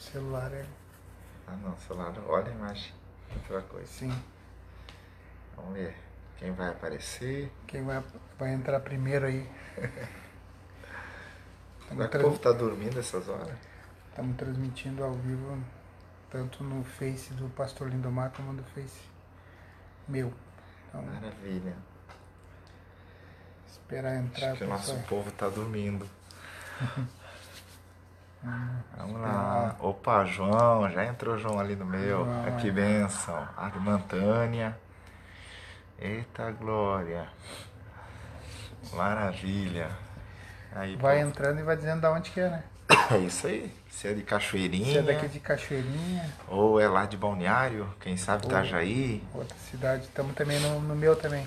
celular é. Ah não, celular, olha a imagem. Outra coisa. Sim. Vamos ver quem vai aparecer. Quem vai, vai entrar primeiro aí? Será que o povo tá dormindo essas horas? Estamos transmitindo ao vivo, tanto no Face do Pastor Lindomar como no Face meu. Então, Maravilha. Esperar entrar. Acho que o nosso povo tá dormindo. Vamos lá. Opa, João, já entrou João ali no meu. Ah, que é. bênção. Armantânia. Eita glória. Maravilha. Aí, Vai povo. entrando e vai dizendo da onde que é, né? É isso aí. Se é de Cachoeirinha, Se é daqui de Cachoeirinha, ou é lá de Balneário, quem sabe Ou- Itajaí. outra cidade. Estamos também no, no meu também.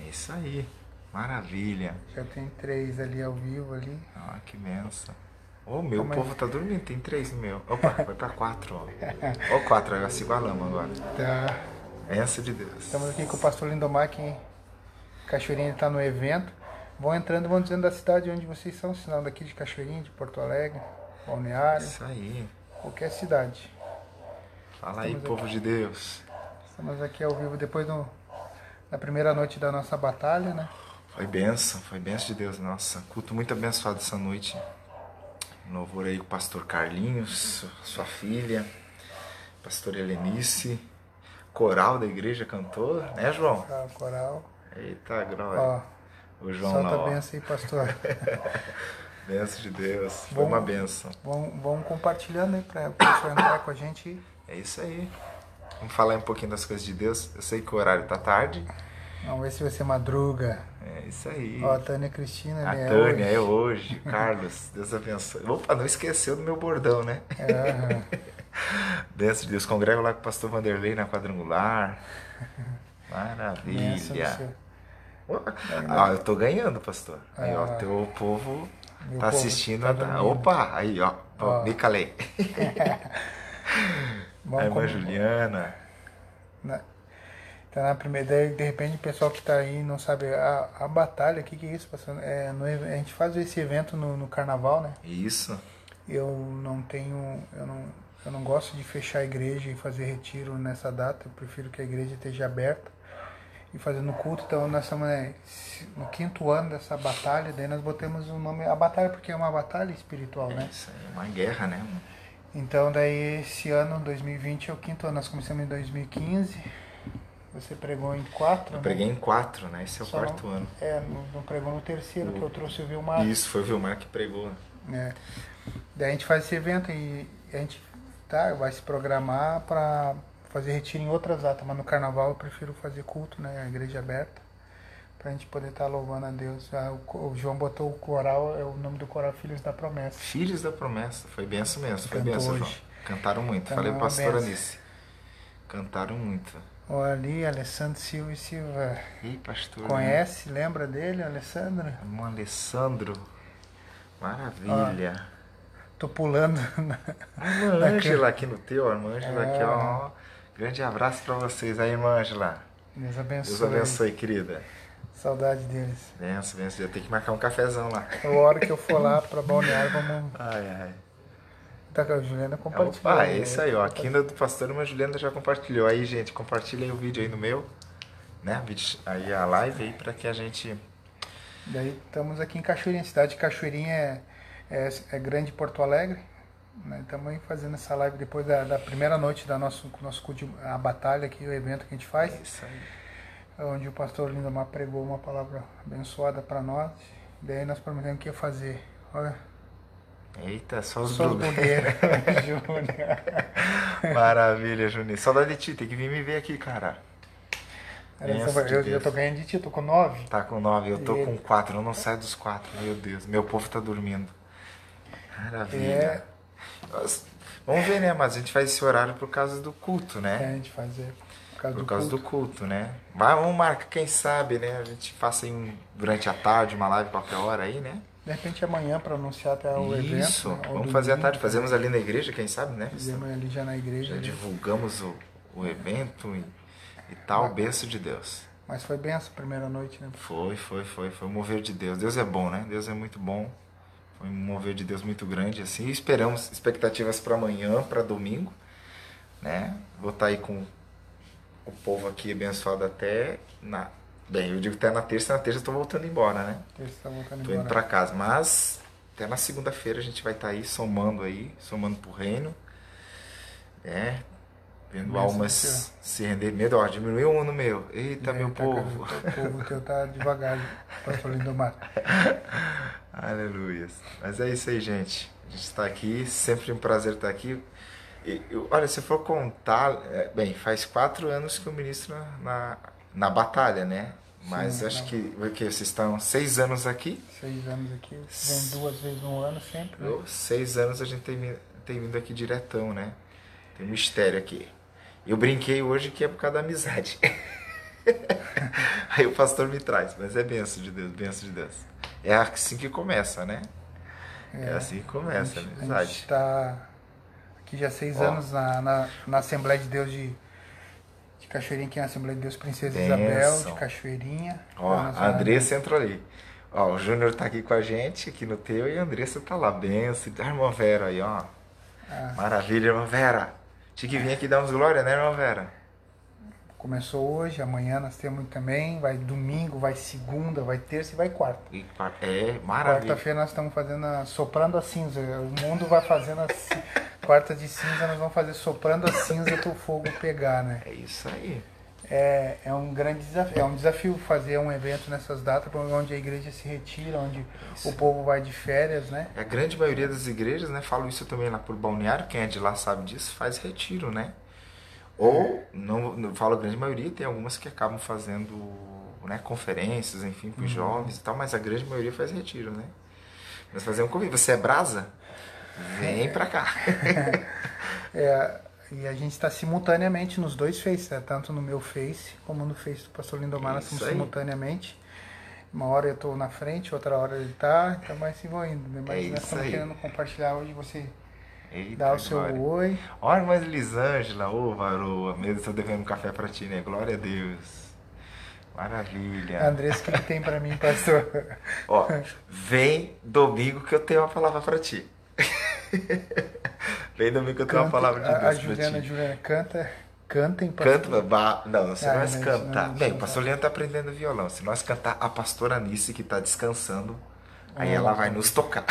É isso aí. Maravilha. Já tem três ali ao vivo ali. Ah, que benção. Ô, meu Calma aí. povo tá dormindo, tem três no meu. Opa, vai pra quatro, ó. Ó, quatro, agora se igualamos agora. Tá. Benção de Deus. Estamos aqui com o pastor Lindomar, que Cachoeirinha está no evento. Vão entrando vão dizendo da cidade onde vocês são, não daqui de Cachoeirinha, de Porto Alegre, Balneário, Isso aí. qualquer cidade. Fala aí, Estamos povo de Deus. Estamos aqui ao vivo depois do, da primeira noite da nossa batalha, né? Foi benção, foi benção de Deus. Nossa, culto muito abençoado essa noite. Louvor aí com o pastor Carlinhos, sua filha, pastor Helenice, coral da igreja cantou, né, João? O coral. Eita, glória. Ó, o João solta lá, ó. benção aí, pastor. Benção de Deus. Foi Bom. uma benção. vão compartilhando aí para o pessoal entrar com a gente. É isso aí. Vamos falar um pouquinho das coisas de Deus. Eu sei que o horário tá tarde. Vamos ver se você madruga. É isso aí. Ó, a Tânia Cristina, A né? Tânia, hoje. é hoje. Carlos, Deus abençoe. Opa, não esqueceu do meu bordão, né? É. Benção de Deus. Congrego lá com o pastor Vanderlei na quadrangular. Maravilha. Ah, eu tô ganhando, pastor. Aí, ó, Ah. teu povo Meu tá povo assistindo. tá dormindo. Opa, aí, ó. ó me calei. A irmã Juliana. Na, tá na primeira daí, de repente o pessoal que tá aí não sabe a, a batalha, o que, que é isso? É, no a gente faz esse evento no, no carnaval, né? Isso. Eu não tenho, eu não, eu não gosto de fechar a igreja e fazer retiro nessa data. Eu prefiro que a igreja esteja aberta e fazendo culto. Então nós estamos né, no quinto ano dessa batalha. Daí nós botamos o nome a batalha porque é uma batalha espiritual, É né? isso aí, uma guerra, né? Então daí esse ano, 2020, é o quinto ano. Nós começamos em 2015. Você pregou em quatro, Eu né? preguei em quatro, né? Esse é o Só quarto não- ano. É, não, pregou no terceiro, que eu trouxe o Vilmar. Isso, foi o Vilmar que pregou. né? Daí a gente faz esse evento e a gente tá, vai se programar para fazer retiro em outras datas, mas no carnaval eu prefiro fazer culto, né? A igreja aberta, pra gente poder estar louvando a Deus. Ah, o, o João botou o coral, é o nome do coral Filhos da Promessa. Filhos da Promessa. Foi benção mesmo, foi benção, João. Cantaram muito. Então, Falei é pro uma pastor benção. Anice. Cantaram muito. Olha ali, Alessandro Silva e Silva. Ei, pastor. Conhece, lembra dele, Alessandro? Irmão Alessandro. Maravilha. Tô pulando. na- irmã Ângela aqui no teu, irmã Ângela aqui, É. ó. Grande abraço pra vocês aí, irmã Ângela. Deus abençoe. Deus abençoe, querida. Saudade deles. Benção, benção. Já tem que marcar um cafezão lá. A hora que eu for lá pra Balneário, vamos. Ai, ai. Tá com a Juliana compartilhando. Opa, é isso aí, ó. A quinta do pastor, uma Juliana já compartilhou. Aí, gente, compartilha aí o vídeo aí no meu, né? Aí a live aí pra que a gente. Daí estamos aqui em Cachoeirinha. Cidade de Cachoeirinha é, é, é grande Porto Alegre. Estamos aí fazendo essa live depois da, da primeira noite da nosso, nosso culto, a batalha aqui, o evento que a gente faz. É isso aí. onde o pastor Lindomar pregou uma palavra abençoada para nós. Daí nós prometemos que ia fazer. Olha, Eita, só os só os Bruno. blogueiros. Júnior. Maravilha, Juninho. Saudade de ti, tem que vir me ver aqui, cara. Eu, eu tô ganhando de ti, tô com nove. Tá com nove, eu tô E- com quatro. Eu não saio dos quatro, meu Deus. Meu povo tá dormindo. Maravilha. É. Vamos ver, né? Mas a gente faz esse horário por causa do culto, É, né? a gente fazer. Por causa Por do causa culto. do culto, né? Mas vamos marcar, quem sabe, né? A gente faça durante a tarde uma live qualquer hora aí, né? De repente amanhã para anunciar até o evento. Isso. né, ou Vamos fazer à domingo. tarde. Fazemos ali na igreja, quem sabe, né? Fizemos ali já na igreja. Já ali. divulgamos o, o evento e, e tal, benção de Deus. Mas foi bem essa primeira noite, né? Foi, foi, foi, foi o mover de Deus. Deus é bom, né? Deus é muito bom. Foi um mover de Deus muito grande, assim. E esperamos expectativas para amanhã, para domingo, né? Vou estar aí com o povo aqui abençoado até na. Bem, eu digo até na terça, na terça eu tô voltando embora, né? Terça tá voltando Tô embora. indo para casa, mas até na segunda-feira a gente vai estar aí somando aí, somando pro reino, né? Vendo Bênção almas se render. Medo, ó, diminuiu um no meu. Eita, aí, meu tá, povo. O povo teu tá devagar, pastor Lindomar. Aleluia. Mas é isso aí, gente. A gente está aqui, sempre um prazer estar aqui. E, eu- olha, se for contar, é, bem, faz quatro anos que eu ministro na, na, na batalha, né? Mas Sim, acho não. que porque vocês estão seis anos aqui, Seis anos aqui, vem duas vezes no ano sempre. né? seis anos a gente tem, tem vindo aqui diretão, né? Tem um mistério aqui. Eu brinquei hoje que é por causa da amizade. Aí o pastor me traz, mas é benção de Deus, benção de Deus. É assim que começa, né? É, assim que começa a A gente amizade. está aqui já seis Ó. anos na, na, na Assembleia de Deus de, de Cachoeirinha, que é a Assembleia de Deus Princesa Bênção. Isabel, de Cachoeirinha. Ó, a Andressa entrou ali. Ó, o Júnior tá aqui com a gente, aqui no teu, e a Andressa tá lá. Benção. A irmã Vera aí, ó. Ah. Maravilha, irmã Vera. Tinha que vir aqui dar uns glória, né, irmã Vera? Começou hoje, amanhã nós temos também, vai domingo, vai segunda, vai terça e vai quarta. E É, maravilha. Quarta-feira nós estamos fazendo a, soprando a cinza. O mundo vai fazendo a quarta de cinza, nós vamos fazer soprando a cinza para o fogo pegar, né? É isso aí. É, é um grande desafio, é um desafio fazer um evento nessas datas, onde a igreja se retira, onde o povo vai de férias, né? A grande maioria das igrejas, né, falo isso também lá por Balneário, quem é de lá sabe disso, faz retiro, né? Ou, não, não falo a grande maioria, tem algumas que acabam fazendo né, conferências, enfim, para os jovens e tal, mas a grande maioria faz retiro, né? Mas fazer um convite, você é brasa? Vem pra cá. É, e a gente está simultaneamente nos dois Face, né? tanto no meu Face como no Face do Pastor Lindomar, nós estamos simultaneamente. Uma hora eu estou na frente, outra hora ele está, então vai se indo. né? Mas É nós estamos aí. querendo compartilhar hoje, você Eita, dá o seu glória. oi. Olha, mas Lisângela, ô varoa, mesmo tô devendo um café pra ti, né? Glória a Deus. Maravilha. Andrés, o que, que tem para mim, pastor? Ó, vem domingo que eu tenho uma palavra pra ti. vem domingo que eu tenho uma palavra de a, a Deus pra Juliana, a ti. Juliana canta, cantem, pastor. Canta, não, se Ah, nós não, cantar. não, Bem, não, o pastor Leandro tá aprendendo violão. Se nós cantar a pastora Anice, que tá descansando, aí Ah. ela vai nos tocar.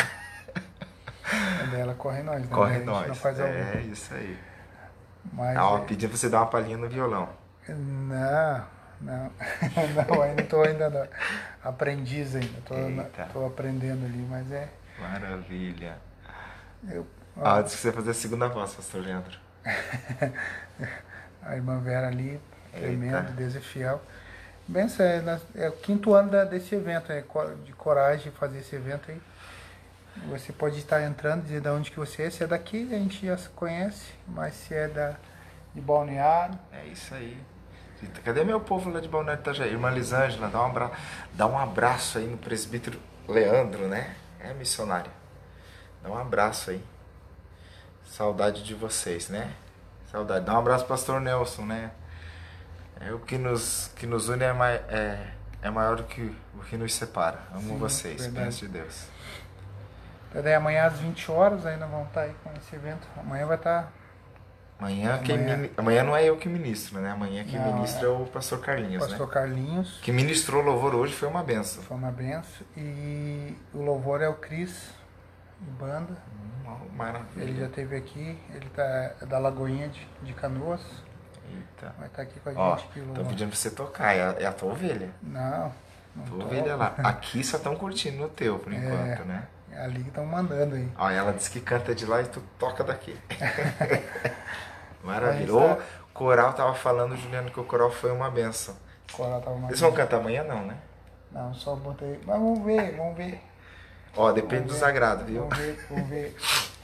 Ela corre nós, né? a Corre nós. Não É vivo. isso aí. Mas, Ah, ó, é- pedindo pra você dar uma palhinha no violão. Não, não. não, ainda estou ainda na- aprendiz ainda. Eita. Estou aprendendo ali, mas é. Maravilha. Eu, Ah, disse que você ia fazer a segunda voz, pastor Leandro. a irmã Vera ali, tremendo, Deus é fiel. Benção, é, é o quinto ano da- desse evento, é de coragem fazer esse evento aí. Você pode estar entrando, dizer de onde que você é. Se é daqui, a gente já se conhece, mas se é da, de Balneário, É isso aí. Cadê meu povo lá de Balneário Itajaí? Irmã Lisângela, dá um, abra... dá um abraço aí no presbítero Leandro, né? É missionário. Dá um abraço aí. Saudade de vocês, né? Saudade. Dá um abraço pastor Nelson, né? É, o que nos, que nos une é, mai... é, é maior do que o que nos separa. Amo Sim, vocês, penso de Deus. Então, daí amanhã às 20 horas ainda vão estar aí com esse evento. Amanhã vai estar. Amanhã, quem Amanhã. mini- Amanhã não é eu que ministro, né? Amanhã quem Não, ministra é o pastor o Carlinhos, pastor né? Carlinhos, Que ministrou louvor hoje foi uma benção. foi uma benção. E o louvor é o Cris, de banda. Hum, Maravilha. Ele já esteve aqui, ele tá é da Lagoinha de, de Canoas. Eita. Vai estar aqui com a Ó, gente aqui. o tô louvor. pedindo pra você tocar, é a, é a tua ovelha. Não, não Tua tô. ovelha lá. Aqui só estão curtindo no teu, por enquanto, né? É ali que estão mandando aí. Ó, ela disse que canta de lá e tu toca daqui. Maravilha. O é- coral tava falando, Juliano, que o coral foi uma benção. Coral tava Eles vão cantar amanhã, não, né? Não, só botei. Mas vamos ver, vamos ver. Ó, depende Vamos dos ver, agrado, viu? Vamos ver, vamos ver.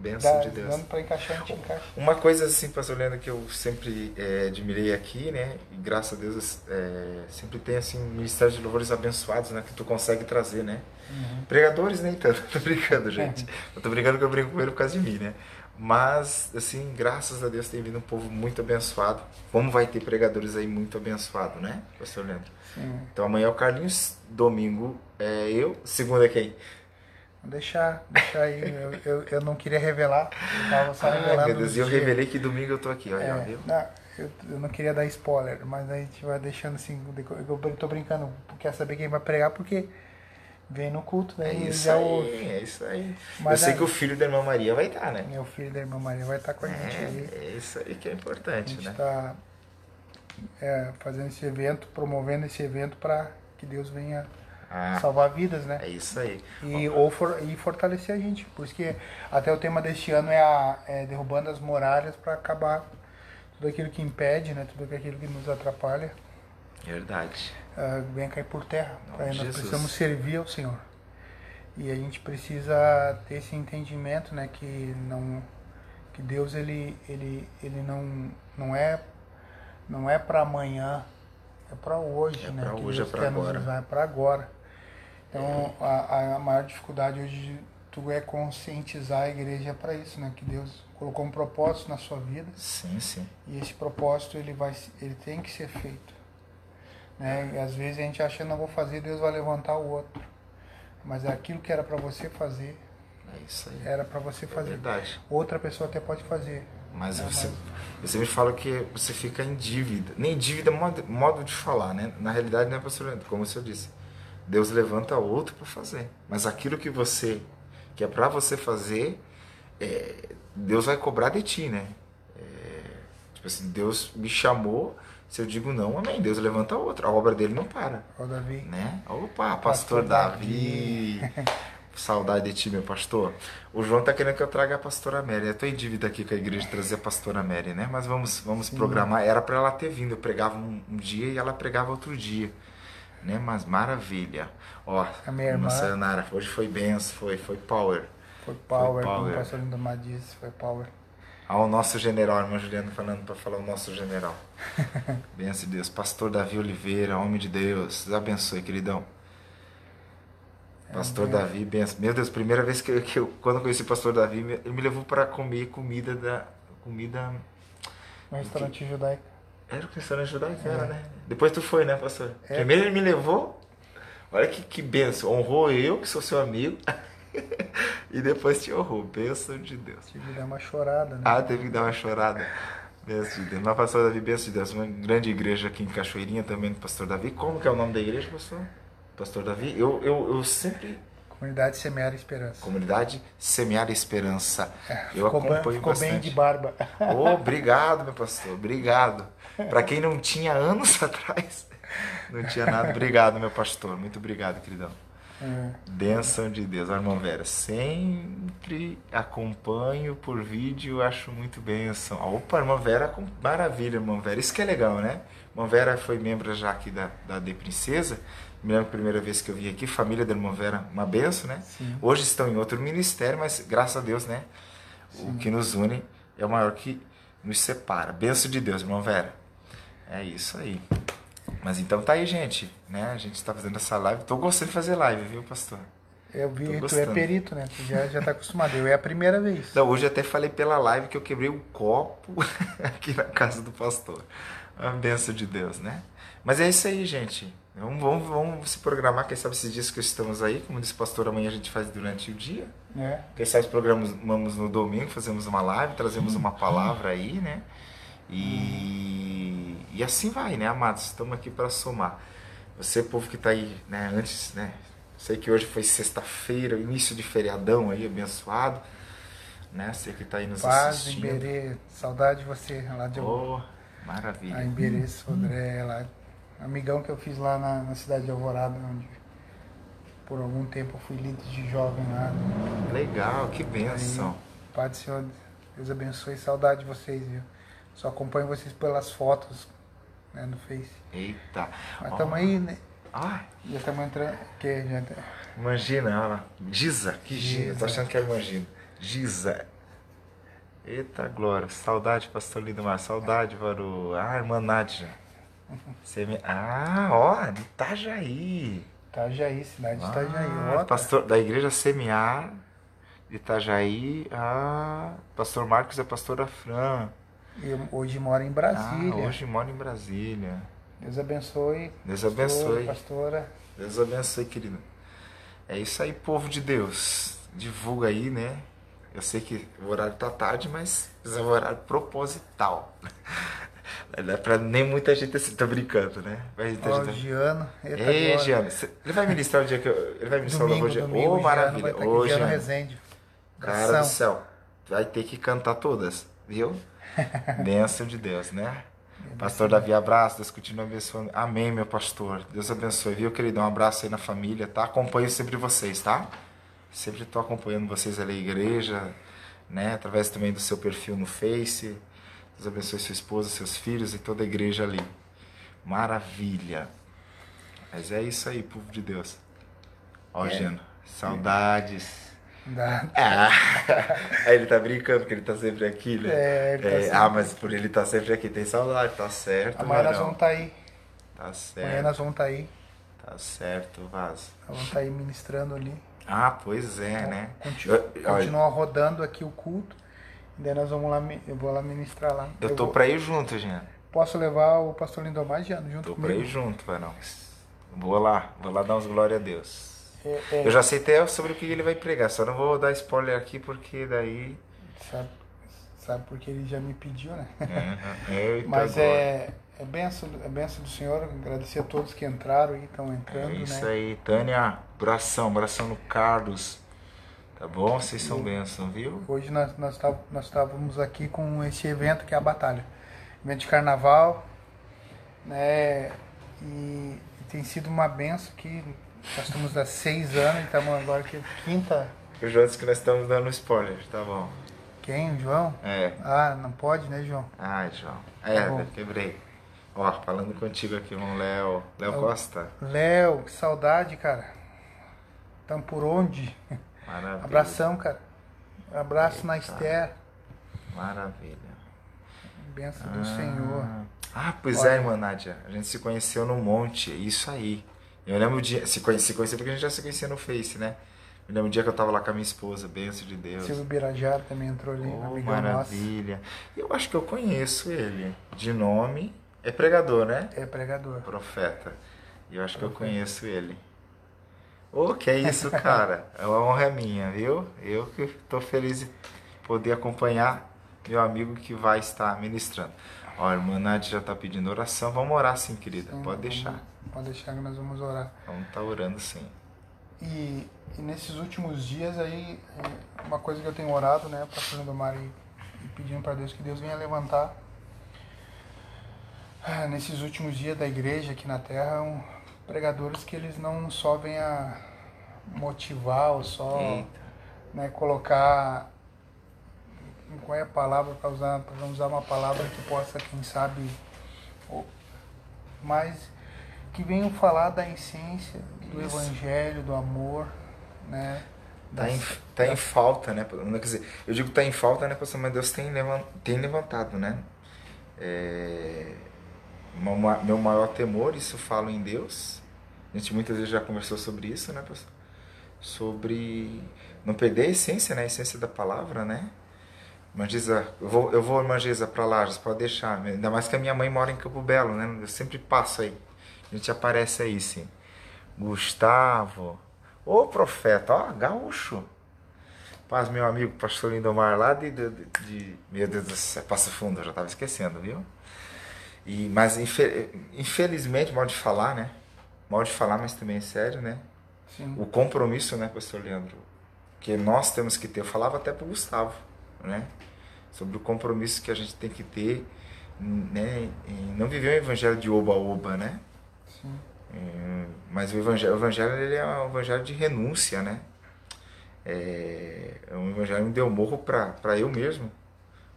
Benção Dá, de Deus. dando pra encaixar, a gente encaixa. Uma coisa assim, pastor Leandro, que eu sempre é, admirei aqui, né? E graças a Deus é, sempre tem assim ministérios de louvores abençoados, né? Que tu consegue trazer, né? Uhum. Pregadores nem tanto, tô brincando, gente. Eu tô brincando que eu brinco com ele por causa de mim, né? Mas, assim, graças a Deus tem vindo um povo muito abençoado. Como vai ter pregadores aí muito abençoado, né, pastor Leandro? Sim. Então amanhã é o Carlinhos, domingo é eu, segunda é quem? Deixar, deixar aí. Eu, eu, eu não queria revelar. Eu tava só revelando. Ai, meu Deus, e eu revelei que domingo eu tô aqui, olha, É, viu? não, eu, eu não queria dar spoiler, mas a gente vai deixando assim. Eu tô brincando, quer saber quem vai pregar, porque vem no culto, né? É isso aí, o é isso aí. Mas eu sei aí- que o filho da irmã Maria vai estar, né? meu filho da irmã Maria vai estar com a gente aí. É, é isso aí que é A importante, gente né? está fazendo esse evento, promovendo esse evento para que Deus venha Ah, salvar vidas, né? é isso aí. E, ou for, e fortalecer a gente. Por isso que até o tema deste ano é, a, é derrubando as muralhas para acabar tudo aquilo que impede, né? Tudo aquilo que nos atrapalha. Verdade. ah, venha cair por terra. Nós precisamos servir ao Senhor. E a gente precisa ter esse entendimento, né, que não que Deus ele ele ele não não é não é para amanhã, é para hoje, É né? pra que hoje, Deus é nos agora. é para agora. Então, a, a maior dificuldade hoje tu é conscientizar a igreja para isso, né? Que Deus colocou um propósito na sua vida Sim, sim. e esse propósito ele vai ele tem que ser feito né e às vezes a gente acha não vou fazer Deus vai levantar o outro mas é aquilo que era para você fazer É isso aí. era para você É fazer verdade. outra pessoa até pode fazer Mas É, você, mas- me fala que você fica em dívida. Nem dívida é modo, modo de falar, né? Na realidade, não é pastor Leandro, como você disse. Deus levanta outro para fazer. Mas aquilo que você que é para você fazer, é, Deus vai cobrar de ti, né? É, tipo assim, Deus me chamou, se eu digo não, amém. Deus levanta outro. A obra dele não para, Ó, Davi né? Opa, pastor, Pastor Davi. Saudade de ti, meu pastor. O João tá querendo que eu traga a pastora Mary. Eu tô em dívida aqui com a igreja de trazer a pastora Mary, né? Mas vamos, vamos programar. Era para ela ter vindo. Eu pregava um, um dia e ela pregava outro dia. Né? Mas maravilha. Ó, A minha irmã- Sayonara, hoje foi benção, foi, foi power. foi power, como power. o pastor Lindomar disse foi power Ao nosso general, a irmã Juliana falando para falar o nosso general. Benção de Deus. Pastor Davi Oliveira, homem de Deus. Deus abençoe, queridão. Pastor Amém. Davi, benção. Meu Deus, primeira vez que eu, que eu- quando eu conheci o Pastor Davi, ele me levou para comer comida da comida no restaurante judaico era o restaurante judaico, era, né? Depois tu foi, né, pastor? É. Primeiro ele me levou. Olha que, que benção. Honrou eu, que sou seu amigo. e depois te honrou. Benção de Deus. tive que dar uma chorada né Ah, teve que dar uma chorada. Benção de Deus. Mas pastor Davi, benção de Deus. Uma grande igreja aqui em Cachoeirinha também do pastor Davi. Como que é o nome da igreja, pastor? Pastor Davi? Eu, eu, eu sempre... comunidade semear esperança Comunidade Semear Esperança. Eu ficou, bem- acompanho ficou bem bastante. de barba Oh, obrigado, meu pastor. Obrigado. Para quem não tinha anos atrás, não tinha nada. Obrigado, meu pastor. Muito obrigado, queridão. É. Benção de Deus. Irmão Vera, sempre acompanho por vídeo, acho muito benção. Opa, irmã Vera, maravilha, irmã Vera. Isso que é legal, né? Irmã Vera foi membro já aqui da, da De Princesa. Me lembro a primeira vez que eu vim aqui, família da irmã Vera, uma benção, né? Sim. Hoje estão em outro ministério, mas graças a Deus, né? O que nos une é o maior que nos separa. Benção de Deus, irmão Vera. É isso aí. Mas então tá aí, gente. Né? A gente está fazendo essa live. Tô gostando de fazer live, viu, pastor? eu vi tu é perito né tu já já tá acostumado eu é a primeira vez Não, hoje até falei pela live que eu quebrei um copo aqui na casa do pastor. A benção de Deus, né? Mas é isso aí, gente. Vamos, vamos, vamos se programar. Quem sabe esses dias que estamos aí, como disse o pastor, amanhã a gente faz durante o dia. né Quem sabe programamos no domingo, fazemos uma live, trazemos uma palavra aí, né? E, e assim vai, né, amados? Estamos aqui para somar. Você, povo que está aí, né, antes, né? Sei que hoje foi sexta-feira, início de feriadão aí, abençoado. Né? Você que está aí nos Paz, assistindo. Iberê, saudade de você lá de Oh, maravilha. a Iberê, Sodré, lá. Amigão que eu fiz lá na, na cidade de Alvorada, onde por algum tempo eu fui líder de jovem lá. Legal, que benção. Pai do Senhor, Deus abençoe, saudade de vocês, viu? Só acompanho vocês pelas fotos né, no Face. Eita. Mas estamos aí, né? Ai, Já estamos entrando. Que, já, tá- Imagina, olha lá. Giza, que Giza. Tô achando que era Imagina. Giza. Eita glória. Saudade, pastor Lindomar. Saudade, Varu. Ah, irmã Nádia. Me... Ah, ó, de Itajaí. Itajaí, cidade de Itajaí. Ah, Ó, pastor, da igreja Semear de Itajaí. Ah, pastor Marcos é pastora Fran. E hoje mora em Ah, Brasília. hoje mora em Brasília. Deus abençoe. Deus pastor, abençoe. Pastora. Deus abençoe, querido. É isso aí, povo de Deus. Divulga aí, né? Eu sei que o horário tá tarde, mas é um horário proposital. Não é pra nem muita gente assim, tá brincando, né? Mas o Giano. Ei, Giano. Ele vai ministrar o dia que eu. Ele vai ministrar domingo, o dia. Ô, oh, maravilha. Ô, oh, Giano. Resende. Cara do céu. Vai ter que cantar todas, viu? Bênção de Deus, né? Pastor Davi, abraço, Deus continue abençoando. Amém, meu pastor. Deus abençoe, viu, querido? Um abraço aí na família, tá? Acompanho sempre vocês, tá? Sempre estou acompanhando vocês ali, igreja, né? Através também do seu perfil no Face. Deus abençoe sua esposa, seus filhos e toda a igreja ali. Maravilha. Mas é isso aí, povo de Deus. Ó, é. Geno, saudades. Ah, ele tá brincando que ele tá sempre aqui, né? É, ele tá é, sempre... Ah, mas por ele tá sempre aqui, tem saudade, tá certo. Amanhã nós vamos tá aí. Tá certo. Amanhã nós vamos tá aí. Tá certo, Vaz. Nós vamos tá aí ministrando ali. Ah, pois é, então, né? Continua, continua rodando aqui o culto. Daí nós vamos lá, eu vou lá ministrar lá. Eu, eu tô vou... pra ir junto, Jean. Posso levar o pastor Lindomar, Jean, junto tô comigo? Tô pra ir junto, vai não. Vou lá, vou lá dar uns glória a Deus. É, é. Eu já sei até sobre o que ele vai pregar, só não vou dar spoiler aqui porque daí. Sabe, sabe porque ele já me pediu, né? Uhum. Mas é, é benção, é benção do Senhor, agradecer a todos que entraram e estão entrando. É isso né? aí, Tânia, abração, abração no Carlos. Tá bom? Vocês são bênção, viu? Hoje nós, nós, tá, nós estávamos aqui com esse evento que é a Batalha. Evento de carnaval, né? E, tem sido uma benção que nós estamos há seis anos e estamos agora aqui quinta. O João disse que nós estamos dando spoiler, tá bom. Quem? O João? É. Ah, não pode, né, João? Ah, João. É, tá quebrei. Ó, falando contigo aqui, irmão Léo. Léo Costa. Léo, que saudade, cara. Tamo por onde? Maravilha. Abração, cara. Abraço Eita. na Esther. Maravilha. Benção ah. do Senhor. Ah, pois Olha. é, irmã Nádia. A gente se conheceu no monte. É isso aí. Eu lembro o dia. Se conhecer, porque a gente já se conhecia no Face, né? Eu lembro o dia que eu tava lá com a minha esposa, benção de Deus. Silvio Birajara também entrou ali, oh, maravilha. Nossa. Eu acho que eu conheço ele. De nome. É pregador, né? É pregador. Profeta. E eu acho Profeta. que eu conheço ele. Ô, oh, que é isso, cara? É uma honra minha, viu? Eu que tô feliz de poder acompanhar meu amigo que vai estar ministrando. Ó, a irmã Nádia já está pedindo oração. Vamos orar sim, querida. Sim, pode deixar. Vamos, pode deixar que nós vamos orar. Vamos estar tá orando sim. E, e, nesses últimos dias aí, é, uma coisa que eu tenho orado, né, pastor Domar, e, e pedindo para Deus que Deus venha levantar ah, nesses últimos dias da igreja aqui na terra, um, pregadores que eles não só venham motivar ou só né, colocar qual é a palavra para usar, para usar uma palavra que possa, quem sabe, mas que venham falar da essência do Isso. evangelho, do amor, né? Tá em, tá em falta, né? Quer dizer, eu digo tá em falta, né, pastor? Mas Deus tem, levant, tem levantado, né? É, meu maior temor, isso eu falo em Deus. A gente muitas vezes já conversou sobre isso, né, pastor? Sobre não perder a essência, né? A essência da palavra, né? Irmã eu vou, eu vou, Giza, para Lages, pode deixar. Ainda mais que a minha mãe mora em Campo Belo, né? Eu sempre passo aí. A gente aparece aí, sim. Gustavo. Ô, profeta, ó, gaúcho. Paz, meu amigo, pastor Lindomar, lá de, de, de, Meu Deus do céu, Passo Fundo, eu já estava esquecendo, viu? E, mas, infelizmente, mal de falar, né? Mal de falar, mas também é sério, né? Sim. O compromisso, né, pastor Leandro? Que nós temos que ter. Eu falava até pro Gustavo né? Sobre o compromisso que a gente tem que ter, né? Em não viver um evangelho de oba-oba, né? Sim. É, mas o evangelho, o evangelho ele é um evangelho de renúncia, né? É, é um evangelho que deu morro para eu mesmo,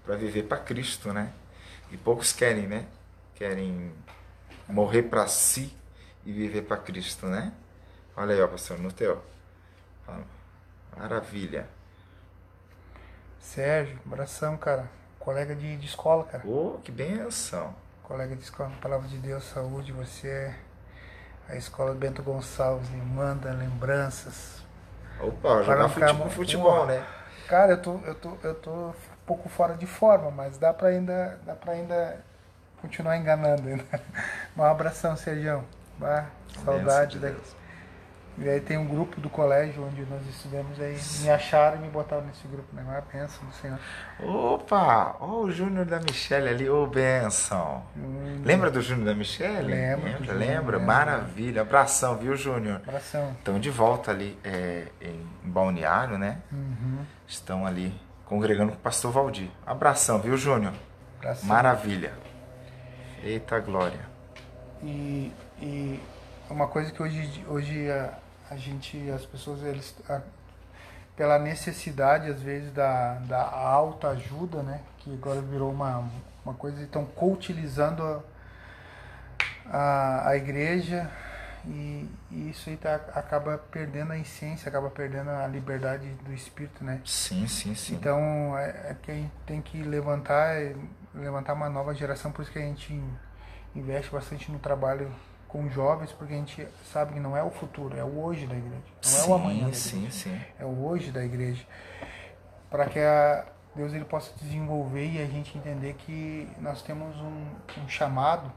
para viver para Cristo, né? E poucos querem, né? Querem morrer para si e viver para Cristo, né? Olha aí, ó, pastor, no teu. Maravilha. Sérgio, abração, cara. Colega de, de escola, cara. Oh, que benção. Colega de escola, palavra de Deus, saúde, você é a escola Bento Gonçalves me manda lembranças. Opa, jogar futebol, futebol, né? Cara, eu tô, eu tô, eu tô um pouco fora de forma, mas dá pra ainda, dá pra ainda continuar enganando ainda. Um abração, Sérgio. Bah, saudade da, E aí tem um grupo do colégio onde nós estudamos, aí me acharam e me botaram nesse grupo, né? Mas benção do Senhor. Opa! Ó o Júnior da Michelle ali, ô benção. Hum, Lembra do Júnior da Michelle? Lembro Lembra, Júnior, lembra? Maravilha. Abração, viu, Júnior? Abração. Estão de volta ali é, em Balneário, né? Uhum. Estão ali congregando com o pastor Valdir. Abração, viu, Júnior? Abração. Maravilha. Eita glória. E, e uma coisa que hoje, hoje a, a gente, as pessoas, eles, a- pela necessidade, às vezes, da, da alta ajuda, né? Que agora virou uma, uma coisa, estão coutilizando a, a, a igreja e, e isso aí tá, acaba perdendo a essência, acaba perdendo a liberdade do espírito, né? Sim, sim, sim. Então é, é que a gente tem que levantar, levantar uma nova geração, por isso que a gente investe bastante no trabalho com jovens, porque a gente sabe que não é o futuro, é o hoje da igreja. Não é o amanhã. sim, sim. É o hoje da igreja. Para que a Deus ele possa desenvolver e a gente entender que nós temos um, um chamado,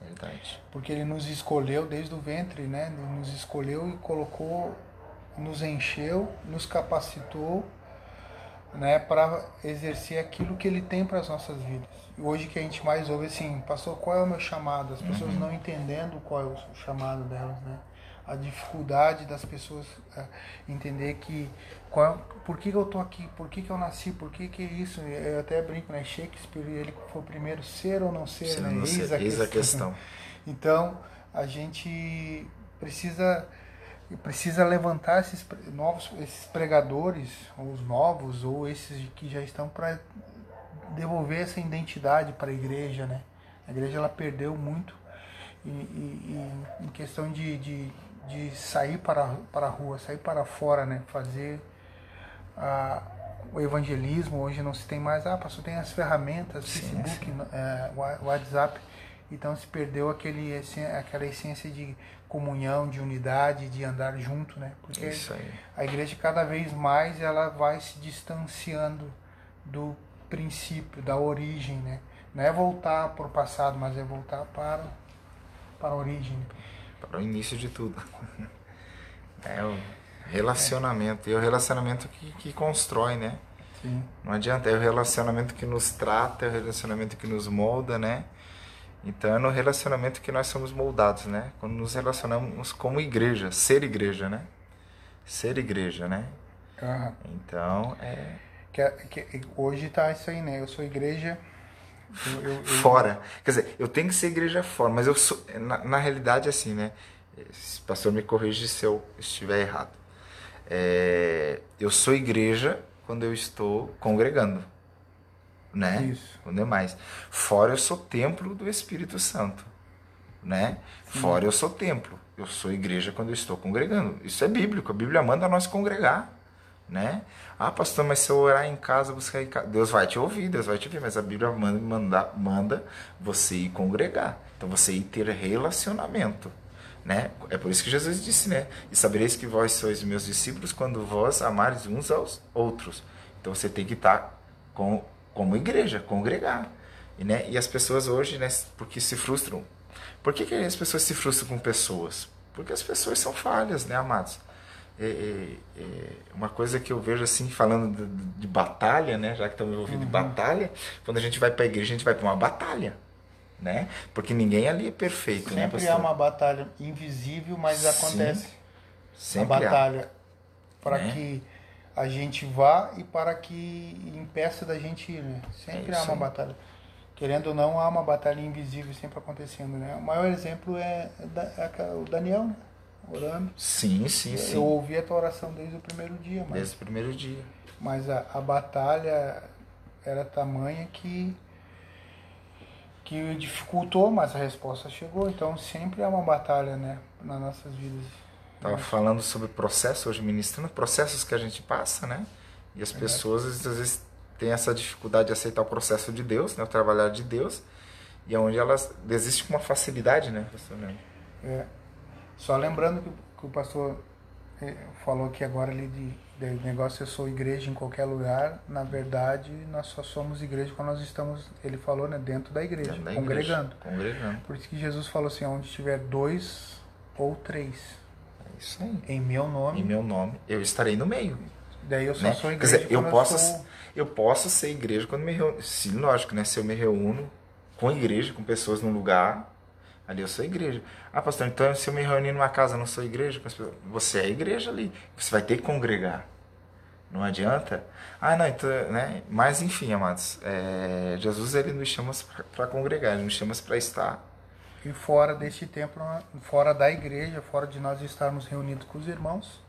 Verdade. porque ele nos escolheu desde o ventre, né? Ele nos escolheu e colocou, nos encheu, nos capacitou, né, para exercer aquilo que ele tem para as nossas vidas. Hoje que a gente mais ouve assim, pastor, qual é o meu chamado? As pessoas não entendendo qual é o chamado delas, né? A dificuldade das pessoas é, entender que qual, por que, que eu tô aqui, por que, que eu nasci, por que que é isso? Eu até brinco, né? Shakespeare, ele foi o primeiro ser ou não ser, Se né? não ser- eis a questão. Então, a gente precisa precisa levantar esses novos esses pregadores, ou os novos ou esses que já estão para devolver essa identidade para a igreja, né? A igreja ela perdeu muito e, e- e em questão de, de, de sair para, para a rua, sair para fora, né? Fazer a, o evangelismo hoje não se tem mais, ah, pastor, tem as ferramentas, Sim, Facebook, é, wa- WhatsApp, então se perdeu aquele, aquela essência de comunhão, de unidade, de andar junto, né? Porque a igreja cada vez mais ela vai se distanciando do princípio, da origem, né? Não é voltar para o passado, mas é voltar para, para a origem. Para o início de tudo. É o relacionamento. E é o relacionamento que, que constrói, né? Sim. Não adianta, é o relacionamento que nos trata, é o relacionamento que nos molda, né? Então é no relacionamento que nós somos moldados, né? Quando nos relacionamos como igreja, ser igreja, né? Ser igreja, né? Aham. Então é Que, é- que hoje tá isso aí, né? Eu sou igreja. eu- eu- fora. Quer dizer, eu tenho que ser igreja fora, mas eu sou. Na, na realidade, assim, né? Esse pastor me corrige se eu estiver errado. É, eu sou igreja quando eu estou congregando, né? Isso. Com demais. Fora eu sou templo do Espírito Santo, né? Fora eu sou templo. Eu sou igreja quando eu estou congregando. Isso é bíblico. A Bíblia manda nós congregar, né? Ah, pastor, mas se eu orar em casa, buscar em casa, Deus vai te ouvir, Deus vai te ouvir, mas a Bíblia manda, manda, manda você ir congregar. Então você ir ter relacionamento, né? É por isso que Jesus disse, né? E sabereis que vós sois meus discípulos quando vós amares uns aos outros. Então você tem que estar com, como igreja, congregar. E, né? e as pessoas hoje, né, porque se frustram. Por que, que as pessoas se frustram com pessoas? Porque as pessoas são falhas, né, amados? É, é, é uma coisa que eu vejo assim, falando de, de batalha, né? Já que estamos envolvidos em batalha, quando a gente vai para a igreja, a gente vai para uma batalha, né? Porque ninguém ali é perfeito, né, Sempre pastor? há uma batalha invisível, mas Sim, acontece. Sempre a batalha para Né? que a gente vá e para que impeça da gente ir, né? Sempre É há uma aí. batalha. Querendo ou não, há uma batalha invisível sempre acontecendo, né? O maior exemplo é da- é o Daniel, né? Orando. Sim, sim, sim. Eu ouvi a tua oração desde o primeiro dia, mas, Desde o primeiro dia. mas a, a batalha era tamanha que que dificultou, mas a resposta chegou. Então sempre há uma batalha, né, nas nossas vidas. Tava falando sobre processos hoje, ministrando processos que a gente passa, né? E as pessoas às vezes têm essa dificuldade de aceitar o processo de Deus, né? O trabalhar de Deus. E é onde elas desistem com uma facilidade, né, pastor? É. Só lembrando que, que o pastor eh, falou aqui agora ali de, de negócio eu sou igreja em qualquer lugar. Na verdade, nós só somos igreja quando nós estamos, ele falou, né, dentro da igreja, Dentro da congregando. igreja, Congregando. Por isso que Jesus falou assim, onde tiver dois ou três. Isso aí. Em meu nome. Em meu nome, eu estarei no meio. Daí eu só né? sou Quer igreja. dizer, eu posso, sou- eu posso ser igreja quando me reúno. Sim, lógico, né? Se eu me reúno com igreja, com pessoas num lugar, ali eu sou igreja. Ah, pastor, então se eu me reunir numa casa, eu não sou igreja? Você é igreja ali. Você vai ter que congregar. Não adianta. Ah, não, então, né? Mas enfim, amados, é, Jesus ele nos chama para congregar, ele nos chama para estar. E fora deste templo, fora da igreja, fora de nós estarmos reunidos com os irmãos,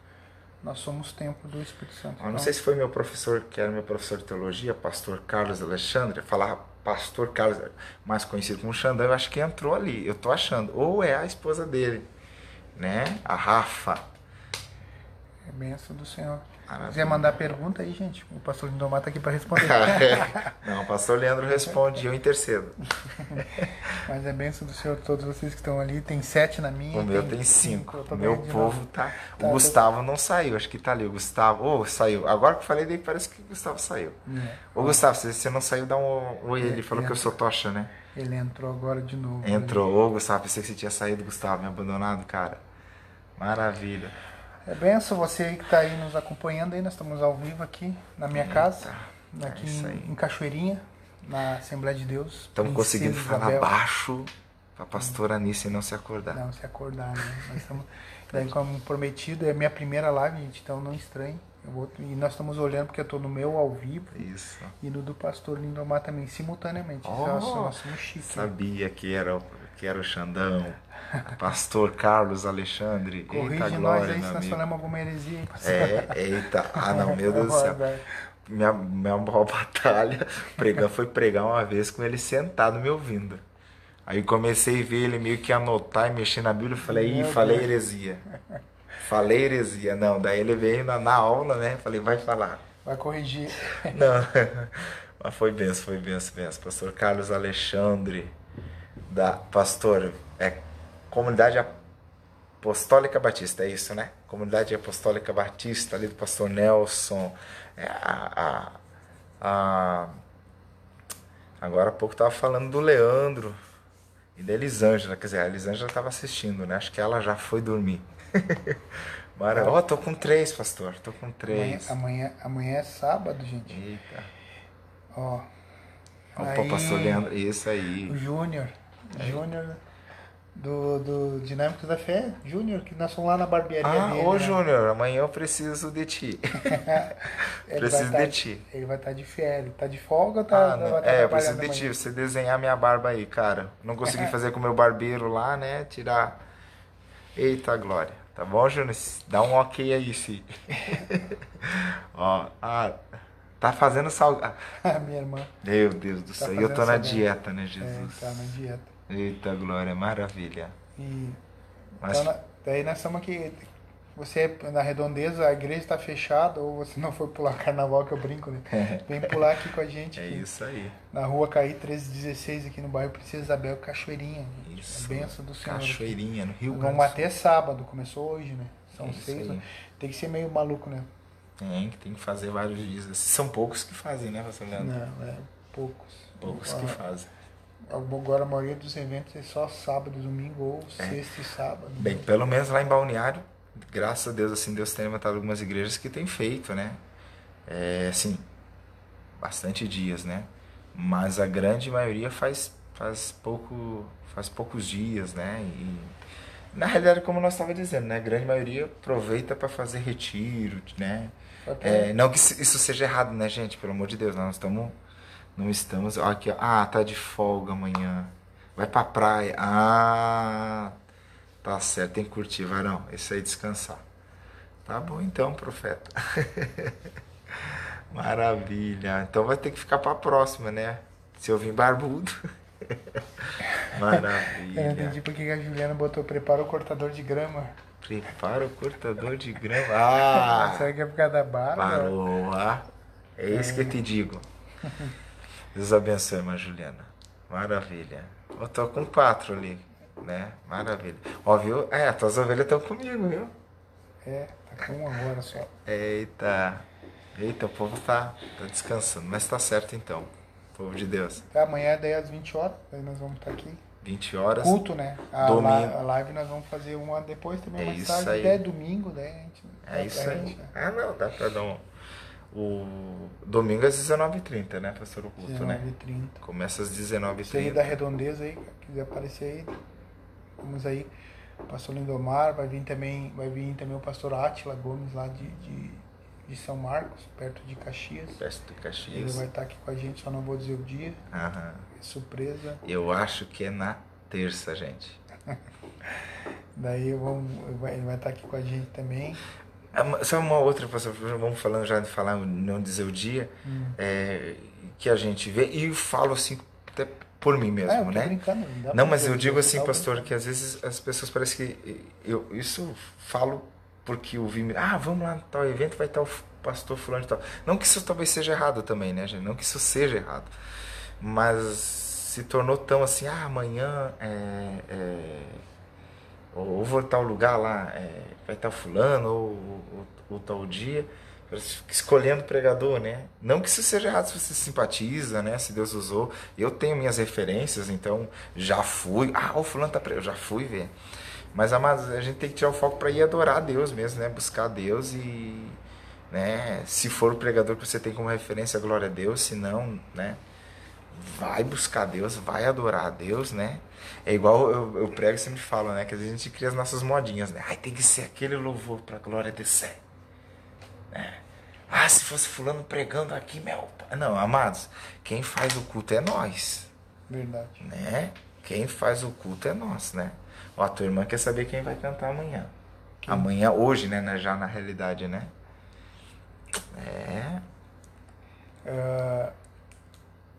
nós somos templo do Espírito Santo. Eu não sei se foi meu professor, que era meu professor de teologia, pastor Carlos Alexandre, falar pastor Carlos, mais conhecido como Xandão, eu acho que entrou ali, eu tô achando. Ou é a esposa dele, né? A Rafa. É bênção do Senhor. Maravilha. quiser mandar pergunta aí, gente, o pastor Lindomar tá aqui para responder. Não, o pastor Leandro responde, eu intercedo. Mas é bênção do Senhor todos vocês que estão ali. Tem sete na minha. O meu tem cinco. eu tô O meu povo tá. Tá, O Gustavo não saiu, acho que tá ali. O Gustavo. Ô, saiu. Agora que eu falei dele, parece que o Gustavo saiu. É. Ô, Gustavo, se você não saiu, dá um oi. Ele falou que eu sou tocha, né? Ele entrou agora de novo. Entrou. Ô, Gustavo, pensei que você tinha saído, Gustavo, me abandonado, cara. Maravilha. É benção você que está aí nos acompanhando aí. Nós estamos ao vivo aqui na minha casa, aqui é em, em Cachoeirinha, na Assembleia de Deus. Estamos conseguindo falar Isabel. baixo pra pastora Anice não se acordar. Não, se acordar, né? Nós estamos, daí, como prometido, é a minha primeira live, gente, então não estranhe. Vou- e nós estamos olhando porque eu estou no meu ao vivo Isso. e no do pastor Lindomar também, simultaneamente. Oh, nós, nós somos chiques. Sabia que era, o- que era o Xandão. Pastor Carlos Alexandre. eita Corrige nós glória, aí meu se nós falamos alguma heresia. É, eita. Ah, não, meu Deus do céu. Minha, minha maior batalha pregar, foi pregar uma vez com ele sentado me ouvindo. Aí comecei a ver ele meio que anotar e mexer na Bíblia. Eu falei, ih, falei Deus. heresia. Falei heresia. Não, daí ele veio na, na aula, né? Falei, vai falar. Vai corrigir. Não, mas foi benção, foi benção, benção. Pastor Carlos Alexandre, da pastor, é Comunidade Apostólica Batista, é isso, né? Comunidade Apostólica Batista, ali do pastor Nelson. É, a, a, a- agora há pouco estava falando do Leandro e da Elisângela, quer dizer, a Elisângela estava assistindo, né? Acho que ela já foi dormir. Mara, ó, tô com três, pastor, tô com Amanhã, três. amanhã, amanhã é sábado, gente. Eita. Ó. Opa, Aí, pastor Leandro, isso aí. O Júnior. Júnior do, do Dinâmicos da Fé. Júnior, que nós fomos lá na barbearia Ah, dele. ô né? Júnior, amanhã eu preciso de ti. Preciso vai de tá- ti. Ele vai estar de férias. Tá de folga ou tá, Ah, não. tá É, eu preciso de ti. Você desenhar minha barba aí, cara. Não consegui fazer com o meu barbeiro lá, né? Tirar. Eita glória. Tá bom, Júnior? Dá um ok aí, sim. Ó, ah, tá fazendo sal. ah, A minha irmã Meu Deus do céu. E eu tô na salgado. dieta, né, é, Jesus? tá na dieta. Eita glória, maravilha. E, Mas então, daí nós estamos aqui. Você na redondeza, a igreja está fechada, ou você não foi pular carnaval, que eu brinco, né? Vem pular aqui com a gente. é aqui, isso aí. Na rua Caí 1316, aqui no bairro Princesa Isabel, Cachoeirinha. gente. Isso. É benção do Senhor. aqui. Cachoeirinha, no Rio Grande Vamos até sábado, começou hoje, né? São É seis. né? Tem que ser meio maluco, né? Tem, que tem que fazer vários dias. São poucos que fazem, né, pastor Leandro? Não, é poucos. Poucos que fazem. Agora a maioria dos eventos é só sábado, domingo ou sexta e sábado. É. Bem, pelo menos lá em Balneário, graças a Deus, assim, Deus tem levantado algumas igrejas que têm feito, né? É, assim, bastante dias, né? Mas a grande maioria faz, faz, pouco, faz poucos dias, né? E, na realidade, como nós estávamos dizendo, né? A grande maioria aproveita para fazer retiro, né? Pra- É, não que isso isso seja errado, né, gente? Pelo amor de Deus, nós estamos. Não estamos. Aqui, ó. Ah, tá de folga amanhã. Vai pra praia. Ah, tá certo, tem que curtir, varão. Esse aí descansar. Tá bom então, profeta. Maravilha. Então vai ter que ficar pra próxima, né? Se eu vim barbudo. Eu Maravilha. entendi por que que a Juliana botou prepara o cortador de grama. Prepara o cortador de grama. Ah! Será que é por causa da barba? Parou, ah. É isso que eu te digo. Deus abençoe, irmã Juliana. Maravilha. Eu tô com quatro ali, né? Maravilha. Ó, viu? É, as tuas ovelhas estão comigo, viu? É, tá com um agora só. Eita. Eita, o povo tá, tá descansando. Mas tá certo então. Povo de Deus. Tá, amanhã daí às 20 horas, daí nós vamos estar aqui. 20 horas. Culto, né? A, Domingo. li- a live nós vamos fazer uma depois também, É mais isso tarde, aí. até domingo, né? A gente, É isso aí. gente, né? Ah, não, dá pra dar um. O domingo às 19h30, né, pastor o culto, né? 19h30. Começa às Você aí da 19h30. redondeza aí, quiser aparecer aí, vamos aí. O pastor Lindomar, vai vir também, vai vir também o pastor Átila Gomes lá de, de, de São Marcos, perto de Caxias. Festa de Ele Caxias. vai estar aqui com a gente, só não vou dizer o dia. Aham. É surpresa. Eu acho que é na terça, gente. Daí vamos, ele vai estar aqui com a gente também. Ah, Só uma outra, pastor, vamos falando já de falar, não dizer o dia, Hum. é, que a gente vê, e eu falo assim, até por mim Ah, eu mesmo, tô né? Não, pra mas eu digo assim, pastor, que às vezes as pessoas parecem que. Eu, isso eu falo porque eu vi. Ah, vamos lá no tal evento, vai estar o pastor fulano e tal. Não que isso talvez seja errado também, né, gente? Não que isso seja errado. Mas se tornou tão assim, ah, amanhã é. é ou, ou vou tal lugar lá, é, vai estar fulano, ou, ou, ou tal dia. Escolhendo pregador, né? Não que isso seja errado se você simpatiza, né? Se Deus usou. Eu tenho minhas referências, então já fui. Ah, o fulano tá pregando. Eu já fui ver. Mas, amados, a gente tem que tirar o foco para ir adorar a Deus mesmo, né? Buscar a Deus e. Né? Se for o pregador que você tem como referência, glória a Deus. Se não, né? vai buscar Deus, vai adorar a Deus, né? É igual eu, eu prego e sempre falo, né? Que a gente cria as nossas modinhas, né? Ai, tem que ser aquele louvor pra glória descer. Né? Ah, se fosse fulano pregando aqui, meu... Não, amados, quem faz o culto é nós, Verdade. né? Quem faz o culto é nós, né? Ó, a tua irmã quer saber quem vai cantar amanhã. Amanhã, hoje, né? Já na realidade, né? É... Ah,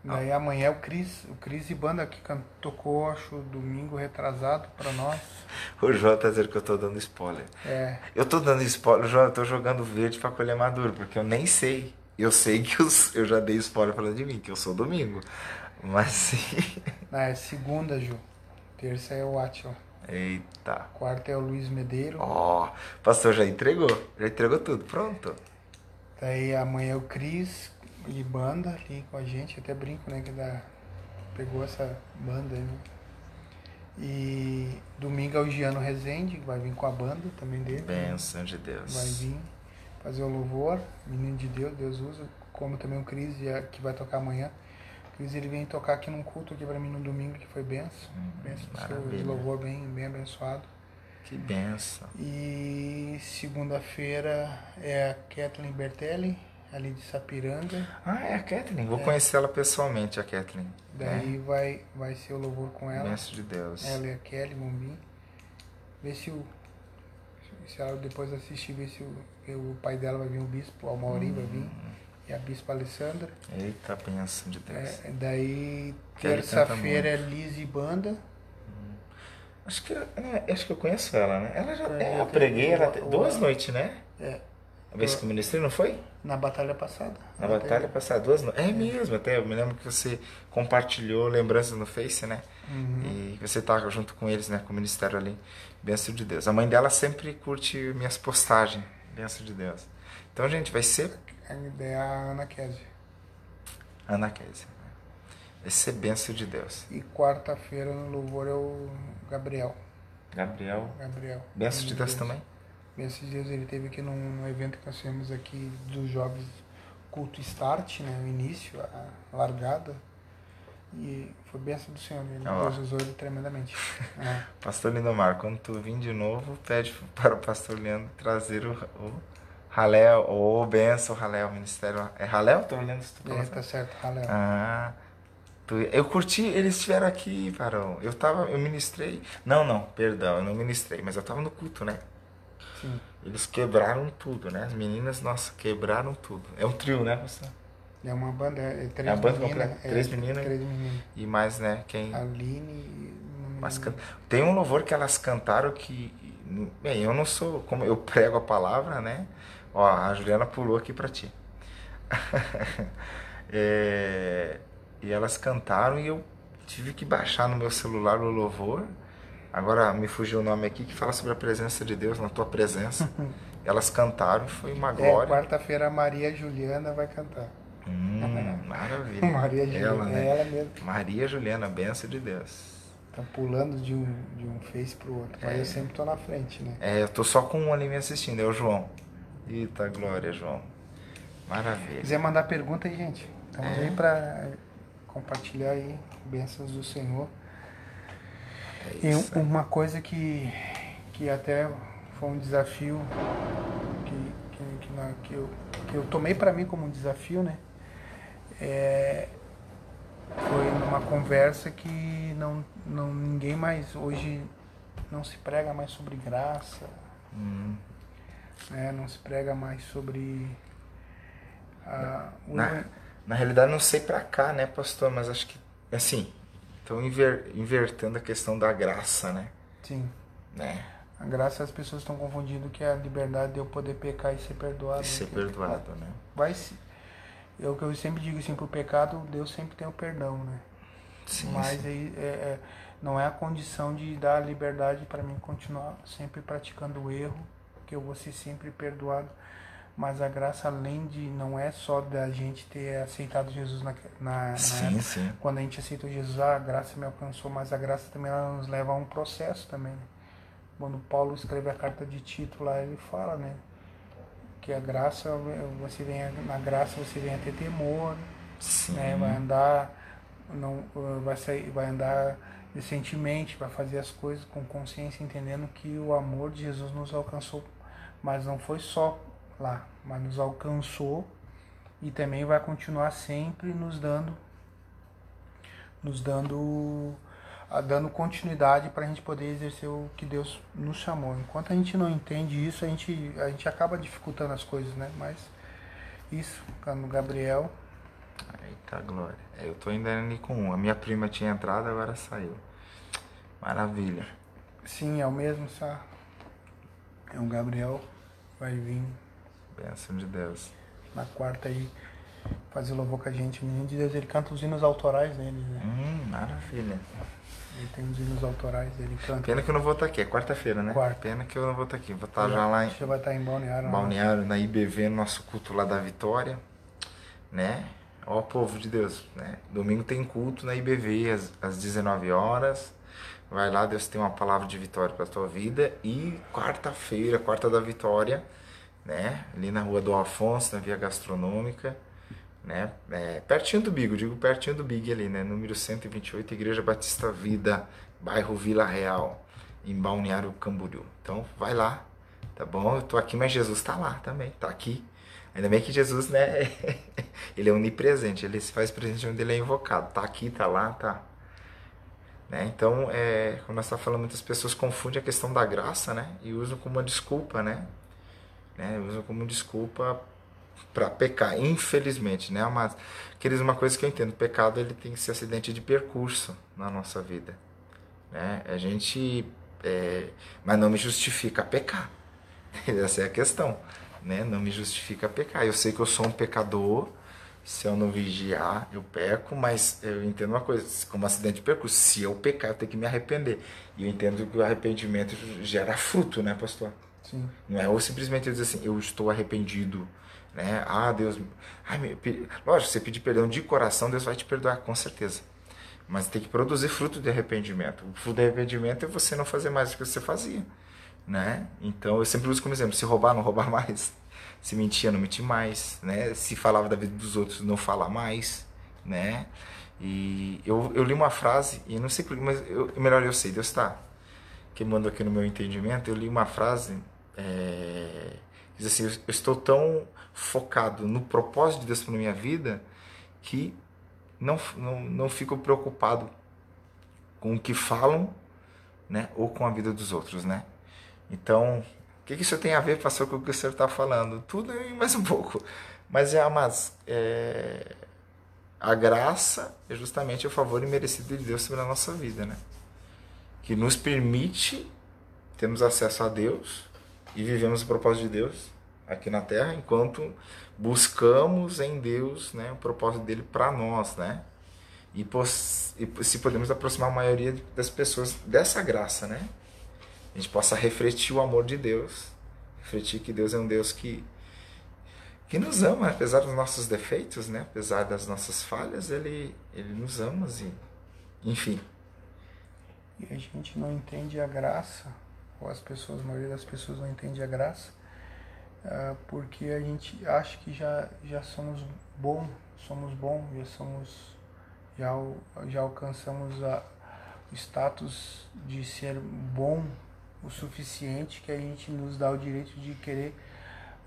daí amanhã o Cris, o Cris e Banda que tocou, acho, domingo retrasado pra nós. O João tá dizendo que eu tô dando spoiler. É, Eu tô dando spoiler, João, eu tô jogando verde pra colher maduro, porque eu nem sei. Eu sei que eu, eu já dei spoiler falando de mim, que eu sou domingo. Mas sim. na é segunda, Ju. Terça é o Atila. Eita. Quarta é o Luiz Medeiro. Ó, o pastor já entregou. Já entregou tudo. Pronto. Daí amanhã é o Cris e Banda ali com a gente. Até brinco, né? Que dá, pegou essa banda aí, né? E domingo é o Giano Rezende, que vai vir com a banda também dele. né? Bênção de Deus. vai vir fazer o louvor, menino de Deus, Deus usa, como também o Cris que vai tocar amanhã. O Cris ele vem tocar aqui num culto aqui pra mim no domingo que foi benção, benção do seu Hum, louvor bem, bem abençoado. Que benção. E segunda-feira é a Kathleen Bertelli, ali de Sapiranga. Ah, é a Kathleen. Vou conhecer ela pessoalmente, a Kathleen. Daí vai, vai ser o louvor com É. ela. Bênção de Deus. Ela e a Kelly Bombim. Ver se o. Se ela depois assistir, ver se o, o pai dela vai vir, o bispo, o Mauri vai vir. E a bispa Alessandra. Eita, bênção de Deus. É, daí, terça-feira é Liz e Banda. Acho que, né, acho que eu conheço ela, né? Ela já. É, É, eu preguei ela duas noites, né? É, A vez que eu ministrei, não foi? na batalha passada. Na batalha passada, duas. É mesmo, até eu me lembro que você compartilhou lembranças no Face, né? Uhum. E você tá junto com eles, né? Com o ministério ali. Benção de Deus. A mãe dela sempre curte minhas postagens. Benção de Deus. Então, gente, vai ser A ideia é a Ana Kézia. Ana Kézia. né? Vai ser benção de Deus. E quarta-feira no louvor é o Gabriel. Gabriel. Gabriel. Benção de Meu Deus também. Esses dias ele teve aqui num, num evento que nós fizemos aqui dos jovens culto start, né? O início, a largada. E foi benção do Senhor, ele, Ó. Deus usou ele tremendamente. É. Pastor Lindomar, quando tu vir de novo, pede para o pastor Leandro trazer o, o Halel, ou benção, Halel, ministério. É Halel? Tô olhando se tu É, tá certo, Halel. Ah, tu- eu curti, eles estiveram aqui, Varão. Eu tava, eu ministrei. Não, não, perdão, eu não ministrei, mas eu tava no culto, né? Sim. Eles quebraram tudo, né? As meninas, nossa, quebraram tudo. É um trio, né, pastor? É uma banda, é, é três É a banda completa, três meninas? Três meninas. E mais, né, quem. Aline Mas can- tem um louvor que elas cantaram que. Bem, eu não sou. Como eu prego a palavra, né? Ó, a Juliana pulou aqui pra ti. É, e elas cantaram e eu tive que baixar no meu celular o louvor. Agora me fugiu o nome aqui que fala sobre a presença de Deus na tua presença. elas cantaram foi uma É, glória. quarta-feira a Maria Juliana vai cantar. Hum, maravilha. Maria Juliana, Ela, né? é ela mesmo. Maria Juliana, benção de Deus. tá pulando de um, de um face pro outro. Mas É. eu sempre tô na frente, né? É, eu tô só com um ali me assistindo, é o João. Eita glória, João. Maravilha. quiser mandar pergunta aí, gente, estamos É. aí para compartilhar aí bênçãos do Senhor. É E isso. um- uma coisa que, que até foi um desafio que, que, que, que eu, que eu tomei para mim como um desafio, né? É, foi numa conversa que não, não ninguém mais hoje não se prega mais sobre graça, Hum, né? Não se prega mais sobre a, o Na, na realidade, não sei pra cá, né, pastor, mas acho que, assim, estão inver, invertendo a questão da graça, né? sim. né? A graça as pessoas estão confundindo que é a liberdade de eu poder pecar e ser perdoado. E ser né? perdoado, né? Vai se. Eu que eu sempre digo assim, pro pecado, Deus sempre tem o perdão, né? Sim, Mas sim. aí é, é, não é a condição de dar a liberdade para mim continuar sempre praticando o erro, que eu vou ser sempre perdoado. Mas a graça, além de não é só da gente ter aceitado Jesus na, na, na Sim, época, sim. quando a gente aceitou Jesus, ah, a graça me alcançou, mas a graça também ela nos leva a um processo também. Né? Quando Paulo escreve a carta de Tito lá, ele fala, né? Que a graça, você vem na graça você vem a ter temor, Sim. né? Vai andar, não, vai sair, vai andar decentemente, vai fazer as coisas com consciência, entendendo que o amor de Jesus nos alcançou, mas não foi só lá, mas nos alcançou e também vai continuar sempre nos dando, nos dando, dando continuidade para a gente poder exercer o que Deus nos chamou. Enquanto a gente não entende isso, a gente, a gente acaba dificultando as coisas, né? Mas isso, no Gabriel, Eita glória. É, eu tô ainda ali com um. A minha prima tinha entrado, agora saiu. Maravilha. Sim, é o mesmo, só. É o Gabriel, vai vir Bênção de Deus. na quarta aí fazer louvor com a gente. O menino de Deus, ele canta os hinos autorais dele, né? Hum, maravilha. Ele tem os hinos autorais, ele canta. Pena que eu não vou estar aqui. É quarta-feira, né? Quarta. Pena que eu não vou estar aqui. Vou estar já lá em Já vai estar em Balneário. né? Balneário, na IBV, no nosso culto lá da Vitória. Né? Ó, povo de Deus, né? Domingo tem culto na IBV às, às 19 horas. Vai lá, Deus tem uma palavra de vitória para tua vida. E quarta-feira, quarta da vitória, né? Ali na rua do Afonso, na Via Gastronômica, né? É, pertinho do Big, digo pertinho do Big ali, né? Número 128, Igreja Batista Vida, bairro Vila Real, em Balneário Camboriú. Então, vai lá, tá bom? Eu tô aqui, mas Jesus tá lá também, tá aqui. Ainda bem que Jesus, né? ele é onipresente, ele se faz presente onde ele é invocado. Tá aqui, tá lá, tá. Né? Então, é, quando nós estamos falando, muitas pessoas confundem a questão da graça, né? E usam como uma desculpa, né? Né? Usam como desculpa para pecar, infelizmente, né? Mas, queridos, uma coisa que eu entendo, pecado ele tem que ser acidente de percurso na nossa vida, né? A gente, é, mas não me justifica pecar. Essa é a questão, né? Não me justifica pecar. Eu sei que eu sou um pecador. Se eu não vigiar, eu peco, mas eu entendo uma coisa, como acidente de percurso, se eu pecar, eu tenho que me arrepender. E eu entendo que o arrependimento gera fruto, né, pastor? Sim. Não é ou simplesmente dizer assim, eu estou arrependido, né? Ah, Deus, ai, me- pe- lógico, você pedir perdão de coração, Deus vai te perdoar, com certeza. Mas tem que produzir fruto de arrependimento. O fruto de arrependimento é você não fazer mais do que você fazia, né? Então eu sempre uso como exemplo, se roubar, não roubar mais. Se mentia, não mentir mais, né? Se falava da vida dos outros, não falar mais, né? E eu, eu li uma frase, e não sei por mas eu, melhor eu sei, Deus está queimando aqui no meu entendimento, eu li uma frase é, diz assim, eu estou tão focado no propósito de Deus para minha vida que não, não, não fico preocupado com o que falam né, ou com a vida dos outros, né? Então, o que, isso tem a ver, pastor, com o que o senhor está falando? Tudo e mais um pouco. Mas, é, mas é, a graça é justamente o favor imerecido de Deus sobre a nossa vida, né? Que nos permite termos acesso a Deus e vivemos o propósito de Deus aqui na Terra, enquanto buscamos em Deus né, o propósito dele para nós, né? E, e se podemos aproximar a maioria das pessoas dessa graça, né? A gente possa refletir o amor de Deus, refletir que Deus é um Deus que que nos ama, apesar dos nossos defeitos, né? Apesar das nossas falhas, ele ele nos ama e enfim. E a gente não entende a graça, ou as pessoas, a maioria das pessoas não entende a graça, uh, porque a gente acha que já, já somos bom, somos bom, já somos, já, já alcançamos a, o status de ser bom o suficiente que a gente nos dá o direito de querer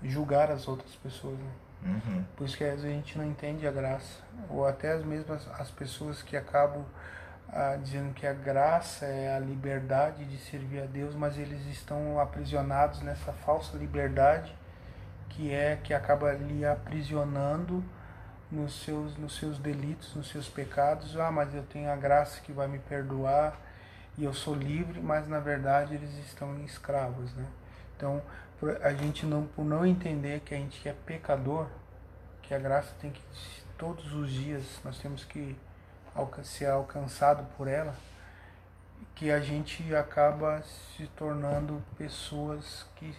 julgar as outras pessoas. Né? Uhum. Por isso que às vezes a gente não entende a graça. Ou até as mesmas as pessoas que acabam ah, dizendo que a graça é a liberdade de servir a Deus, mas eles estão aprisionados nessa falsa liberdade que é que acaba lhe aprisionando nos seus, nos seus delitos, nos seus pecados. Ah, mas eu tenho a graça que vai me perdoar e eu sou livre, mas na verdade eles estão escravos, né? Então, a gente não por não entender que a gente é pecador, que a graça tem que todos os dias nós temos que ser alcançado por ela, que a gente acaba se tornando pessoas que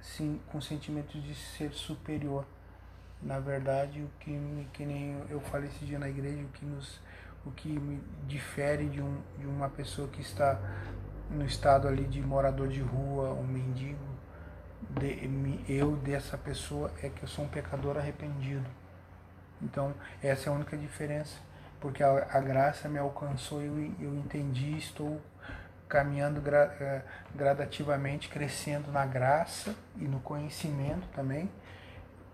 sim, com sentimentos de ser superior. Na verdade, o que, que nem eu falei esse dia na igreja, o que nos o que me difere de, um, de uma pessoa que está no estado ali de morador de rua, um mendigo, de, eu dessa pessoa é que eu sou um pecador arrependido. Então, essa é a única diferença, porque a, a graça me alcançou, eu, eu entendi, estou caminhando gra, eh, gradativamente, crescendo na graça e no conhecimento também,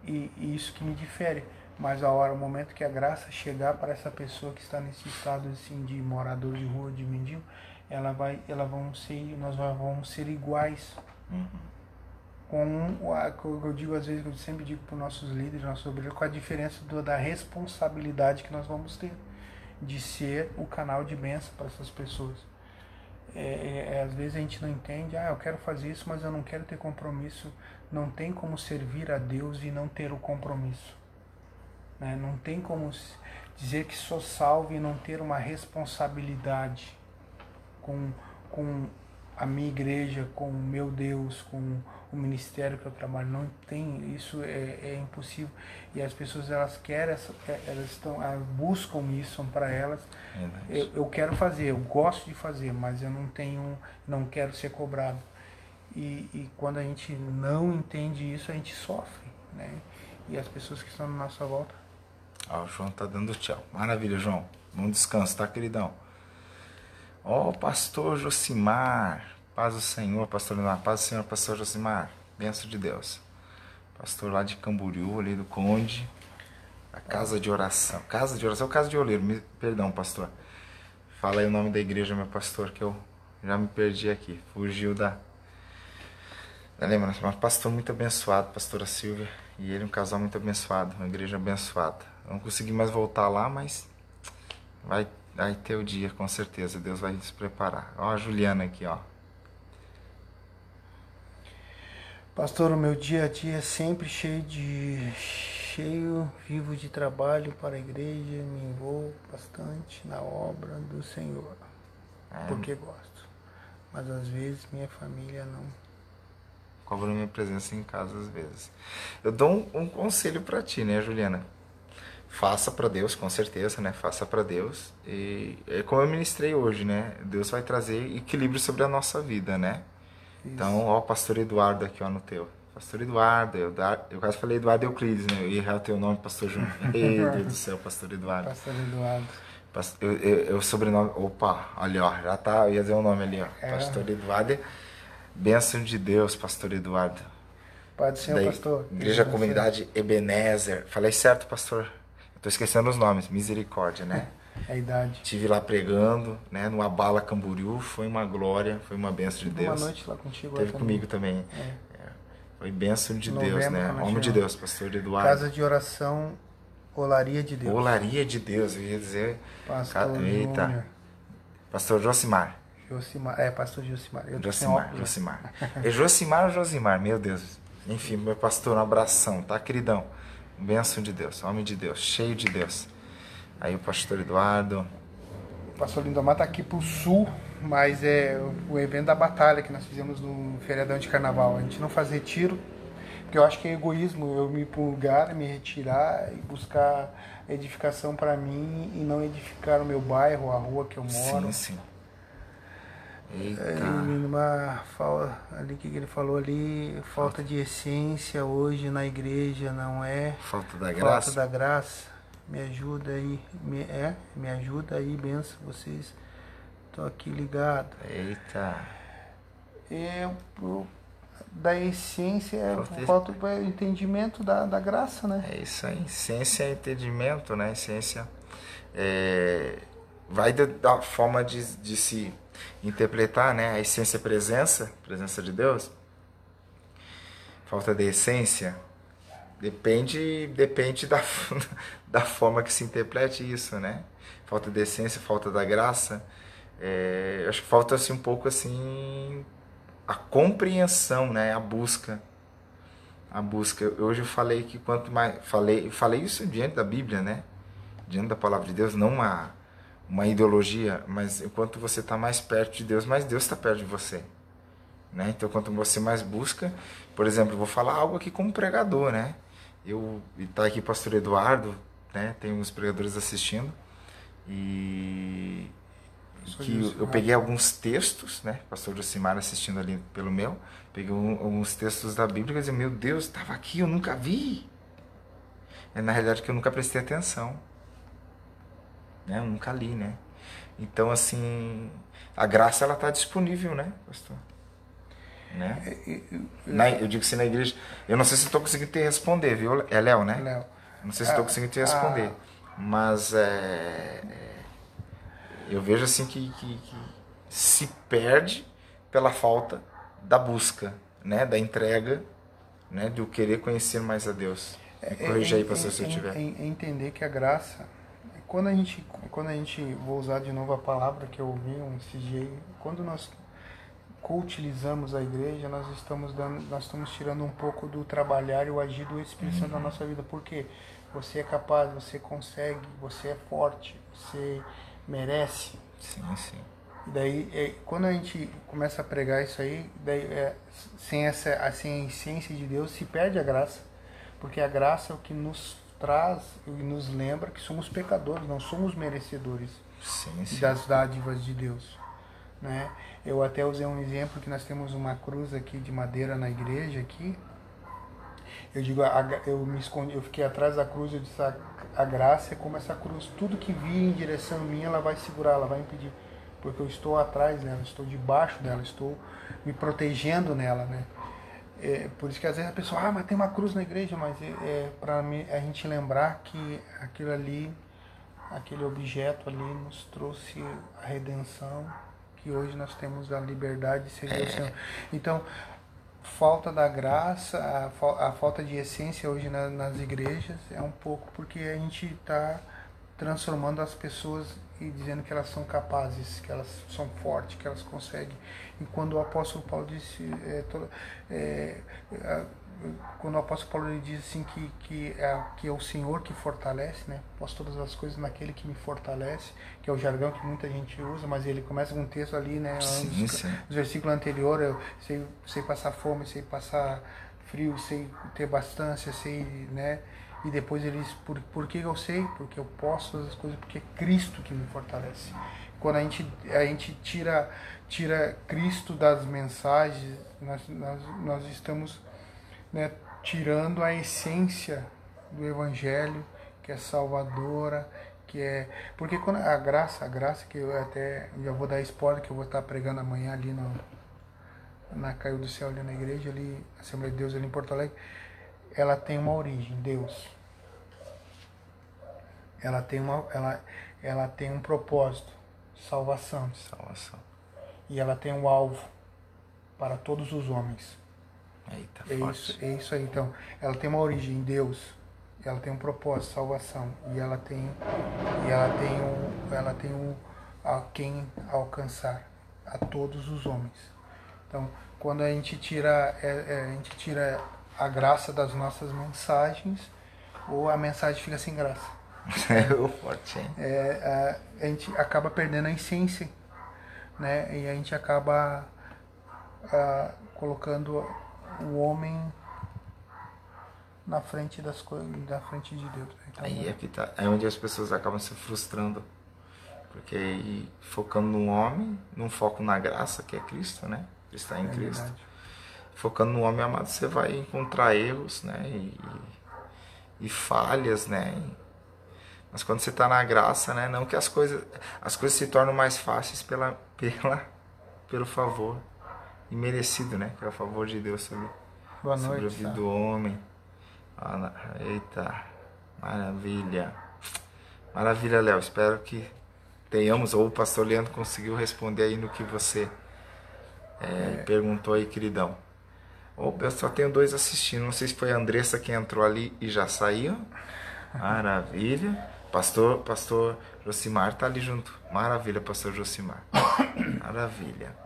e, e isso que me difere. Mas a hora, o momento que a graça chegar para essa pessoa que está nesse estado assim de morador de rua, de mendigo, ela vai, ela vão ser, nós vamos ser iguais. Uhum. Com eu digo às vezes, eu sempre digo para os nossos líderes, nossos obreiros, com a diferença do, da responsabilidade que nós vamos ter de ser o canal de bênção para essas pessoas. É, é, às vezes a gente não entende, ah, eu quero fazer isso, mas eu não quero ter compromisso. Não tem como servir a Deus e não ter o compromisso. Né? Não tem como dizer que sou salvo e não ter uma responsabilidade com, com a minha igreja, com o meu Deus, com o ministério que eu trabalho. Não tem, isso é, é impossível. E as pessoas elas querem, é, elas estão, elas buscam isso para elas. Eu, eu, quero fazer, eu gosto de fazer, mas eu não tenho, não quero ser cobrado. E, e quando a gente não entende isso, a gente sofre, né? E as pessoas que estão na nossa volta Ó, o João tá dando tchau. Maravilha, João. Bom descanso, tá, queridão? Ó, oh, pastor Josimar. Paz do Senhor, pastor Leonardo. Paz do Senhor, pastor Josimar. Benção de Deus. Pastor lá de Camboriú, ali do Conde. A casa de oração. Casa de oração, casa de oleiro. Me, perdão, pastor. Fala aí o nome da igreja, meu pastor, que eu já me perdi aqui. Fugiu da. da lembrança. Mas pastor muito abençoado, pastora Silvia. E ele um casal muito abençoado, uma igreja abençoada. Não consegui mais voltar lá, mas vai, vai ter o dia, com certeza. Deus vai se preparar. Ó a Juliana aqui, ó. Pastor, o meu dia a dia é sempre cheio de cheio, vivo de trabalho para a igreja, me envolvo bastante na obra do Senhor, é. porque gosto. Mas às vezes minha família não cobra minha presença em casa às vezes. Eu dou um, um conselho para ti, né, Juliana? Faça para Deus, com certeza, né? Faça para Deus. E é como eu ministrei hoje, né? Deus vai trazer equilíbrio sobre a nossa vida, né? Isso. Então, ó, pastor Eduardo aqui, ó, no teu. Pastor Eduardo, eu, eu quase falei Eduardo Euclides, né? Eu ia errar o teu nome, pastor João. Meu Deus do céu, pastor Eduardo. Pastor Eduardo. Eu, eu, eu, sobrenome. Opa, olha, ó, já tá. Eu ia dizer o nome ali, ó. É. Pastor Eduardo. Bênção de Deus, pastor Eduardo. Pode ser, pastor. Igreja Comunidade Ebenezer. Falei certo, pastor? Tô esquecendo os nomes, misericórdia, né? É a idade. Tive lá pregando, né? No Abala Camboriú, foi uma glória, foi uma benção de Deus. Uma noite lá contigo. Teve comigo também. É. É. Foi benção de Novembro, Deus, né? Homem de Deus, pastor Eduardo. Casa de oração, Olaria de Deus. Olaria de Deus, eu ia dizer. Pastor Eita. Júnior. Pastor Josimar. Josimar, é, pastor Josimar. Eu Josimar, Josimar. É Josimar ou Josimar? Meu Deus. Enfim, meu pastor, um abração, tá, queridão? Bênção de Deus, homem de Deus, cheio de Deus. Aí o pastor Eduardo. O pastor Lindomar está aqui para o sul, mas é o evento da batalha que nós fizemos no feriadão de carnaval. A gente não faz retiro, porque eu acho que é egoísmo eu me lugar, me retirar e buscar edificação para mim e não edificar o meu bairro, a rua que eu moro. Sim, sim. Eita. Uma falta ali que ele falou ali, falta de essência hoje na igreja, não é? Falta da graça. Falta da graça. Me ajuda aí, me, é, me ajuda aí, benção vocês. Tô aqui ligado. Eita. É, o- da essência, é, Falta- o entendimento da, da graça, né? É isso aí. Ciência é entendimento, né? Ciência é, vai da, da forma de, de se interpretar, né? A essência presença, presença de Deus. Falta de essência depende depende da, da forma que se interprete isso, né? Falta de essência, falta da graça. É, acho que falta assim um pouco assim a compreensão, né? A busca a busca. Hoje eu falei que quanto mais falei, falei isso diante da Bíblia, né? Diante da palavra de Deus, não uma uma ideologia, mas enquanto você está mais perto de Deus, mais Deus está perto de você, né? Então quanto você mais busca, por exemplo, vou falar algo aqui como pregador, né? Eu está aqui pastor Eduardo, né? Tem uns pregadores assistindo e que eu, peguei alguns textos, né? Pastor Josimar assistindo ali pelo meu, peguei um- alguns textos da Bíblia e dizia, meu Deus, estava aqui, eu nunca vi. É na realidade que eu nunca prestei atenção, né? Eu nunca li, né? Então assim, a graça ela está disponível, né, pastor? Né? Na, eu digo assim na igreja, eu não sei se estou conseguindo te responder, viu? É Léo, né? Léo. Não sei se estou Ah, conseguindo te responder, ah. mas é, é, eu vejo assim que, que, que se perde pela falta da busca, né, da entrega, né, do querer conhecer mais a Deus. Me corrija aí, pastor, se eu é- tiver. é- é entender que a graça, quando a gente, quando a gente, vou usar de novo a palavra que eu ouvi um CJ, quando nós co-utilizamos a igreja, nós estamos dando, nós estamos tirando um pouco do trabalhar e o agir do Espírito Santo na Uhum. nossa vida, porque você é capaz, você consegue, você é forte, você merece. Sim, sim. E daí, é, quando a gente começa a pregar isso aí, daí, é, sem, essa, sem a essência de Deus, se perde a graça. Porque a graça é o que nos traz e nos lembra que somos pecadores, não somos merecedores Sim, sim. das dádivas de Deus. Né? Eu até usei um exemplo que nós temos uma cruz aqui de madeira na igreja aqui. Eu digo, eu me escondi, eu fiquei atrás da cruz, eu disse, a, a graça é como essa cruz, tudo que vir em direção a mim, ela vai segurar, ela vai impedir, porque eu estou atrás dela, estou debaixo dela, estou me protegendo nela, né? É, por isso que às vezes a pessoa, ah, mas tem uma cruz na igreja, mas é, é para a gente lembrar que aquilo ali, aquele objeto ali nos trouxe a redenção, que hoje nós temos a liberdade de servir ao Senhor. Então, falta da graça, a, a falta de essência hoje na- nas igrejas é um pouco porque a gente está transformando as pessoas e dizendo que elas são capazes, que elas são fortes, que elas conseguem. E quando o apóstolo Paulo disse, é, toda- é, a- quando o apóstolo Paulo ele diz assim que, que, é, que é o Senhor que fortalece, né? Posso todas as coisas naquele que me fortalece, que é o jargão que muita gente usa, mas ele começa com um texto ali, né? Sim, Antes- sim. os versículos anteriores, eu sei, sei passar fome, sei passar frio, sei ter bastância, sei, né? E depois eles, por, por que eu sei? Porque eu posso fazer as coisas, porque é Cristo que me fortalece. Quando a gente, a gente tira, tira Cristo das mensagens, nós, nós, nós estamos né, tirando a essência do Evangelho, que é salvadora, que é. Porque quando a graça, a graça que eu até já vou dar spoiler, que eu vou estar pregando amanhã ali no, na Caiu do Céu, ali na igreja, ali, Assembleia de Deus ali em Porto Alegre, ela tem uma origem, Deus. Ela tem, uma, ela, ela tem um propósito, salvação. Salvação. E ela tem um alvo para todos os homens. Eita, É forte. isso, é isso aí. Então, ela tem uma origem, Deus. Ela tem um propósito, salvação. E ela tem, e ela tem um, ela tem um, a quem alcançar a todos os homens. Então, quando a gente tira, é, é, a gente tira a graça das nossas mensagens, ou a mensagem fica sem graça. É o forte, hein? É, a, a gente acaba perdendo a essência, né? E a gente acaba ah, colocando o homem na frente das coisas, na frente de Deus. né? Então, Aí é que tá. É onde as pessoas acabam se frustrando. Porque focando no homem, num foco na graça, que é Cristo, né? Está em É Cristo. verdade. Focando no homem amado, você vai encontrar erros, né? E, e falhas, né? Mas quando você está na graça, né? Não que as coisas, as coisas se tornam mais fáceis pela, pela, pelo favor imerecido, né? Que é o favor de Deus sobre, Boa sobre a noite. vida tá? do homem. Eita, maravilha. Maravilha, Léo. Espero que tenhamos, ou o pastor Leandro conseguiu responder aí no que você é, perguntou aí, queridão. Ô, eu só tenho dois assistindo. Não sei se foi a Andressa que entrou ali e já saiu. Maravilha. Pastor, pastor Josimar tá ali junto. Maravilha, pastor Josimar. Maravilha.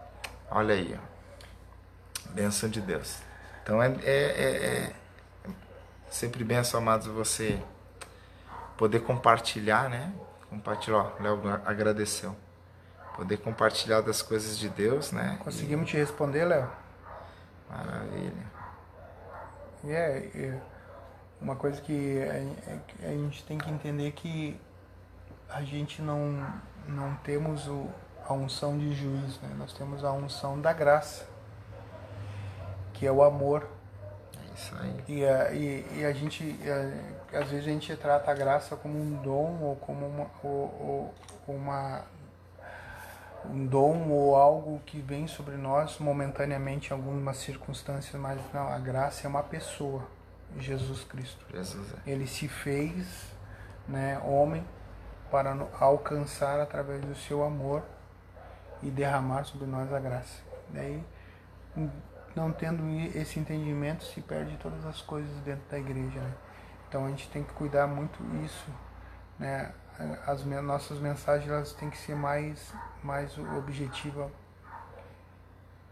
Olha aí, ó. Benção de Deus. Então é, é, é- é sempre benção, amados, você poder compartilhar, né? Compartilhar, ó, Léo agradeceu. Poder compartilhar das coisas de Deus, né? Conseguimos te responder, Léo? Maravilha. E é, é uma coisa que a, é que a gente tem que entender que a gente não, não temos o, a unção de juiz, né? nós temos a unção da graça, que é o amor. É isso aí. E a, e, e a gente, é, às vezes a gente trata a graça como um dom ou como uma, ou, ou uma um dom ou algo que vem sobre nós momentaneamente em algumas circunstâncias, mas não, a graça é uma pessoa, Jesus Cristo. Jesus é. Ele se fez, né, homem para alcançar através do seu amor e derramar sobre nós a graça. Daí, n- não tendo esse entendimento, se perde todas as coisas dentro da igreja, né? Então a gente tem que cuidar muito isso, né? As nossas mensagens elas têm que ser mais mais objetiva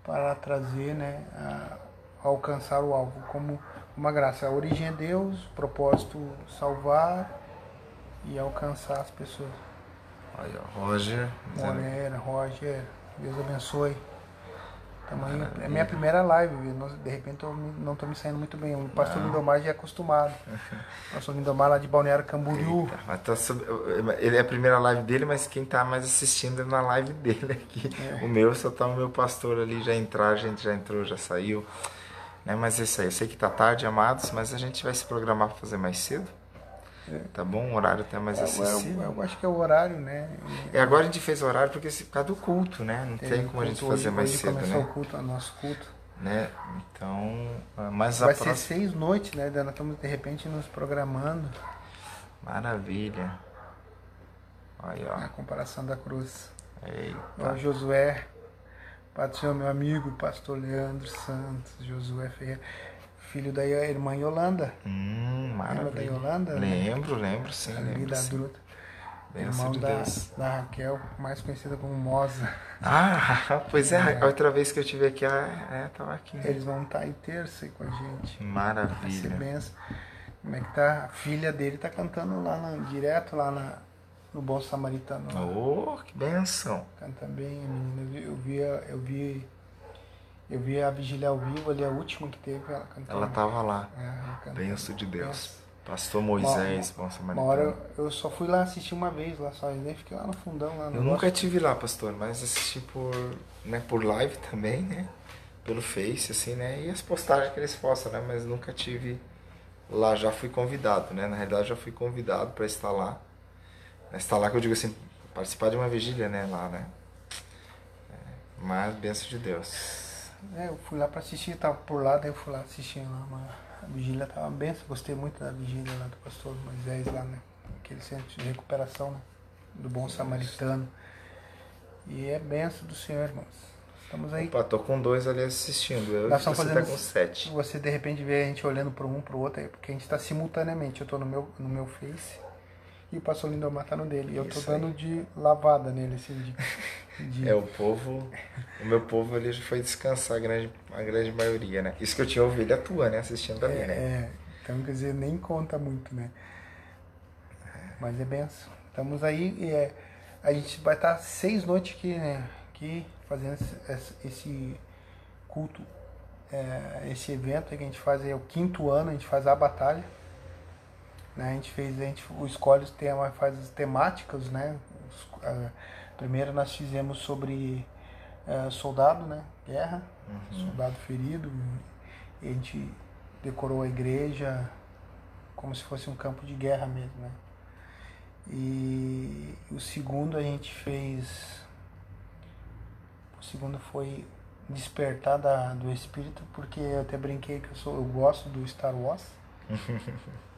para trazer, né, alcançar o alvo como uma graça. A origem é Deus, propósito salvar e alcançar as pessoas. Aí, ó, Roger. Moreira, Roger, Deus abençoe. Tamo aí. É minha primeira live, viu? Não- de repente eu não estou me saindo muito bem. O pastor Lindomar já é acostumado. O pastor Lindomar lá de Balneário Camboriú. Eita, tá sub- Ele é a primeira live dele, mas quem tá mais assistindo é na live dele aqui. É. O meu só tá o meu pastor ali, já entrar, a gente já entrou, já saiu. Né? Mas é isso aí. Eu sei que tá tarde, amados, mas a gente vai se programar para fazer mais cedo. Tá bom? Um horário até mais É, acessível. eu, eu acho que é o horário, né? E agora a gente fez horário porque por causa do culto, né? Não Tem tem como a gente fazer hoje, mais hoje cedo, né? o culto, o nosso culto. né? Então, ah, mas a Vai ser próxima... seis noites, né? Nós estamos de repente nos programando Maravilha. Aí, ó. na comparação da cruz. Eita. O Josué, Do Senhor, meu amigo, pastor Leandro Santos, Josué Ferreira, filho da irmã Yolanda, Hum, lembra da maravilha. Yolanda? né? Lembro, lembro, sim. Ali Lembro, da sim. Druta, irmão de da, da Raquel, mais conhecida como Moza. Ah, pois é, É. a outra vez que eu tive aqui, ah, é, tava aqui. né? Eles vão estar aí terça aí com a gente. Vai ser Maravilha. benção. Como é que tá? A filha dele tá cantando lá na- direto lá na, no Bom Samaritano. Oh, que benção. Canta bem, a menina. Eu vi, eu vi, eu vi, eu a vigília ao vivo ali, a última que teve, ela cantando. Ela tava lá. É. Benção de Deus. Benção. Pastor Moisés, bom Uma samaritano. hora eu, eu só fui lá assistir uma vez lá só, e nem fiquei lá no fundão lá no Eu nunca tive lá, pastor, mas assisti por, né, por live também, né? Pelo Face, assim, né? E as postagens que eles postam, né? Mas nunca tive lá, já fui convidado, né? Na realidade, já fui convidado para estar lá. Estar lá que eu digo assim, participar de uma vigília, né? Lá, né? É, mas, benção de Deus. É, eu fui lá pra assistir, tava por lá, daí eu fui lá assistir lá, mas a vigília tava uma benção, gostei muito da vigília lá do pastor Moisés lá, né? Aquele centro de recuperação, né? Do bom samaritano. E é benção do Senhor, irmãos. Estamos aí. Opa, tô com dois ali assistindo. Eu, Nós você tá fazendo- com sete. Você de repente vê a gente olhando para um para o outro, porque a gente está simultaneamente. Eu estou no meu, no meu Face e o pastor Lindomar tá dele. E eu tô dando de lavada nele, assim, de. de- É, o povo, o meu povo já foi descansar, a grande, a grande maioria, né? Isso que eu tinha ovelha tua, né? Assistindo ali, é, né? é, então quer dizer, nem conta muito, né? Mas é benção. Estamos aí e é, a gente vai estar seis noites aqui, né? Aqui fazendo esse, esse- esse culto, é, esse evento que a gente faz, é o quinto ano, a gente faz a batalha. Né? A gente fez, a gente escolhe os temas, faz as temáticas, né? uh, primeiro nós fizemos sobre uh, soldado, né? Guerra, Uhum. soldado ferido. A gente decorou a igreja como se fosse um campo de guerra mesmo, né? E o segundo a gente fez. O segundo foi despertar da, do espírito, porque eu até brinquei que eu sou, eu gosto do Star Wars.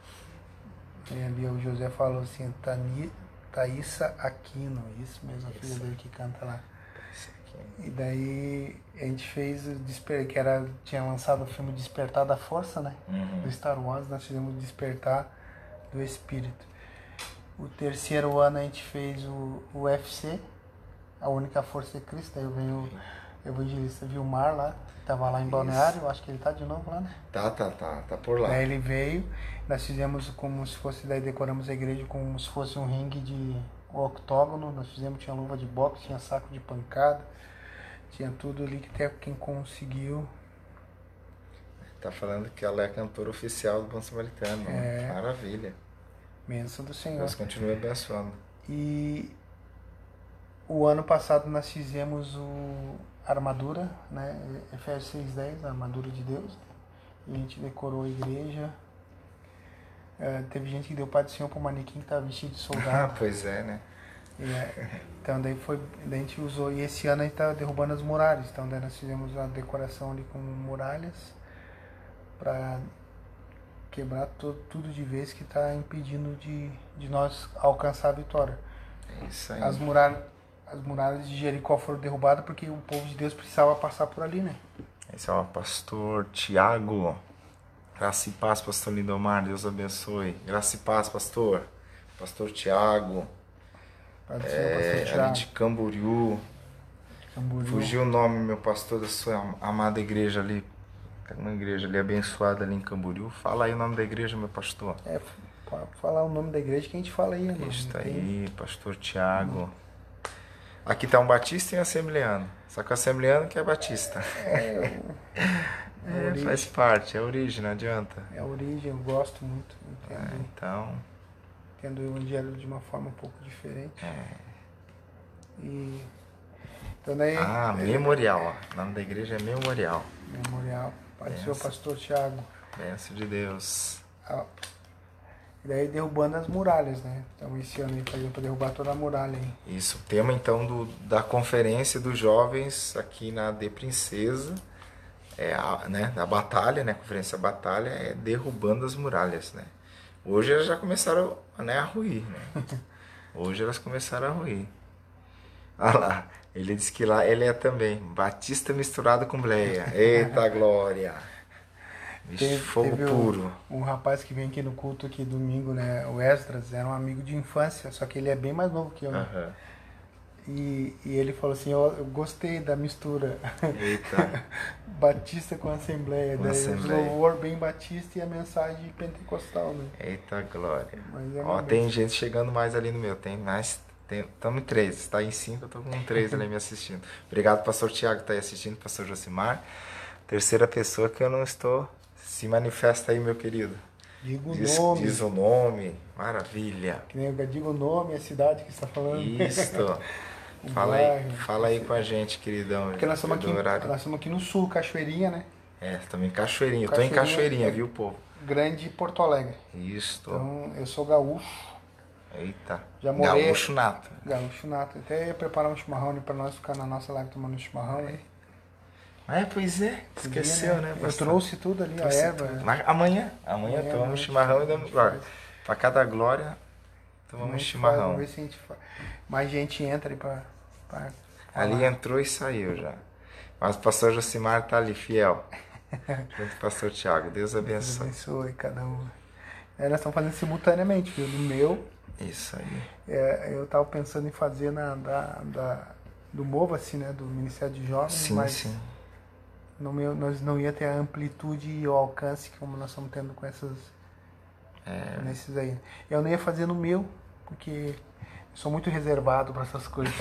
e ali o José falou assim, Tani, Thaísa Aquino, isso mesmo, a filha dele que canta lá. E daí a gente fez que era, tinha lançado o filme Despertar da Força, né? Uhum. Do Star Wars, nós fizemos Despertar do Espírito. O terceiro ano a gente fez o, o UFC, A Única Força é Cristo, aí eu venho evangelista Vilmar lá, tava lá em Balneário, acho que ele tá de novo lá, né? Tá, tá, tá, tá por lá. Daí ele veio, nós fizemos como se fosse, daí decoramos a igreja como se fosse um ringue de octógono, nós fizemos, tinha luva de boxe, tinha saco de pancada, tinha tudo ali que até quem conseguiu. Tá falando que ela é cantora oficial do Bom Samaritano. É. Maravilha. Bênção do Senhor. Deus continue abençoando. E o ano passado nós fizemos o a armadura, né? Efésios 6,10, a armadura de Deus. E a gente decorou a igreja. É, teve gente que deu Pai do Senhor pro manequim que tava vestido de Ah, soldado. pois é, né? É, então daí foi. Daí a gente usou. E esse ano a gente tá derrubando as muralhas. Então daí nós fizemos a decoração ali com muralhas para quebrar to, tudo de vez que está impedindo de, de nós alcançar a vitória. É isso aí. As muralhas, as muralhas de Jericó foram derrubadas porque o povo de Deus precisava passar por ali, né? Esse é o pastor Tiago. Graça e paz, pastor Lindomar. Deus abençoe. Graça e paz, pastor. Pastor Tiago. Dizer É, pastor ali de Camboriú. Camboriú. Fugiu o nome, meu pastor, da sua amada igreja ali. Tem uma igreja ali abençoada ali em Camboriú. Fala aí o nome da igreja, meu pastor. É, falar o nome da igreja que a gente fala aí, Não tem- aí, pastor Tiago. Aqui tá um batista e um assembleano. Só que o assembleano que é batista. É, É, origem. faz parte, é a origem, não adianta. é a origem, eu gosto muito. É, Entendo, então, entendo o evangelho de uma forma um pouco diferente. E. Então daí. ah, é, memorial. ó. O nome da igreja é Memorial. Memorial. Pai do Benção. Pastor Tiago. Bênção de Deus. Ah, E daí derrubando as muralhas, né? Então esse ano aí fazendo pra derrubar toda a muralha aí. Isso, o tema então do, da conferência dos jovens aqui na D Princesa, é a, né, da batalha, né, conferência batalha, é derrubando as muralhas, né. Hoje elas já começaram né, a ruir, né. Hoje elas começaram a ruir. Olha lá, ele disse que lá ele é também Batista misturado com Bleia. Eita glória! Teve- fogo teve puro. Um rapaz que vem aqui no culto aqui domingo, né? O Esdras, era um amigo de infância, só que ele é bem mais novo que eu, né? Aham. E, e ele falou assim, eu, eu gostei da mistura. Eita. batista com Assembleia. Daí Assembleia. o louvor bem batista e a mensagem pentecostal, né? Eita glória. É Ó, tem gente chegando mais ali no meu. Tem mais. Estamos em três. Você tá em cinco, eu tô com três ali me assistindo. Obrigado, pastor Tiago, que tá aí assistindo, pastor Josimar. Terceira pessoa que eu não estou. Se manifesta aí, meu querido. Diga o Diz, nome. diz o nome. Maravilha. Que nem eu digo o nome, a cidade que você está falando. Isto. O Fala aí, fala aí com a gente, queridão. Porque nós estamos aqui, horário. nós estamos aqui no sul, Cachoeirinha, né? É, também em Cachoeirinha. Eu tô em Cachoeirinha, é. viu, povo? Grande Porto Alegre. Isto. Então, eu sou gaúcho, Eita. Já morei- Gaúcho nato. gaúcho nato. Até ia preparar um chimarrão ali pra nós ficar na nossa live tomando um chimarrão. né? É, pois é. Esqueceu, Podia, né? Eu pastor? trouxe tudo ali, Trouxe a erva. Mas amanhã, amanhã, Amanhã, tomamos amanhã chimarrão e damos glória. faz. Pra cada glória, tomamos chimarrão. Vamos ver se a gente faz. Mais gente entra aí pra. pra Ali entrou e saiu já. Mas o pastor Josimar tá ali, fiel. Junto com o pastor Tiago. Deus Deus abençoe. abençoe cada um. É, nós estamos fazendo simultaneamente, viu? No meu, Isso aí. é, eu estava pensando em fazer na, da, da, do Mova, assim, né? Do Ministério de Jovens, Sim, mas sim. Meu, nós não ia ter a amplitude e o alcance como nós estamos tendo com essas. É. Nesses aí. Eu não ia fazer no meu, porque sou muito reservado para essas coisas.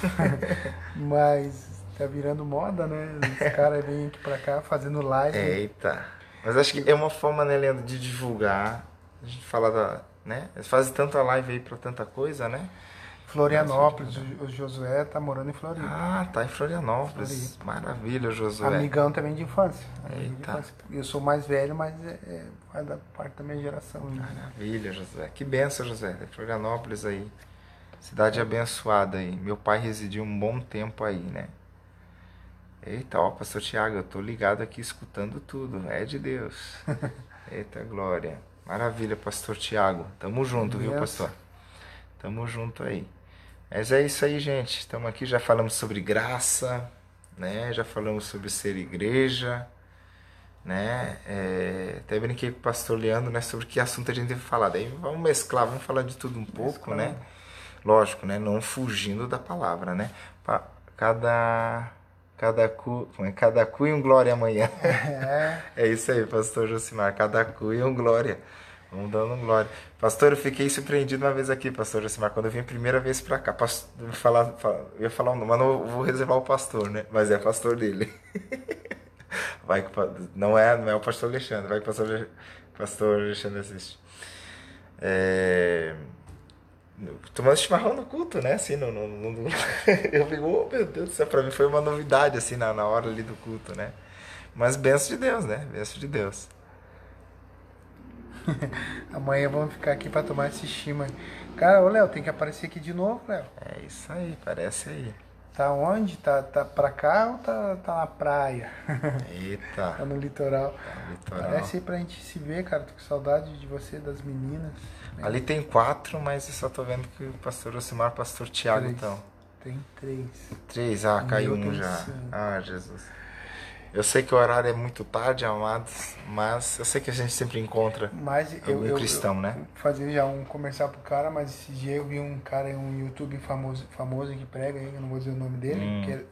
Mas tá virando moda, né? Os caras vêm aqui pra cá fazendo live. Eita. Mas acho que é uma forma, né, Leandro, de divulgar. A gente fala da. né? Eles fazem tanta live aí pra tanta coisa, né? Florianópolis, o, o Josué tá morando em Floripa. Ah, tá em Florianópolis. Maravilha, Josué. Amigão também de infância. amigo de Eita. infância. Eu sou mais velho, mas é, é, é da parte da minha geração. né? Maravilha, Josué. Que benção, José. É Florianópolis aí. Cidade abençoada aí. Meu pai residiu um bom tempo aí, né? Eita, ó, pastor Tiago, eu tô ligado aqui escutando tudo. É de Deus. Eita, glória. Maravilha, pastor Tiago. Tamo junto, viu, pastor? Tamo junto aí. Mas é isso aí, gente. Estamos aqui, já falamos sobre graça, né? Já falamos sobre ser igreja, né? É, até brinquei com o pastor Leandro, né? Sobre que assunto a gente deve falar. Daí vamos mesclar, vamos falar de tudo um pouco, né? Lógico, né? Não fugindo da palavra, né? Pa- Cada, cada cu, é? cada cu e um glória amanhã. É, É isso aí, pastor Josimar. Cada cu e um glória. Vamos dando glória. Pastor, eu fiquei surpreendido uma vez aqui, pastor Josimar, quando eu vim a primeira vez pra cá. Pas- eu falar, fa- eu ia falar um nome, mas não vou reservar o pastor, né? Mas é pastor dele. Vai que não é, não é o pastor Alexandre, vai que o pastor, pastor Alexandre assiste. É, tomando chimarrão no culto, né? Assim, no, no, no- eu fico, oh, meu Deus do céu, pra mim foi uma novidade, assim, na, na hora ali do culto, né? Mas benção de Deus, né? Benção de Deus. amanhã vamos ficar aqui pra tomar esse chima. Cara, ô Léo, tem que aparecer aqui de novo, Léo. É isso aí, parece aí. Tá onde? Tá, tá pra cá ou tá, tá na praia? Eita, tá no litoral. litoral. Parece aí pra gente se ver, cara. Tô com saudade de você, das meninas. Ali tem quatro, mas eu só tô vendo que o pastor Osimar e o pastor Tiago estão. Tem três. Três, ah, caiu um já. Ah, Jesus. Eu sei que o horário é muito tarde, amados, mas eu sei que a gente sempre encontra Mas eu, algum eu, cristão, eu- né? fazer já um comercial pro cara, mas esse dia eu vi um cara, um YouTube famoso, famoso que prega aí, eu não vou dizer o nome dele, Hum. que é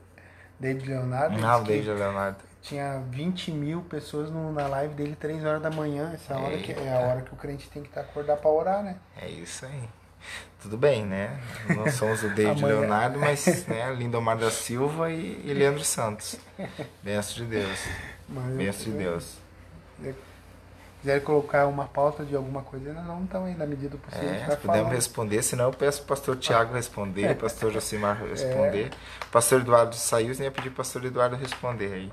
David Leonardo. ele Ah, David Leonardo. Tinha 20 mil pessoas no- na live dele 3 horas da manhã. Essa hora que é a Eita. hora que o crente tem que estar acordar pra orar, né? É isso aí. Tudo bem, né? Não somos o David. Leonardo, mas né, Lindomar da Silva e, e Leandro Santos. Benção de Deus. Mas Benção de eu- Deus. Se quiser colocar uma pauta de alguma coisa, nós não estamos aí na medida do possível. É, podemos responder, senão eu peço pro pastor Tiago responder, o pastor Josimar responder. O pastor Eduardo saiu, eu ia pedir pro pastor Eduardo responder aí.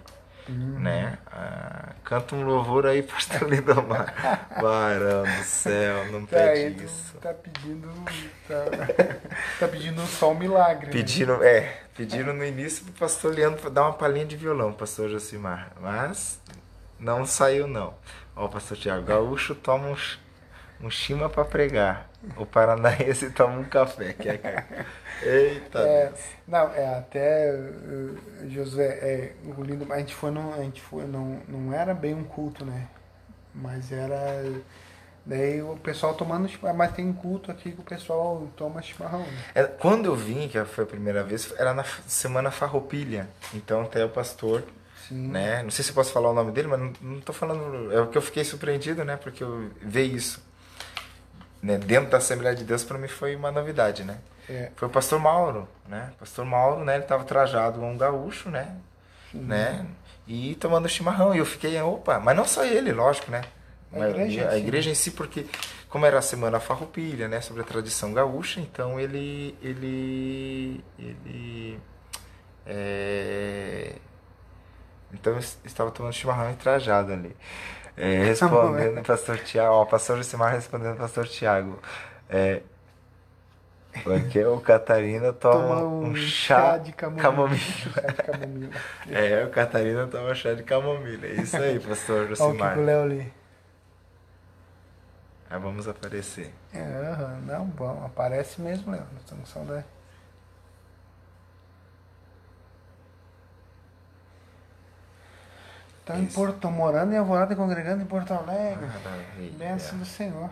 Uhum. Né? Ah, canta um louvor aí, pastor Lindomar. Barão do céu, não Tá, aí pede tu isso. tá pedindo. Tá, tá pedindo só um milagre. né? Pediram, é, pediram no início pro pastor Leandro dar uma palhinha de violão, pastor Josimar. Mas não saiu não. Ó, pastor Tiago, gaúcho toma um, um chima pra pregar. O paranaense toma um café. Que é... Eita É, não, é até uh, Josué, é, o lindo, a gente foi num, a gente foi não, não era bem um culto, né? Mas era daí o pessoal tomando, chimarrão, mas tem culto aqui que o pessoal toma chimarrão. Né? É, Quando eu vim, que foi a primeira vez, era na semana farroupilha. Então até o pastor, né? Não sei se eu posso falar o nome dele, mas não, não tô falando. É o que eu fiquei surpreendido, né? Porque eu vi isso. Né? Dentro da Assembleia de Deus, para mim foi uma novidade, né? É, Foi o pastor Mauro, né? Pastor Mauro, né? Ele tava trajado um gaúcho, né? né? E tomando chimarrão. E eu fiquei, opa, mas não só ele, lógico, né? A igreja em a si. igreja em si, porque como era a semana farroupilha, né? Sobre a tradição gaúcha, então ele. ele. ele. é, Então eu estava tomando chimarrão e trajado ali. É, respondendo o pastor Tiago, ó, pastor Josimar respondendo o pastor Tiago. É, porque o Catarina toma, Toma um, um chá, chá de camomila. camomila. chá de camomila. É, o Catarina toma chá de camomila. É isso aí, pastor Olha o Léo ali. Aí vamos aparecer. É, não, bom, aparece mesmo, Léo. Nós estamos com saudade. Tá em Isso. Porto, morando em Alvorada e congregando em Porto Alegre. Maravilha. Benção do Senhor.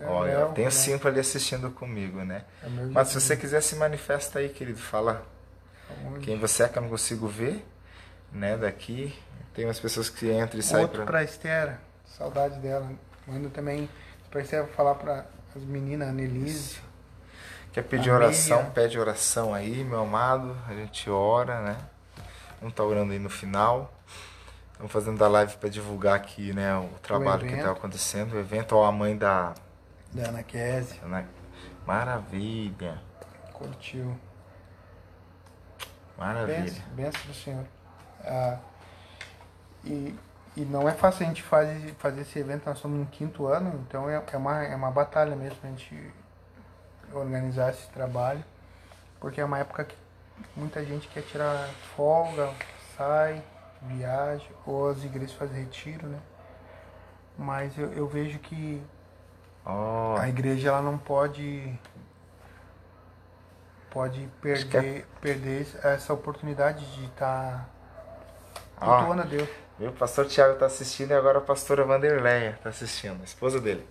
É, Olha, tem né? cinco ali assistindo comigo, né? É Mas se Jesus. você quiser se manifesta aí, querido, fala Onde? quem você é que eu não consigo ver, né? Daqui. Tem umas pessoas que entram e saem Outro pra... pra Esther, saudade dela. Manda também, pra Esther falar pra as meninas, a Nelise. Quer pedir oração, pede oração aí, meu amado. A gente ora, né? Vamos estar orando aí no final. Estamos fazendo a live para divulgar aqui, né, o trabalho que evento. está acontecendo. O evento, ó, a mãe da Da Ana Kézia. Ana- Maravilha. Curtiu. Maravilha. Benção do Senhor. Ah, e, e não é fácil a gente fazer, fazer esse evento, nós estamos no quinto ano, então é, é, uma, é uma batalha mesmo a gente organizar esse trabalho, porque é uma época que muita gente quer tirar folga, sai, viaja, ou as igrejas fazem retiro, né? Mas eu, eu vejo que Ó, a igreja ela não pode pode perder, perder essa oportunidade de estar Ó. cultuando a Deus. viu? O pastor Tiago tá assistindo e agora a pastora Vanderleia tá assistindo, a esposa dele.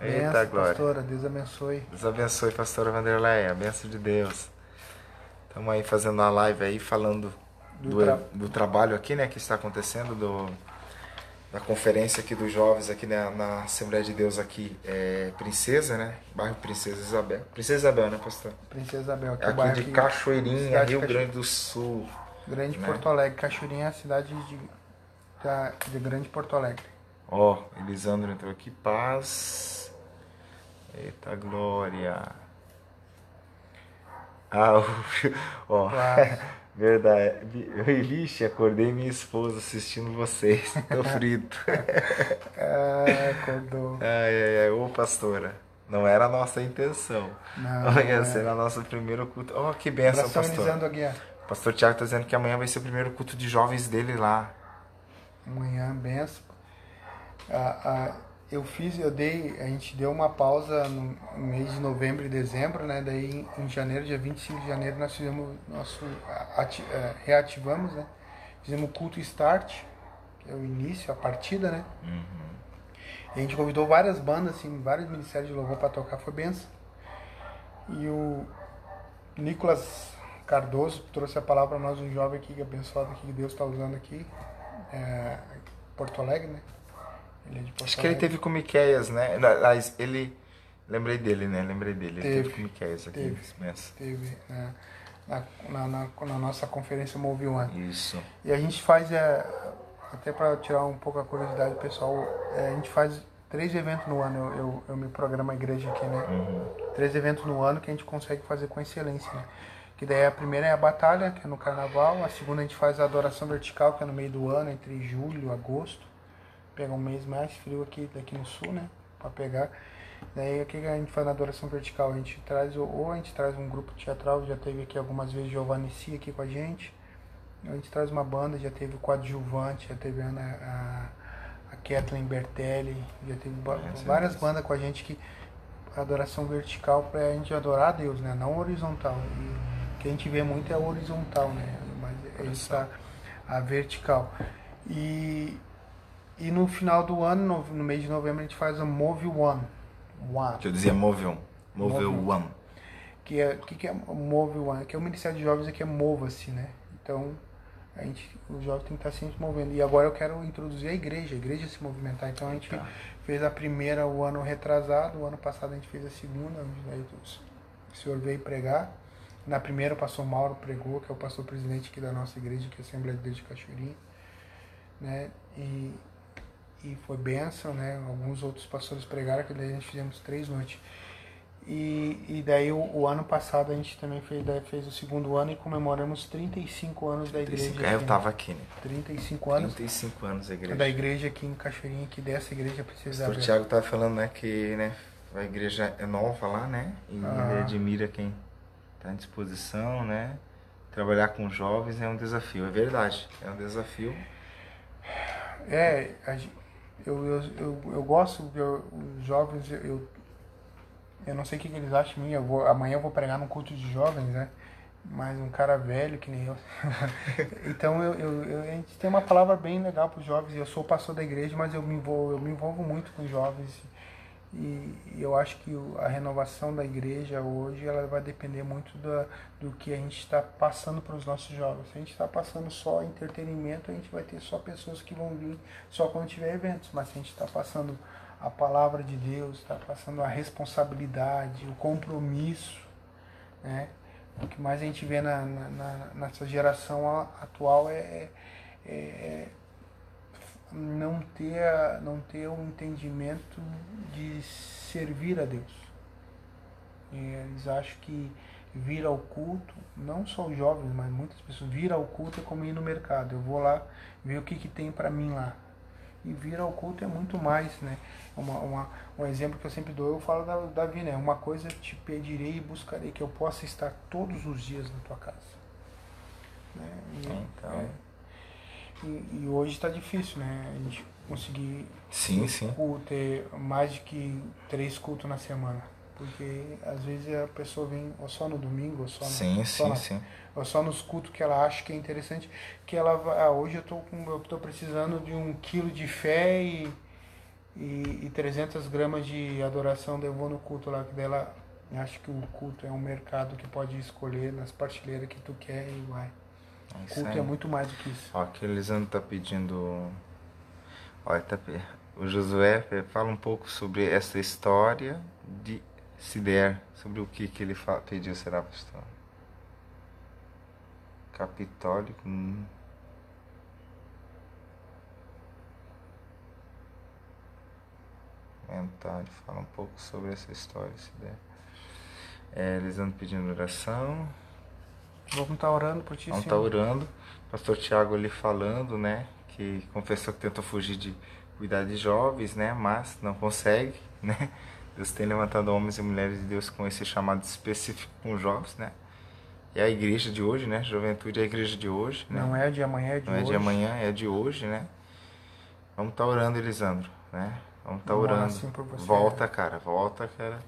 Eita Benção, glória. pastora, Deus abençoe. Deus abençoe, pastora Vanderleia. A benção de Deus. Estamos aí fazendo uma live aí falando Do do, tra- do trabalho aqui, né, que está acontecendo, do, da conferência aqui dos jovens aqui na, na Assembleia de Deus aqui, é, Princesa, né? Bairro Princesa Isabel. Princesa Isabel, né, pastor? Princesa Isabel, que É é aqui de que- Cachoeirinha, Rio Cacho- Grande do Sul. Grande né? Porto Alegre. Cachoeirinha é a cidade de, da, de Grande Porto Alegre. Ó, Elisandro entrou aqui, paz. Eita glória. Ah, o- ó, Claro. Verdade. Vi- Vixe, acordei minha esposa assistindo vocês. Tô frito. Ah, acordou. Ai, ai, ai, ô pastora. Não era a nossa intenção. Não, Amanhã não é. será nosso primeiro culto. Ó, que benção, pastor. Aguiar. O pastor Tiago tá dizendo que amanhã vai ser o primeiro culto de jovens dele lá. Amanhã, benção. Ah, ah, eu fiz, eu dei, a gente deu uma pausa no no mês de novembro e dezembro, né? Daí em janeiro, dia 25 de janeiro, nós fizemos nosso. ati- eh, reativamos, né? Fizemos o culto start, que é o início, a partida, né? E a gente convidou várias bandas, assim, vários ministérios de louvor para tocar, foi benção. E o Nicolas Cardoso trouxe a palavra para nós, um jovem aqui, que é abençoado aqui, que Deus está usando aqui, é, Porto Alegre, né? Ele é de Porto Acho que ele teve com Miqueias, né? Aliás, ele. Lembrei dele, né? Lembrei dele. Ele teve, Teve, com Miqueias aqui. teve. Teve né, na, na, na, na nossa conferência Move One. Isso. E a gente faz, é, até para tirar um pouco a curiosidade do pessoal, é, a gente faz três eventos no ano. Eu, eu, eu me programo a igreja aqui, né? Três eventos no ano que a gente consegue fazer com excelência, né? Que daí a primeira é a batalha, que é no carnaval. A segunda a gente faz a adoração vertical, que é no meio do ano, entre julho e agosto. Pega um mês mais frio aqui, daqui no sul, né? Pra pegar. Daí o que a gente faz na adoração vertical? A gente traz, ou a gente traz um grupo teatral, já teve aqui algumas vezes Giovanni Si aqui com a gente. A gente traz uma banda, já teve o coadjuvante, já teve a, a, a Kathleen Bertelli, já teve a várias bandas com a gente que adoração vertical pra gente adorar a Deus, né? Não horizontal. E o que a gente vê muito é a horizontal, né? Mas a tá a vertical. E, e no final do ano, no, mês de novembro, a gente faz a Move One. One Que eu dizia Move On. Move Move One. que é que, que é Move One, que é o Ministério de Jovens aqui é Mova-se, né? Então a gente, os jovens tem que estar sempre se movendo. E agora eu quero introduzir a igreja, a igreja se movimentar. Então a gente Tá. fez a primeira o ano retrasado, o ano passado a gente fez a segunda, onde o senhor veio pregar. Na primeira o pastor Mauro pregou, que é o pastor presidente aqui da nossa igreja, que é a Assembleia de Deus de Cachoeirinha, né? E, e foi bênção, né? Alguns outros pastores pregaram, que daí a gente fizemos três noites. E, e daí o, o ano passado a gente também fez, fez o segundo ano e comemoramos 35 anos da igreja. 35. É, eu aqui, tava aqui, né? né? 35 anos 35 anos a igreja. da igreja aqui em Cachoeirinha, que dessa igreja O precisa pastor Tiago tava falando, né, que né, a igreja é nova lá, né? E Ah. admira quem tá à disposição, né? Trabalhar com jovens é um desafio, é verdade. É um desafio. É, a gen- eu, eu, eu, eu gosto, eu, os jovens, eu, eu, não sei o que, que eles acham de mim, eu vou, amanhã eu vou pregar num culto de jovens, né? Mas um cara velho que nem eu. então eu, eu, eu- a gente tem uma palavra bem legal para os jovens. Eu sou pastor da igreja, mas eu me envolvo, eu me envolvo muito com os jovens. E, eu acho que a renovação da igreja hoje ela vai depender muito da, do que a gente está passando para os nossos jovens. Se a gente está passando só entretenimento, a gente vai ter só pessoas que vão vir só quando tiver eventos. Mas se a gente está passando a palavra de Deus, está passando a responsabilidade, o compromisso, né? O que mais a gente vê na, na- na- nessa geração atual é, é- é não ter, a- não ter um entendimento de servir a Deus. Eles acham que vir ao culto, não só os jovens, mas muitas pessoas, vir ao culto é como ir no mercado. Eu vou lá ver o que, que tem para mim lá. E vir ao culto é muito mais, né? Uma, uma, um exemplo que eu sempre dou, eu falo da Davi, né? Uma coisa te pedirei e buscarei, que eu possa estar todos os dias na tua casa. Né? E, então. É, e, e, hoje está difícil, né? A gente conseguir sim, sim. ter mais de que três cultos na semana. Porque às vezes a pessoa vem ou só no domingo, ou só, no, sim, só, sim, na, ou só nos cultos que ela acha que é interessante. Que ela ah, hoje eu tô, com, eu tô precisando de um quilo de fé e, e, e 300 gramas de adoração, eu vou no culto lá, que dela acho que o culto é um mercado que pode escolher nas partilheiras que tu quer e vai. É culto é muito mais do que isso. Ó, que Elisandro tá pedindo. Olha, tá... o Josué fala um pouco sobre essa história de se der, sobre o que, que ele pediu, será, pastor? Capitólico. Hum. Mental, fala um pouco sobre essa história, se der. É, eles andam pedindo oração. Vamos estar tá orando por ti, Vamos estar tá orando. Pastor Tiago ali falando, né? Que confessou que tentou fugir de cuidar de jovens, né? Mas não consegue, né? Deus tem levantado homens e mulheres de Deus com esse chamado específico com jovens, né? E a igreja de hoje, né? Juventude é a igreja de hoje, né? Não é de amanhã, é de Não hoje. é de amanhã, é de hoje, né? Vamos estar tá orando, Elisandro, né? Vamos estar tá orando. Assim volta, cara, volta, cara.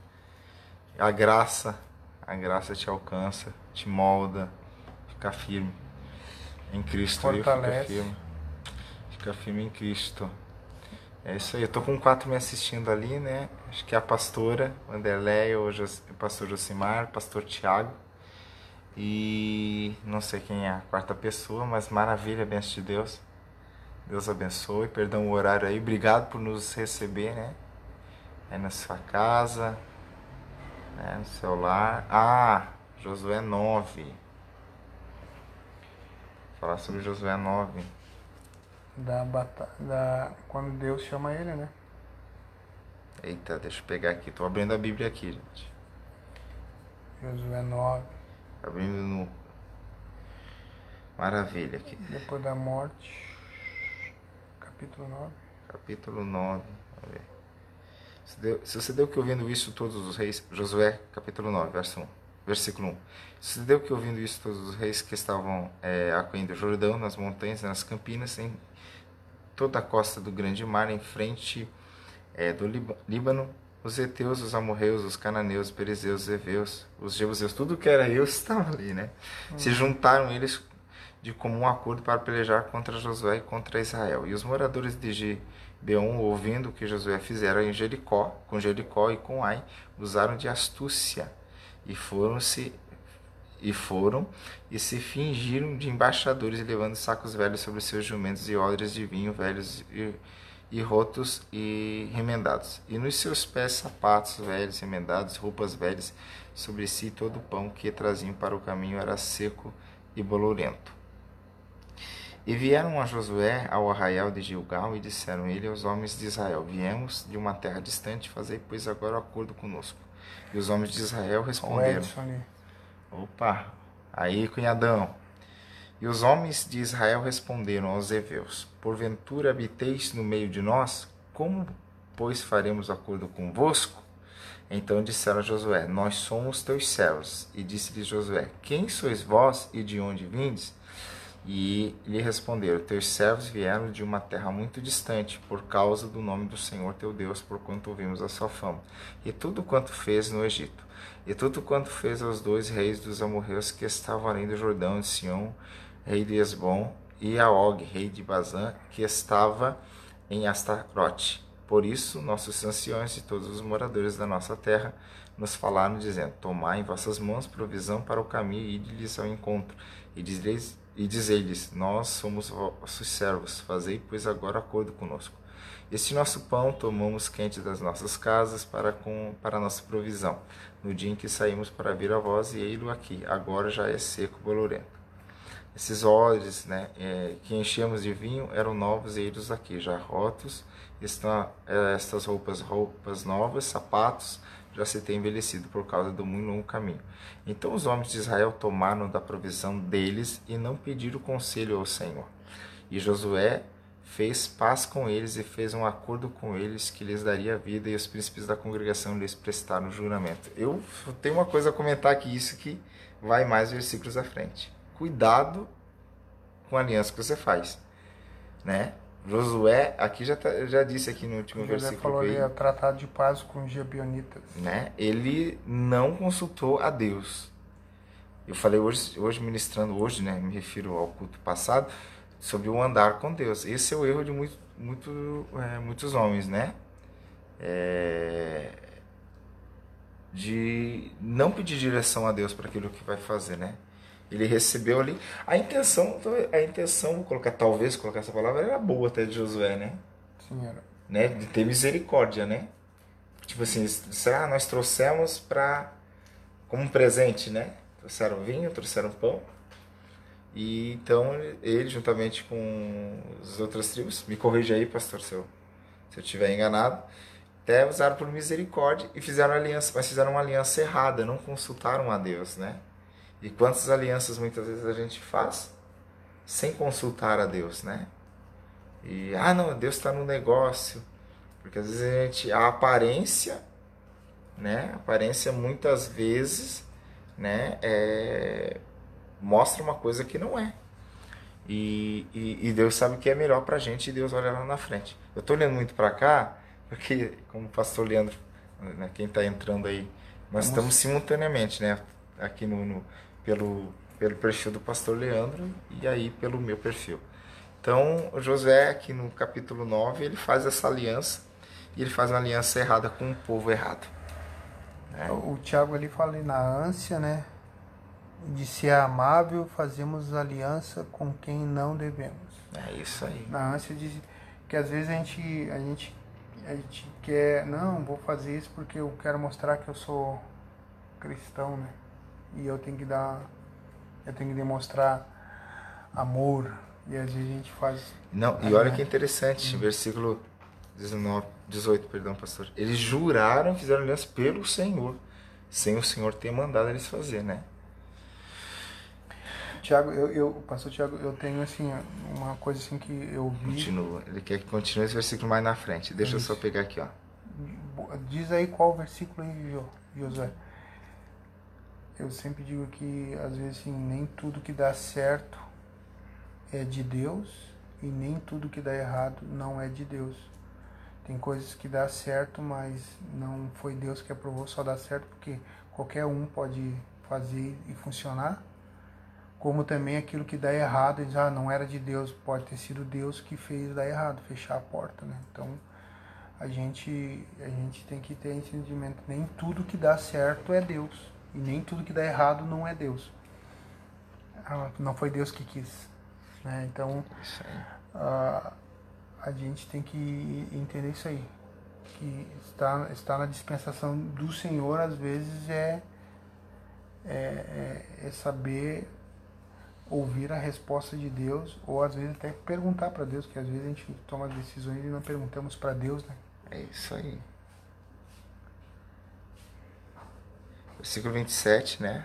A graça, a graça te alcança, te molda, fica firme. Em Cristo, Fortalece. fica firme. Fica firme em Cristo. É isso aí, eu tô com quatro me assistindo ali, né? Acho que é a pastora Wanderleia, o, o pastor Josimar, o pastor Tiago. E não sei quem é a quarta pessoa, mas maravilha, benção de Deus. Deus abençoe, perdão o horário aí. Obrigado por nos receber, né? Aí na sua casa, né? no seu lar. Ah, Josué 9. Falar sobre Josué 9 da batalha, da quando Deus chama ele, né? Eita, deixa eu pegar aqui. Tô abrindo a Bíblia aqui, gente. Josué 9. Abrindo no Maravilha aqui. Depois da morte. Capítulo 9. Capítulo 9. Se você deu que ouvindo isso todos os reis, Josué, capítulo 9, verso 1, versículo 1. Se deu que ouvindo isso todos os reis que estavam é, acuindo o Jordão, nas montanhas, nas campinas, em toda a costa do grande mar, em frente é, do Líbano, os heteus, os amorreus, os cananeus, os perizeus, os heveus, os jebuseus, tudo que era eu estava ali, né? Uhum. Se juntaram eles de comum acordo para pelejar contra Josué e contra Israel. E os moradores de Gibeon, ouvindo o que Josué fizera em Jericó, com Jericó e com Ai, usaram de astúcia e foram se e foram e se fingiram de embaixadores, levando sacos velhos sobre seus jumentos e odres de vinho velhos e, e rotos e remendados. E nos seus pés sapatos velhos remendados, roupas velhas, sobre si todo o pão que traziam para o caminho era seco e bolorento. E vieram a Josué ao arraial de Gilgal e disseram ele aos homens de Israel: Viemos de uma terra distante, fazei pois agora acordo conosco. E os homens de Israel responderam: Opa, aí cunhadão. E os homens de Israel responderam aos heveus: Porventura habiteis no meio de nós? Como, pois, faremos acordo convosco? Então disseram a Josué: Nós somos teus servos. E disse-lhe Josué: Quem sois vós e de onde vindes? E lhe responderam: Teus servos vieram de uma terra muito distante, por causa do nome do Senhor teu Deus, por quanto ouvimos a sua fama, e tudo quanto fez no Egito e tudo quanto fez aos dois reis dos amorreus que estavam além do Jordão, de Sião, rei de Esbom, e a Og, rei de Bazã, que estava em Astarote. Por isso, nossos anciões e todos os moradores da nossa terra nos falaram, dizendo: Tomai em vossas mãos provisão para o caminho e ide-lhes ao encontro, e dizeis e lhes Nós somos vossos servos, fazei, pois, agora acordo conosco. Este nosso pão tomamos quente das nossas casas para, com, para nossa provisão, no dia em que saímos para vir a vós, e ei-lo aqui, agora já é seco bolorento. Esses odres né, é, que enchemos de vinho eram novos, e eles aqui, já rotos, estão é, estas roupas, roupas novas, sapatos já se tem envelhecido por causa do muito longo caminho. Então os homens de Israel tomaram da provisão deles e não pediram conselho ao Senhor. E Josué fez paz com eles e fez um acordo com eles que lhes daria vida e os príncipes da congregação lhes prestaram juramento. Eu tenho uma coisa a comentar aqui, isso que vai mais versículos à frente. Cuidado com a aliança que você faz, né? Josué, aqui já, tá, já disse aqui no último Josué versículo. falou ali, tratado de paz com os Gibeonitas. Né? Ele não consultou a Deus. Eu falei hoje, hoje ministrando, hoje, né? Me refiro ao culto passado, sobre o andar com Deus. Esse é o erro de muito, muito, é, muitos homens, né? É, de não pedir direção a Deus para aquilo que vai fazer, né? Ele recebeu ali. A intenção, a intenção, vou colocar, talvez colocar essa palavra, era boa até de Josué, né? Sim, era. Né? De ter misericórdia, né? Tipo assim, será ah, nós trouxemos para como um presente, né? Trouxeram vinho, trouxeram pão. E então ele, juntamente com as outras tribos, me corrija aí, pastor, se eu, se eu estiver enganado, até usaram por misericórdia e fizeram aliança, mas fizeram uma aliança errada, não consultaram a Deus, né? E quantas alianças muitas vezes a gente faz sem consultar a Deus, né? E, ah, não, Deus está no negócio. Porque às vezes a gente, a aparência, né? A aparência muitas vezes, né? É, mostra uma coisa que não é. E, e, e Deus sabe o que é melhor pra gente e Deus olha lá na frente. Eu tô olhando muito para cá, porque, como o pastor Leandro, né, quem está entrando aí, nós Vamos... estamos simultaneamente, né? Aqui no, no pelo, pelo perfil do pastor Leandro e aí pelo meu perfil. Então, José, aqui no capítulo 9, ele faz essa aliança e ele faz uma aliança errada com o povo errado. Né? O Tiago ali fala na ânsia, né? De ser amável, fazemos aliança com quem não devemos. É isso aí. Na ânsia de que às vezes a gente, a gente, a gente quer, não, vou fazer isso porque eu quero mostrar que eu sou cristão, né? E eu tenho que dar, eu tenho que demonstrar amor e às vezes a gente faz. Não, e olha que interessante, hum. versículo 19, 18, perdão, pastor. Eles juraram, fizeram aliança pelo Senhor, sem o Senhor ter mandado eles fazer, né? Tiago, eu, eu, pastor Tiago, eu tenho assim uma coisa assim que eu vi. Continua. Ele quer que continue esse versículo mais na frente. Deixa Isso. eu só pegar aqui, ó. Diz aí qual versículo aí, Josué eu sempre digo que às vezes assim, nem tudo que dá certo é de Deus e nem tudo que dá errado não é de Deus. Tem coisas que dá certo, mas não foi Deus que aprovou, só dá certo porque qualquer um pode fazer e funcionar. Como também aquilo que dá errado, diz, ah, não era de Deus, pode ter sido Deus que fez dar errado, fechar a porta, né? Então, a gente, a gente tem que ter entendimento, nem tudo que dá certo é Deus. E nem tudo que dá errado não é Deus. Ah, não foi Deus que quis. Né? Então, a, a gente tem que entender isso aí. Que estar, estar na dispensação do Senhor, às vezes, é, é, é, é saber ouvir a resposta de Deus, ou às vezes até perguntar para Deus, que às vezes a gente toma decisões e não perguntamos para Deus, né? É isso aí. Versículo 27, né?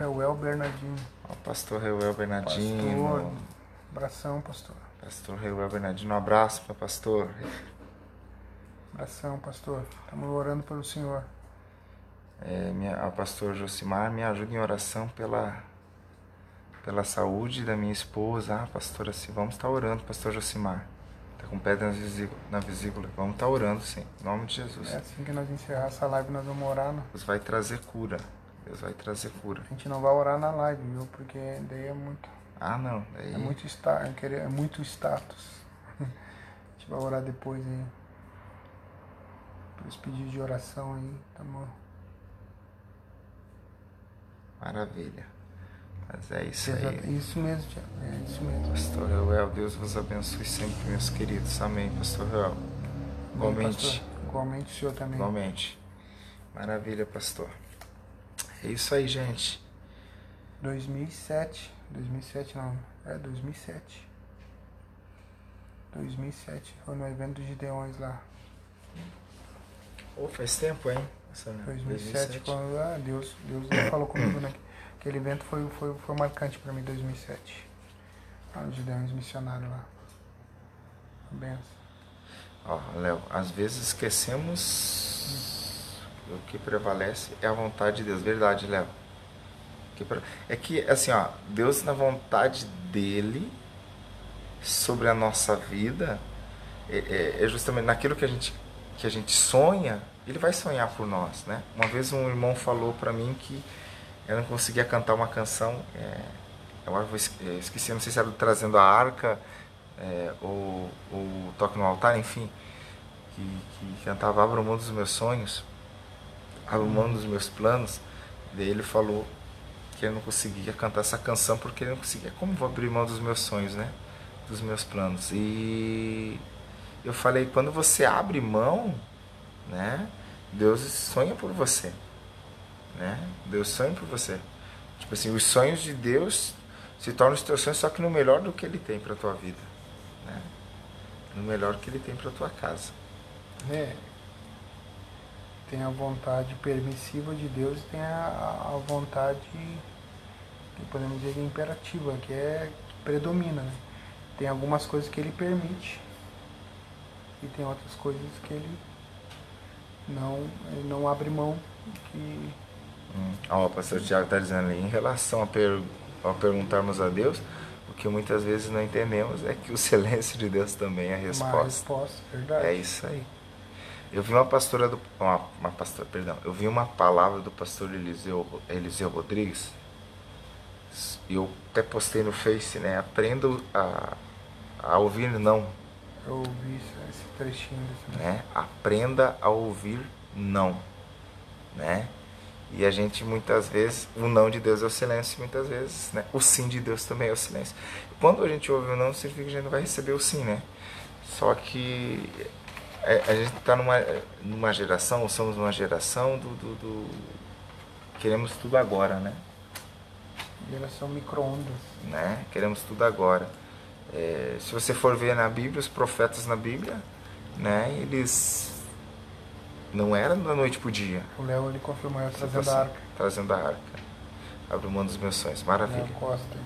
Reuel Bernardinho. O pastor Reuel Bernardinho. Pastor, abração, pastor. Pastor Reuel Bernardinho, um abraço para pastor. Abração, pastor. Estamos orando pelo senhor. É, minha, a pastor Josimar, me ajuda em oração pela, pela saúde da minha esposa. Ah, pastor, assim, vamos estar orando, pastor Josimar. Está com pedra na vesícula. Vamos estar orando, sim. Em nome de Jesus. É assim que nós encerrar essa live, nós vamos orar. Né? Deus vai trazer cura. Deus vai trazer cura. A gente não vai orar na live, viu? Porque daí é muito. Ah, não. Daí... É muito, sta... é muito status. a gente vai orar depois aí. Por esse pedido de oração aí. Tamo... Maravilha. Mas é isso aí. Isso mesmo, Tiago. É isso mesmo. Pastor Reuel, Deus vos abençoe sempre, meus queridos. Amém, Pastor Reuel. Igualmente. Igualmente o senhor também. Igualmente. Maravilha, pastor. É isso aí, gente. 2007. 2007 não. É 2007. 2007. Foi no evento dos Gideões lá. Oh, faz tempo, hein? Mesmo, 2007, 2007. quando ah, Deus, Deus falou comigo, né? Aquele evento foi, foi, foi marcante para mim, 2007. Ah, onde deu uns missionários lá. Benção. Ó, Léo, às vezes esquecemos o que prevalece é a vontade de Deus. Verdade, Léo. É que, assim, ó, Deus na vontade dele sobre a nossa vida é, é- é justamente naquilo que a gente que a gente sonha, ele vai sonhar por nós, né? Uma vez um irmão falou para mim que eu não conseguia cantar uma canção, é, eu eu eu esqueci, não sei se era do trazendo a arca é, ou, ou toque no altar, enfim, que, que cantava abra mão dos meus sonhos, abra mão dos meus planos. Daí ele falou que ele não conseguia cantar essa canção porque ele não conseguia. Como vou abrir mão dos meus sonhos, né? Dos meus planos. E eu falei, quando você abre mão, né? Deus sonha por você, né? Deus sonha por você. Tipo assim, os sonhos de Deus se tornam os teus sonhos, só que no melhor do que Ele tem para tua vida, né? No melhor que Ele tem para tua casa. É, tem a vontade permissiva de Deus e tem a, a vontade, que podemos dizer, imperativa, que é que predomina. Né? Tem algumas coisas que ele permite e tem outras coisas que ele não, ele não abre mão. Que, Hum. Ó, o pastor Tiago está dizendo ali, em relação a, per, a perguntarmos a Deus, o que muitas vezes não entendemos é que o silêncio de Deus também é a Uma resposta. resposta, verdade. É isso aí. Eu vi uma pastora do. Uma, uma pastora, perdão. Eu vi uma palavra do pastor Eliseu, Eliseu Rodrigues. E eu até postei no Face, né? Aprendo a, a ouvir não, Eu ouvi esse, esse trechinho desse né? Aprenda a ouvir não, né? E a gente muitas vezes, o não de Deus é o silêncio, muitas vezes, né? O sim de Deus também é o silêncio. Quando a gente ouve o não, significa que a gente não vai receber o sim, né? Só que é, a gente está numa, numa geração, ou somos uma geração do, do, do- Queremos tudo agora, né? Geração micro-ondas. né? Queremos tudo agora. É, se você for ver na Bíblia, os profetas na Bíblia, né? Eles não eram da noite pro dia. O Léo ele confirmou eu trazendo Tipo a assim, arca. Trazendo a arca. Abre mão dos meus sonhos. Maravilha. Léo Costa.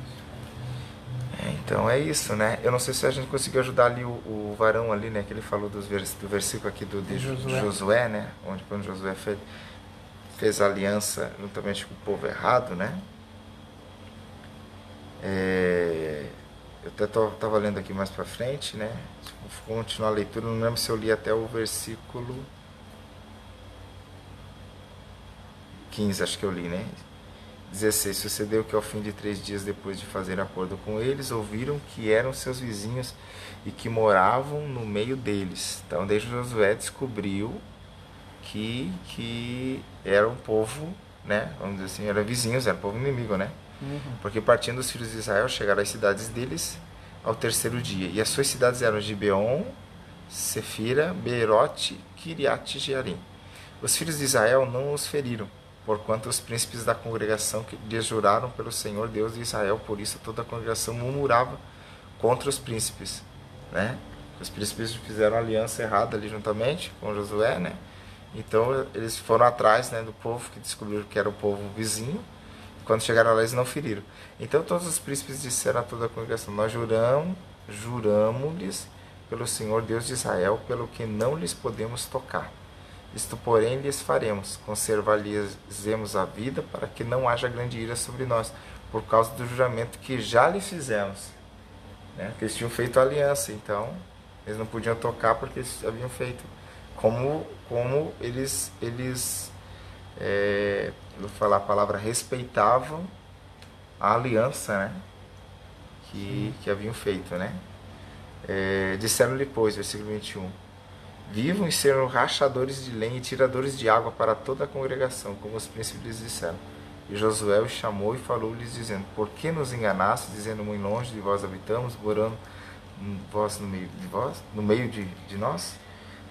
É, então é isso, né? Eu não sei se a gente conseguiu ajudar ali o, o varão ali, né? Que ele falou dos vers, do versículo aqui do, de Josué. Josué. né? Onde quando Josué fez, fez aliança juntamente com o povo errado, né? É, eu até estava lendo aqui mais para frente, né? Vou continuar a leitura, não lembro se eu li até o versículo 15, acho que eu li, né? 16. Sucedeu que ao fim de três dias depois de fazer acordo com eles, ouviram que eram seus vizinhos e que moravam no meio deles. Então, desde Josué descobriu que, que era um povo, né? Vamos dizer assim, eram vizinhos, era um povo inimigo, né? Uhum. Porque partindo os filhos de Israel chegaram às cidades deles ao terceiro dia. E as suas cidades eram Gibeon, Sefira, Beerote, Kiriat e Jearim. Os filhos de Israel não os feriram, porquanto os príncipes da congregação que lhes juraram pelo Senhor Deus de Israel, por isso toda a congregação murmurava contra os príncipes, né? Os príncipes fizeram aliança errada ali juntamente com Josué, né? Então eles foram atrás, né, do povo que descobriram que era o povo vizinho. Quando chegaram lá eles não feriram. Então todos os príncipes disseram a toda a congregação: Nós juramos, juramos-lhes pelo Senhor Deus de Israel, pelo que não lhes podemos tocar. Isto, porém, lhes faremos: conservar-lhes a vida, para que não haja grande ira sobre nós, por causa do juramento que já lhes fizemos. Né? Porque eles tinham feito aliança, então eles não podiam tocar porque eles haviam feito. Como, como eles, eles é, vou falar a palavra, respeitavam a aliança né? que, que haviam feito. Né? É, Disseram-lhe, pois, versículo 21, Vivam e serão rachadores de lenha e tiradores de água para toda a congregação, como os príncipes disseram. E Josué os chamou e falou-lhes, dizendo: Por que nos enganaste, dizendo muito longe de vós habitamos, morando vós no meio de vós, no meio de, de nós?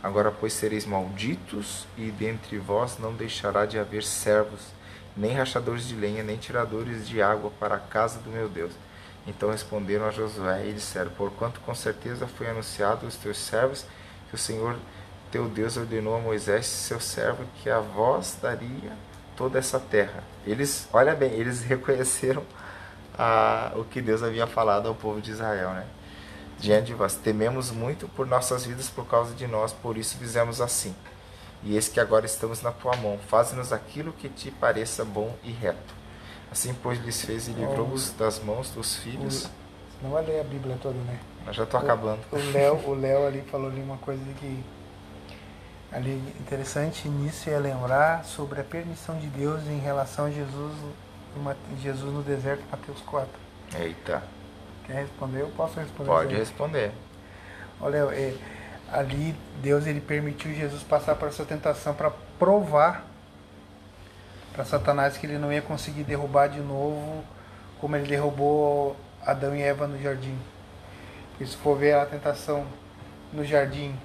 Agora, pois, sereis malditos, e dentre vós não deixará de haver servos, nem rachadores de lenha, nem tiradores de água para a casa do meu Deus. Então responderam a Josué e disseram: Porquanto com certeza foi anunciado aos teus servos que o Senhor teu Deus ordenou a Moisés, seu servo, que a vós daria toda essa terra. Eles, olha bem, eles reconheceram a, o que Deus havia falado ao povo de Israel, né? Diante de vós, tememos muito por nossas vidas por causa de nós, por isso fizemos assim. E eis que agora estamos na tua mão, faz-nos aquilo que te pareça bom e reto. Assim, pois, lhes fez e livrou-os das mãos dos filhos. Não vai ler a Bíblia toda, né? Eu já estou acabando. O Léo, o Léo ali falou ali uma coisa que ali interessante nisso é lembrar sobre a permissão de Deus em relação a Jesus, Jesus no deserto, Mateus 4. Eita. Quer responder? Eu posso responder. Pode responder. Olha, é, ali Deus ele permitiu Jesus passar por essa tentação para provar para Satanás que ele não ia conseguir derrubar de novo como ele derrubou Adão e Eva no jardim. E se for ver a tentação no jardim,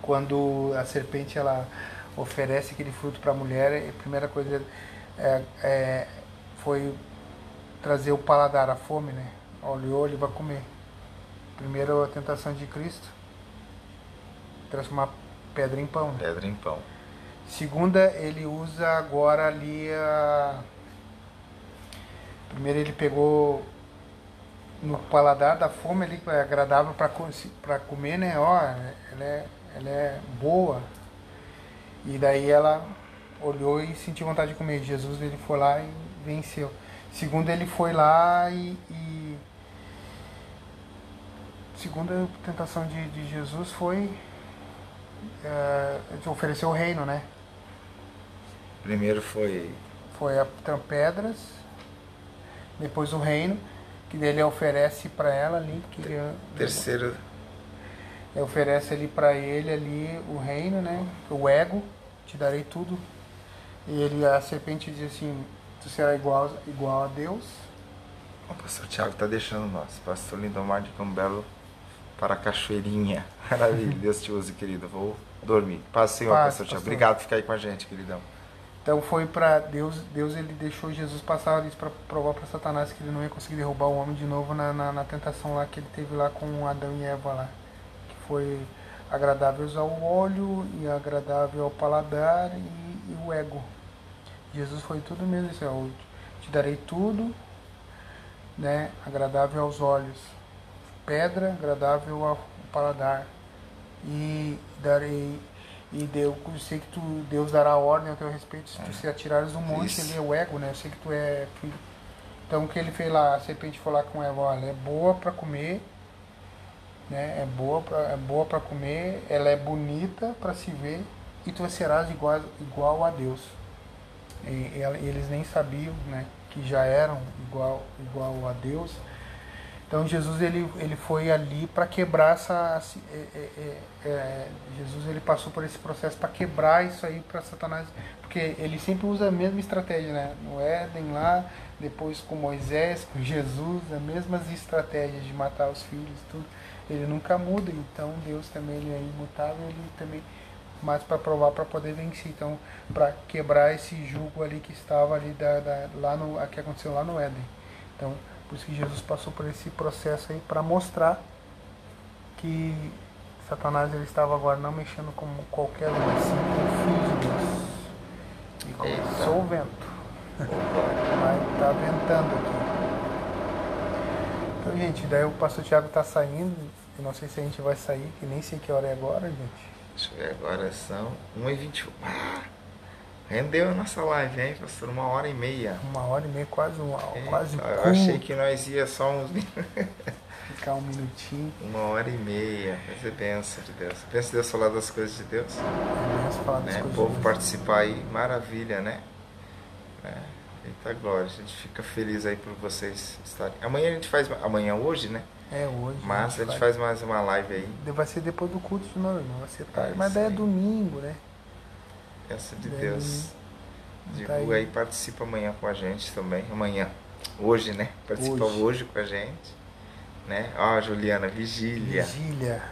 quando a serpente ela oferece aquele fruto para a mulher, a primeira coisa é, é, foi trazer o paladar, a fome, né? Olhou, ele vai comer. Primeiro a tentação de Cristo, transformar pedra em pão. Pedra em pão. Segunda, ele usa agora ali a. Primeiro ele pegou no paladar da fome ali, é agradável para comer, né? Ó, ela é, ela é boa. E daí ela olhou e sentiu vontade de comer. Jesus ele foi lá e venceu. Segundo ele foi lá e, e segunda tentação de, de Jesus foi é, oferecer o reino, né? Primeiro foi. Foi a pedras, depois o reino, que ele oferece para ela ali. Que ele, Terceiro. Ele oferece ali para ele ali o reino, né? O ego, te darei tudo. E ele, a serpente diz assim, tu será igual, igual a Deus. O pastor Tiago tá deixando nós. Pastor Lindomar de Cambelo para a Cachoeirinha. Maravilha, Deus te use, querido. Vou dormir. Paz, Senhor, Paz, pastor Tiago. Obrigado por ficar aí com a gente, queridão. Então foi para Deus, Deus ele deixou Jesus passar isso para provar para Satanás que ele não ia conseguir derrubar o homem de novo na, na, na, tentação lá que ele teve lá com Adão e Eva lá, que foi agradáveis ao olho e agradável ao paladar e, e o ego. Jesus foi tudo mesmo isso, eu te darei tudo, né, agradável aos olhos, pedra agradável ao paladar e darei e Deus, eu sei que tu, Deus dará ordem ao teu respeito se tu é. se atirares do monte, Isso. ele é o ego, né? Eu sei que tu é filho. Então o que ele fez lá, a serpente foi lá com Eva, olha, é boa para comer, né? É boa para é boa para comer, ela é bonita para se ver e tu serás igual igual a Deus. E, e, eles nem sabiam, né, que já eram igual igual a Deus então Jesus ele, ele foi ali para quebrar essa é, é, é, é, Jesus ele passou por esse processo para quebrar isso aí para Satanás, porque ele sempre usa a mesma estratégia, né? No Éden lá, depois com Moisés, com Jesus, as mesmas estratégias de matar os filhos, tudo. Ele nunca muda, então Deus também ele é imutável, ele também mas para provar para poder vencer, então para quebrar esse jugo ali que estava ali da, da, lá no que aconteceu lá no Éden. Então por isso que Jesus passou por esse processo aí para mostrar que Satanás ele estava agora não mexendo como qualquer um, assim, com o Filho de Deus. E começou o vento. Vai tá ventando aqui. Então, gente, daí o pastor Tiago está saindo. Eu não sei se a gente vai sair, que nem sei que hora é agora, gente. Deixa eu ver, agora são 1h21. Ah! Rendeu a nossa live, hein, pastor? Uma hora e meia. Uma hora e meia, quase uma Eita, quase Eu achei que nós ia só uns Ficar um minutinho. Uma hora e meia. Mas é benção de Deus. Pensa Deus falar das coisas de Deus. É falar das né? coisas O povo participar aí, maravilha, né? É. Eita glória, a gente fica feliz aí por vocês estarem. Amanhã a gente faz. Amanhã hoje, né? É hoje. Mas a gente, faz... faz mais uma live aí. Vai ser depois do culto de novo, não vai ser tarde. É, mas daí é domingo, né? Graças de Deus. Divulga aí, participa amanhã com a gente também. Amanhã. Hoje, né? Participa hoje, hoje com a gente. Né? Ó, Juliana, vigília. Vigília.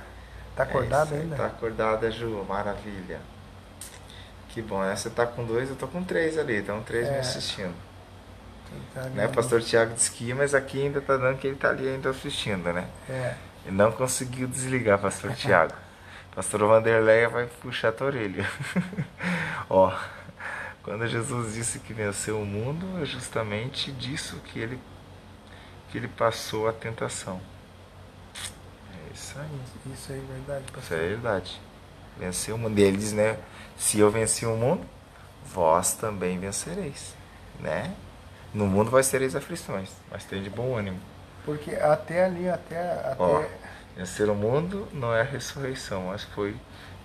Tá acordada é ainda? Tá acordada, Ju. Maravilha. Que bom, né? Você tá com dois, eu tô com três ali. Então, três é. me assistindo. Tá né? Pastor Tiago disse que ia, mas aqui ainda tá dando que ele tá ali ainda assistindo, né? É. E não conseguiu desligar, Pastor Tiago. Pastor Vanderleia vai puxar a tua orelha. Ó, quando Jesus disse que venceu o mundo, é justamente disso que ele, que ele passou a tentação. É isso aí. Isso aí é verdade, Isso pastor. é verdade. Venceu o mundo. E ele diz, né? Se eu venci o mundo, vós também vencereis. Né? No mundo vai tereis aflições, mas tem de bom ânimo. Porque até ali, até. até vencer o mundo não é a ressurreição, mas foi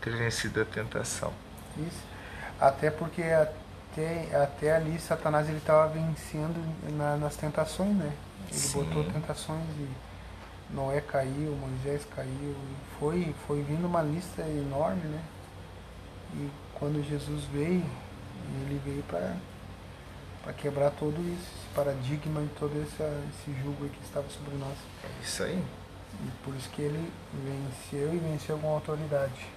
ter vencido a tentação. Isso. Até porque até, até ali Satanás ele estava vencendo na- nas tentações, né? Ele Sim. botou tentações e Noé caiu, Moisés caiu, e foi, foi vindo uma lista enorme, né? E quando Jesus veio, ele veio para para quebrar todo isso, esse paradigma e todo esse, esse jugo aí que estava sobre nós. É isso aí. E por isso que ele venceu e venceu com autoridade.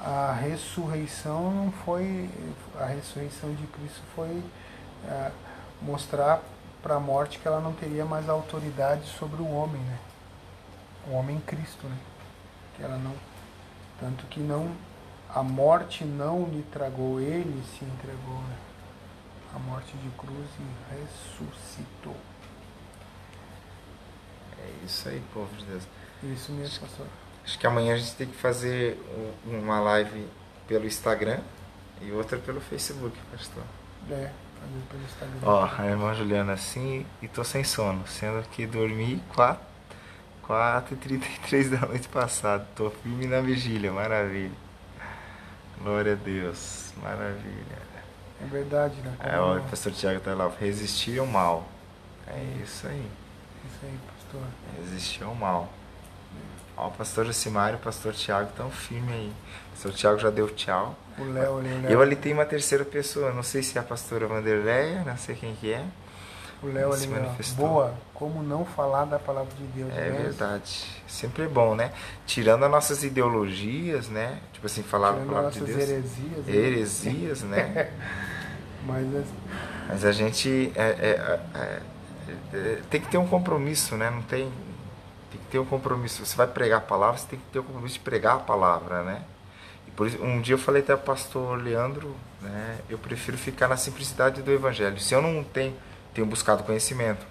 A ressurreição não foi. A ressurreição de Cristo foi é, mostrar para a morte que ela não teria mais autoridade sobre o homem, né? O homem Cristo, né? Que ela não. Tanto que não. A morte não lhe tragou, ele se entregou, né? A morte de cruz e ressuscitou. É isso aí, povo de Deus. Isso mesmo, pastor. Acho que amanhã a gente tem que fazer um- uma live pelo Instagram e outra pelo Facebook, pastor. É, fazer pelo Instagram. Ó, a irmã Juliana assim e tô sem sono, sendo que dormi 4, 4 e 33 da noite passada. Tô firme na vigília, maravilha. Glória a Deus, maravilha. É verdade, né? É, Como- olha, o pastor Tiago tá lá, resistir ao mal. É isso aí, Isso aí, pastor. ao mal. Ó, o pastor Josimar e o pastor Tiago tão firme aí. O pastor Tiago já deu tchau. O Léo, ali, o Léo. Eu ali tem uma terceira pessoa, não sei se é a pastora Vanderleia, não sei quem que é. O Léo ali. Boa. Como não falar da palavra de Deus, É né? verdade. Sempre é bom, né? Tirando as nossas ideologias, né? Tipo assim, falar a Tirando palavra nossas de Deus. heresias. né? Heresias, né? Mas é, Mas a gente é, é, é, é, tem que ter um compromisso, né? Não tem. Tem que ter um compromisso. Você vai pregar a palavra, você tem que ter o compromisso de pregar a palavra, né? E por isso, um dia eu falei até ao pastor Leandro, né? Eu prefiro ficar na simplicidade do evangelho. Se eu não tenho, tenho buscado conhecimento,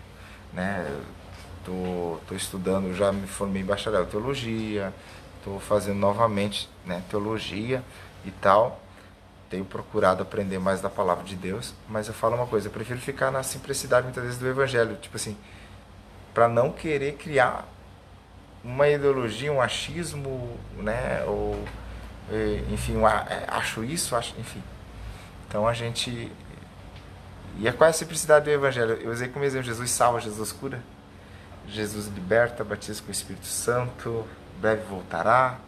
né? Tô, tô estudando, já me formei em bacharel em teologia, tô fazendo novamente, né, teologia e tal tenho procurado aprender mais da palavra de Deus, mas eu falo uma coisa, eu prefiro ficar na simplicidade muitas vezes do evangelho, tipo assim, para não querer criar uma ideologia, um achismo, né, ou enfim, eh, acho isso, acho, enfim. Então a gente e é qual é a simplicidade do evangelho? Eu usei como exemplo, Jesus salva, Jesus cura, Jesus liberta, batiza com o Espírito Santo, breve voltará,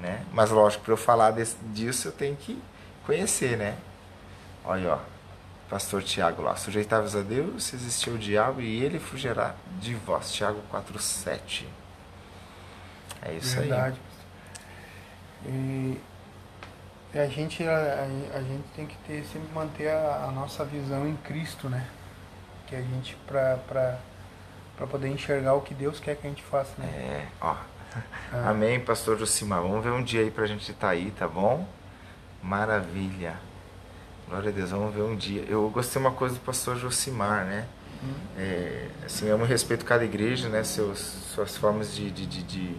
né? Mas lógico, para eu falar disso eu tenho que conhecer, né? Olha, ó, pastor Tiago lá, sujeitáveis a Deus, se existiu o diabo e ele fugirá de vós. Tiago 4,7. É isso verdade. E, e a gente a, a- gente tem que ter sempre manter a, a nossa visão em Cristo, né? Que a gente para para poder enxergar o que Deus quer que a gente faça, aí. né? É, ó. Ah. Amém, pastor Josimar. Vamos ver um dia aí pra gente estar aí, tá bom? Maravilha. Glória a Deus, vamos ver um dia. Eu gostei uma coisa do pastor Josimar, né? Hum. É, assim, eu amo e respeito cada igreja, né? Seus, suas formas de, de, de, de,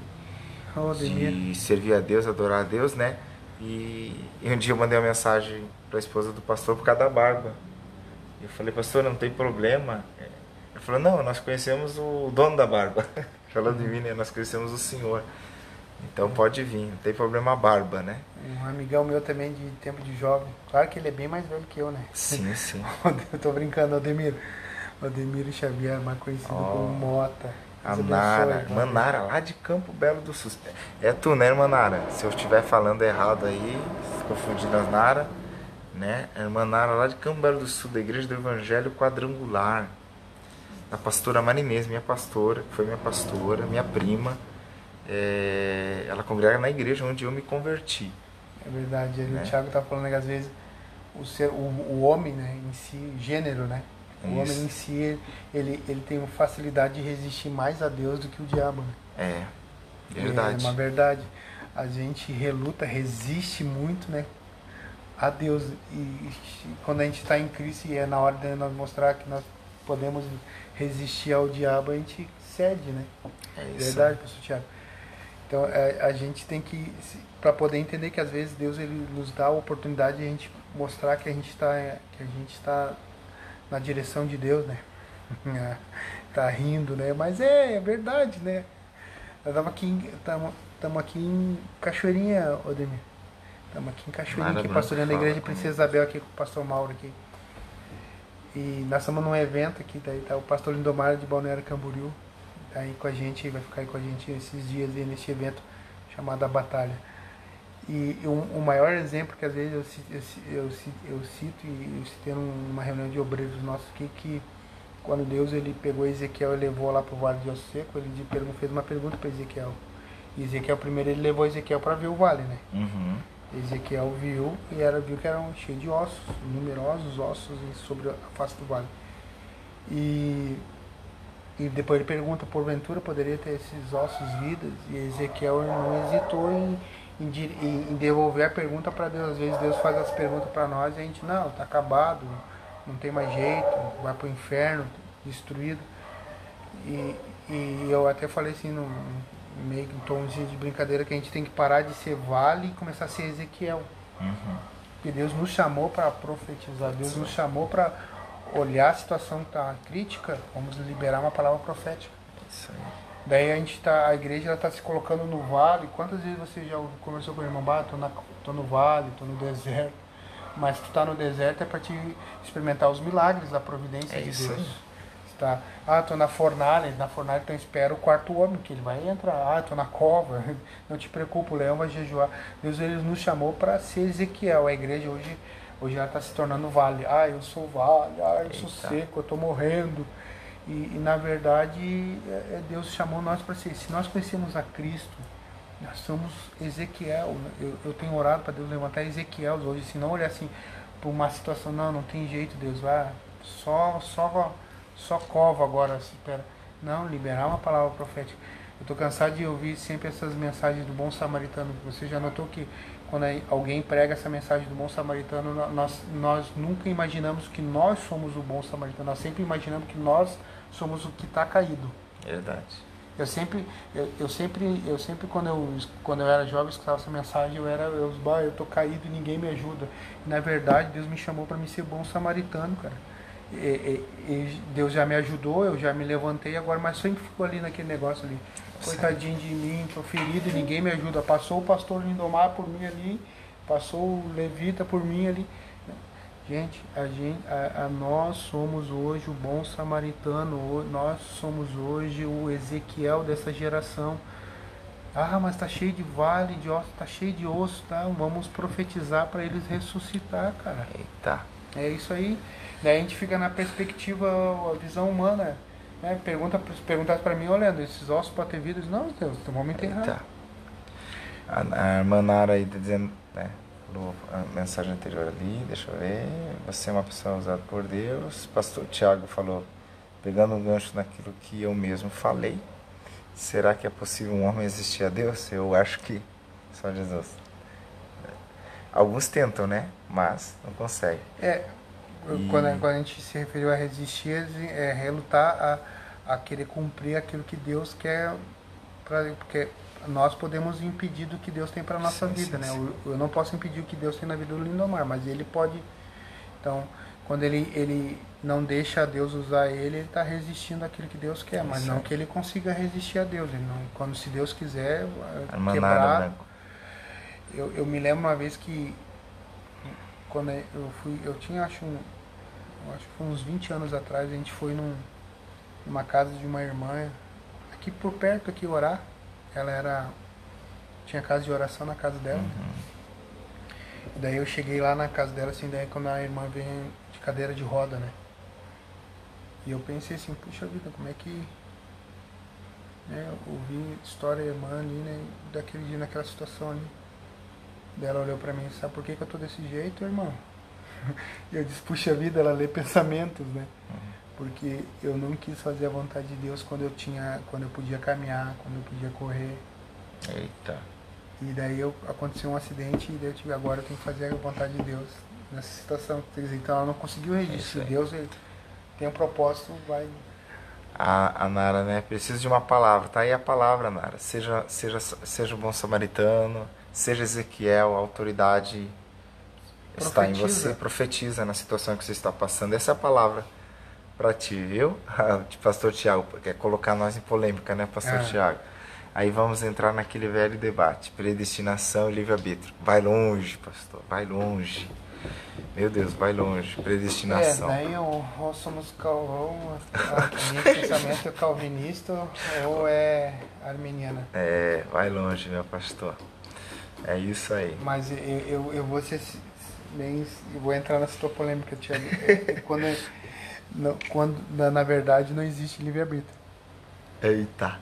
de servir a Deus, adorar a Deus, né? E, e um dia eu mandei uma mensagem para a esposa do pastor por causa da barba. Eu falei, pastor, não tem problema. Ele falou, não, nós conhecemos o dono da barba. Falando de mim, né? Nós conhecemos o senhor. Então pode vir, não tem problema a barba, né? Um amigão meu também de tempo de jovem. Claro que ele é bem mais velho que eu, né? Sim, sim. Eu tô brincando, Ademir. Ademir Xavier, mais conhecido Ó. como Mota. A Nara, abençoe, Manara, lá de Campo Belo do Sul. É tu, né, irmã Nara? Se eu estiver falando errado aí, confundindo as Nara, né? A irmã Nara, lá de Campo Belo do Sul, da Igreja do Evangelho Quadrangular. Da pastora Marinês, minha pastora, que foi minha pastora, minha prima. É, ela congrega na igreja onde eu me converti. É verdade. Né? O Thiago tá falando que às vezes o, ser, o, o homem, né, em si, gênero, né? O Isso. homem em si, ele, ele tem uma facilidade de resistir mais a Deus do que o diabo, né? É, verdade. É uma verdade. a gente reluta, resiste muito, né? A Deus. E quando a gente está em Cristo e é na hora de nós mostrar que nós podemos resistir ao diabo, a gente cede, né? É isso. Verdade, pastor Tiago. Então a, a gente tem que, para poder entender que às vezes Deus ele nos dá a oportunidade de a gente mostrar que a gente está que a gente está na direção de Deus, né? tá rindo, né? Mas é, é verdade, né? Nós estamos aqui, aqui em Cachoeirinha, Odemir. Estamos aqui em Cachoeirinha, aqui, pastoreando a igreja de Princesa Isabel aqui com o pastor Mauro aqui. E nós estamos num evento aqui, daí tá o pastor Lindomar de Balneário Camboriú, tá aí com a gente, vai ficar aí com a gente esses dias aí nesse evento chamado A Batalha. E um, o maior exemplo que às vezes eu, eu, eu, eu cito, e eu citei numa reunião de obreiros nossos aqui, que quando Deus ele pegou Ezequiel e levou lá para o Vale de Osso Seco, ele fez uma pergunta para Ezequiel. E Ezequiel primeiro ele levou Ezequiel para ver o vale, né? Uhum. Ezequiel viu e era, viu que eram cheios de ossos, numerosos ossos sobre a face do vale. E, e depois ele pergunta, porventura poderia ter esses ossos vidas? E Ezequiel não hesitou em, em, em- devolver a pergunta para Deus. Às vezes Deus faz as perguntas para nós e a gente, não, está acabado, não tem mais jeito, vai para o inferno, destruído. E, e eu até falei assim, no, meio que em tom de brincadeira, que a gente tem que parar de ser vale e começar a ser Ezequiel. Uhum. Porque Deus nos chamou para profetizar, Deus nos chamou para olhar a situação que está crítica, vamos liberar uma palavra profética. Isso aí. Daí a gente tá, a igreja está se colocando no vale. Quantas vezes você já conversou com o irmão, bah, tô, na, tô no vale, tô no deserto. Mas tu tá no deserto é para te experimentar os milagres da providência É de Deus. aí. Tá. Ah, tô na fornalha, na fornalha então espera o quarto homem, que ele vai entrar. Ah, tô na cova, não te preocupa, o leão vai jejuar. Deus ele nos chamou para ser Ezequiel. A igreja hoje, hoje ela está se tornando vale. Ah, eu sou vale, ah, eu sou Eita. seco, eu tô morrendo. E, e, na verdade, é- é Deus chamou nós para ser. Se nós conhecemos a Cristo, nós somos Ezequiel. né? Eu, eu tenho orado para Deus levantar Ezequiel hoje. Se não olhar assim para uma situação, não, não tem jeito, Deus vai só, só, só cova agora. Espera. Não, liberar uma palavra profética. Eu estou cansado de ouvir sempre essas mensagens do bom samaritano. Você já notou que quando alguém prega essa mensagem do bom samaritano, nó- nós, nós nunca imaginamos que nós somos o bom samaritano. Nós sempre imaginamos que nós somos o que está caído. Verdade. Eu sempre, eu, eu sempre, eu sempre quando eu, quando eu era jovem escutava essa mensagem, eu era, eu, bah, eu tô caído e ninguém me ajuda. E, na verdade, Deus me chamou para me ser bom samaritano, cara. E, e- Deus já me ajudou, eu já me levantei agora, mas sempre ficou ali naquele negócio ali. Coitadinho de mim, tô ferido e ninguém me ajuda. Passou o pastor Lindomar por mim ali, passou o Levita por mim ali. Gente, a gente, a, a nós somos hoje o bom samaritano, nós somos hoje o Ezequiel dessa geração. Ah, mas tá cheio de vale, de osso, tá cheio de osso, tá? Vamos profetizar para eles ressuscitar, cara. Eita. É isso aí. Daí a gente fica na perspectiva, a visão humana. Né? Pergunta, perguntasse para mim, olhando, esses ossos podem ter vida? Eu disse, Não, Deus, tem um homem enterrado. Eita. A, a irmã Nara aí tá dizendo, né? A mensagem anterior ali, deixa eu ver. Você é uma pessoa usada por Deus. Pastor Tiago falou, pegando um gancho naquilo que eu mesmo falei. Será que é possível um homem existir a Deus? Eu acho que só Jesus. Alguns tentam, né? Mas não conseguem. É, E- quando, a- quando a gente se referiu a resistir, é relutar a, a querer cumprir aquilo que Deus quer, pra, porque nós podemos impedir do que Deus tem para nossa Sim, vida, sim, né? sim. Eu, eu não posso impedir o que Deus tem na vida do Lindomar, mas ele pode. Então, quando ele, ele não deixa Deus usar ele, ele está resistindo àquilo que Deus quer, mas não que ele consiga resistir a Deus. Ele não, quando se Deus quiser A irmã Nara quebrar, Branco. eu, eu me lembro uma vez que quando eu fui, eu tinha acho, um, acho que foi uns 20 anos atrás, a gente foi num, numa casa de uma irmã aqui por perto aqui orar. Ela era tinha casa de oração na casa dela. E daí eu cheguei lá na casa dela assim, daí quando a irmã vem de cadeira de roda, né? E eu pensei assim, puxa vida, como é que né, eu ouvi história da irmã ali, né, daquele dia naquela situação ali. Daí ela olhou pra mim, sabe por que, que eu tô desse jeito, irmão? Eu disse, puxa vida, ela lê pensamentos, né? Porque eu não quis fazer a vontade de Deus quando eu tinha, quando eu podia caminhar, quando eu podia correr. Eita. E daí eu, aconteceu um acidente e daí eu tive, agora eu tenho que fazer a vontade de Deus nessa situação. Então ela não conseguiu É registrar. Deus ele tem um propósito, vai. A, a Nara, né? Precisa de uma palavra. Tá aí a palavra, Nara. Seja, seja, seja o bom samaritano, seja Ezequiel, autoridade está em você. Profetiza na situação que você está passando. Essa é a palavra para ti, viu? Pastor Tiago, quer colocar nós em polêmica, né, pastor Ah. Tiago? Aí vamos entrar naquele velho debate, predestinação e livre-arbítrio. Vai longe, pastor, vai longe. Meu Deus, vai longe, É, predestinação. daí ou, ou somos ou pensamento é calvinista ou é arminiana. É, vai longe, meu pastor. É isso aí. Mas eu, eu, eu vou ser Eu vou entrar nessa tua polêmica, Tiago. É, é quando, não, quando na, na verdade não existe livre-arbítrio. Eita.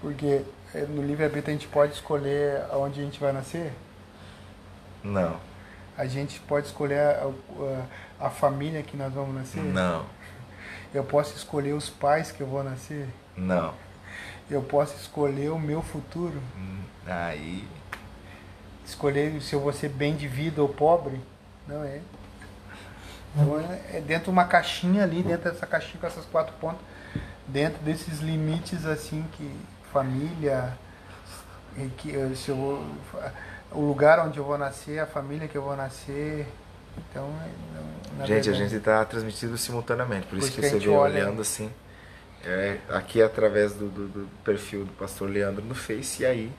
Porque é, no livre-arbítrio a gente pode escolher aonde a gente vai nascer. Não, A gente pode escolher a, a, a família que nós vamos nascer. não, Eu posso escolher os pais que eu vou nascer. não. Eu posso escolher o meu futuro. Hum, Aí. Escolher se eu vou ser bem de vida ou pobre. Não é. Então é é dentro de uma caixinha ali, dentro dessa caixinha com essas quatro pontas, dentro desses limites assim que família, e que eu- se eu vou, o lugar onde eu vou nascer, a família que eu vou nascer. Então, é, gente, a verdade- gente está transmitindo simultaneamente, por isso Por que isso que a você vem olha. olhando assim. É, aqui através do, do- do perfil do pastor Leandro no Face e aí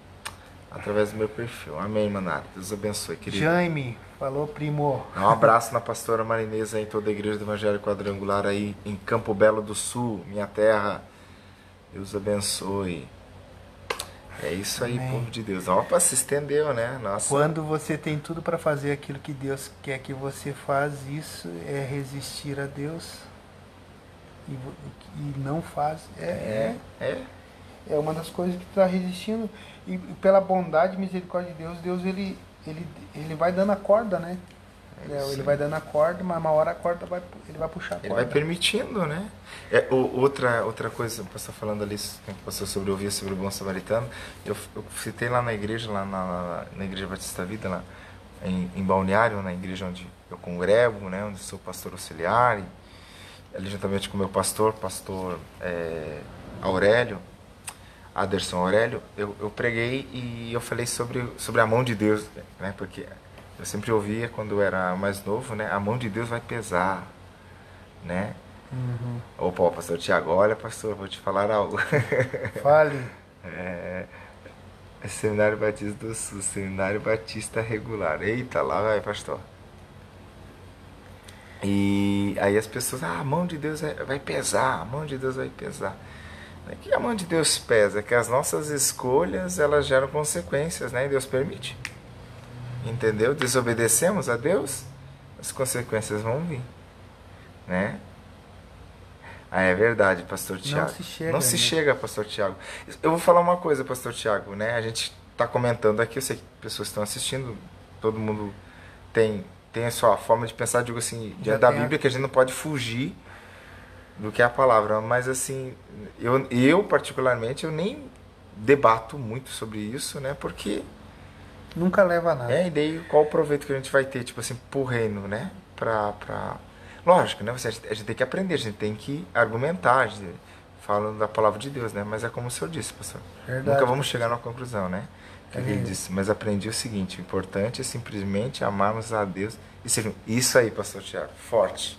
através do meu perfil. Amém, Manara. Deus abençoe, querido. Jaime, falou primo. Um abraço na pastora Marinesa em toda a igreja do Evangelho Quadrangular aí em Campo Belo do Sul, minha terra. Deus abençoe. É isso aí, Amém. povo de Deus. Opa, se estendeu, né? Nossa. Quando você tem tudo para fazer aquilo que Deus quer que você faz, isso é resistir a Deus e, e não faz. É, É, é. é uma das coisas que está resistindo. E, pela bondade e misericórdia de Deus, Deus ele, ele, ele vai dando a corda, né? É ele vai dando a corda, mas uma hora a corda vai, ele vai puxar a Ele corda. vai permitindo, né? É, o- outra, outra coisa, o pastor falando ali, passou sobre ouvir sobre o bom samaritano, eu, eu citei lá na igreja, lá na, na igreja Batista Vida, lá em, em Balneário, na igreja onde eu congrego, né? Onde sou pastor auxiliar, e ali juntamente com o meu pastor, pastor é, Aurélio, Aderson Aurélio, eu, eu preguei e eu falei sobre, sobre a mão de Deus, né? Porque eu sempre ouvia quando eu era mais novo, né? A mão de Deus vai pesar, né? Uhum. Opa, pastor Tiago, olha, pastor, vou te falar algo. Fale. É, é Seminário Batista do Sul, Seminário Batista Regular. Eita, lá vai, pastor. E aí as pessoas, ah, a mão de Deus vai- vai pesar, a mão de Deus vai pesar. Não é que a mão de Deus pesa, é que as nossas escolhas, elas geram consequências, né? E Deus permite. Entendeu? Desobedecemos a Deus, as consequências vão vir, né? Ah, é verdade, pastor Tiago. se chega, Não se né? chega, pastor Tiago. Eu vou falar uma coisa, pastor Tiago, né? A gente está comentando aqui, eu sei que pessoas estão assistindo, todo mundo tem, tem a sua forma de pensar, digo assim, diante da Bíblia, que a gente não pode fugir do que a palavra. Mas assim, eu, eu particularmente, eu nem debato muito sobre isso, né? Porque Nunca leva a nada. é, e daí qual o proveito que a gente vai ter, tipo assim, pro reino, né? Pra, pra... Lógico, né? Você, a gente tem que aprender, a gente tem que argumentar, a gente, falando da palavra de Deus, né? Mas é como o senhor disse, pastor. Verdade. Nunca vamos chegar numa conclusão, né? Que É ele disse, mas aprendi o seguinte, o importante é simplesmente amarmos a Deus e servir. Isso aí, pastor Tiago, forte.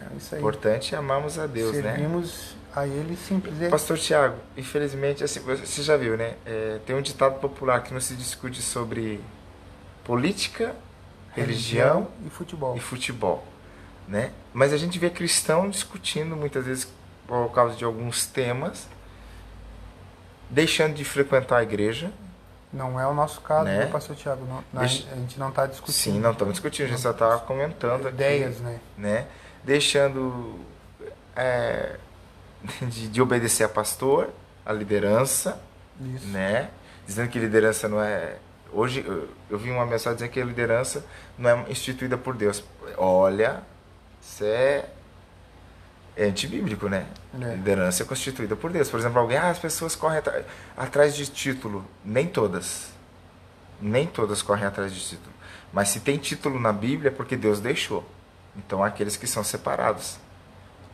É isso aí. importante é amarmos a Deus, né? Servimos a ele simples. É- Pastor Tiago, infelizmente, assim, você já viu, né? É, tem um ditado popular que não se discute sobre política, religião e futebol. e futebol, né? Mas a gente vê cristão discutindo muitas vezes por causa de alguns temas, deixando de frequentar a igreja. Não é o nosso caso, Né? né, pastor Tiago? Deixa- A gente não está discutindo. Sim, não estamos discutindo, a gente só está comentando aqui, ideias, né? né? Deixando é, de, de obedecer a pastor, a liderança, Isso. né? Dizendo que liderança não é. Hoje eu, vi uma mensagem dizendo que a liderança não é instituída por Deus. Olha, isso é, é antibíblico, né? É. Liderança é constituída por Deus. Por exemplo, alguém, ah, as pessoas correm atra- atrás de título. Nem todas. Nem todas correm atrás de título. Mas se tem título na Bíblia é porque Deus deixou. Então aqueles que são separados.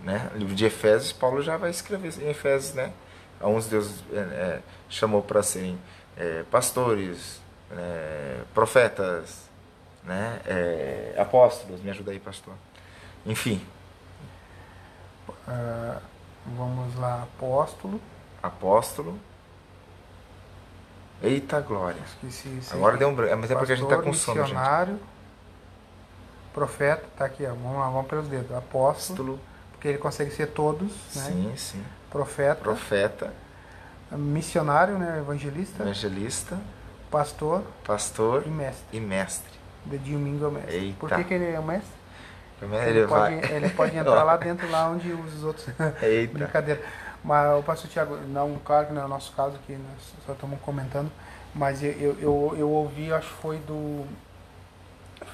Né? livro de Efésios, Paulo já vai escrever em Efésios, né? Alguns Deus é, é, chamou para serem é, pastores, é, profetas, né? É, apóstolos. Me ajuda aí, pastor. Enfim. Uh, vamos lá, apóstolo. Apóstolo. Eita glória. Esqueci. Agora deu um branco. Mas é porque a gente está com sono, gente. Profeta, tá aqui, ó. Vamos lá, vamos pelos dedos. Apóstolo, porque ele consegue ser todos, né? Sim, sim. Profeta. Profeta. Missionário, né? Evangelista. Evangelista. Pastor. Pastor. E mestre. E mestre. De domingo é mestre. Eita. Por que, que ele é o mestre? Ele, Ele, pode, ele pode entrar lá dentro, lá onde os outros. Eita. Brincadeira. Mas o pastor Tiago, não, claro que não é o nosso caso aqui, nós só estamos comentando, mas eu, eu, eu, eu ouvi, acho que foi do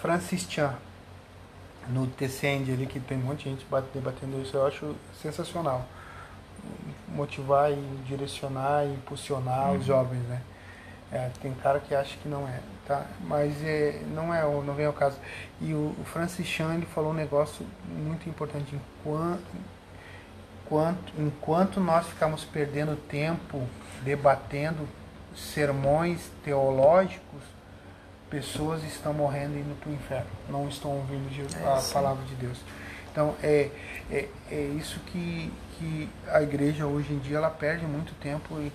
Francis Chan, no Tecende ali, que tem um monte de gente bate- debatendo isso, eu acho sensacional. Motivar e direcionar e impulsionar os jovens, né? É, tem cara que acha que não é, tá? Mas é, não é, o- não vem ao caso. E o, o Francis Chan, ele falou um negócio muito importante, enquanto, enquanto, enquanto nós ficamos perdendo tempo debatendo sermões teológicos, pessoas estão morrendo indo para o inferno, não estão ouvindo Je- É, a sim. palavra de Deus. Então é, é, é isso que, que a igreja hoje em dia ela perde muito tempo e,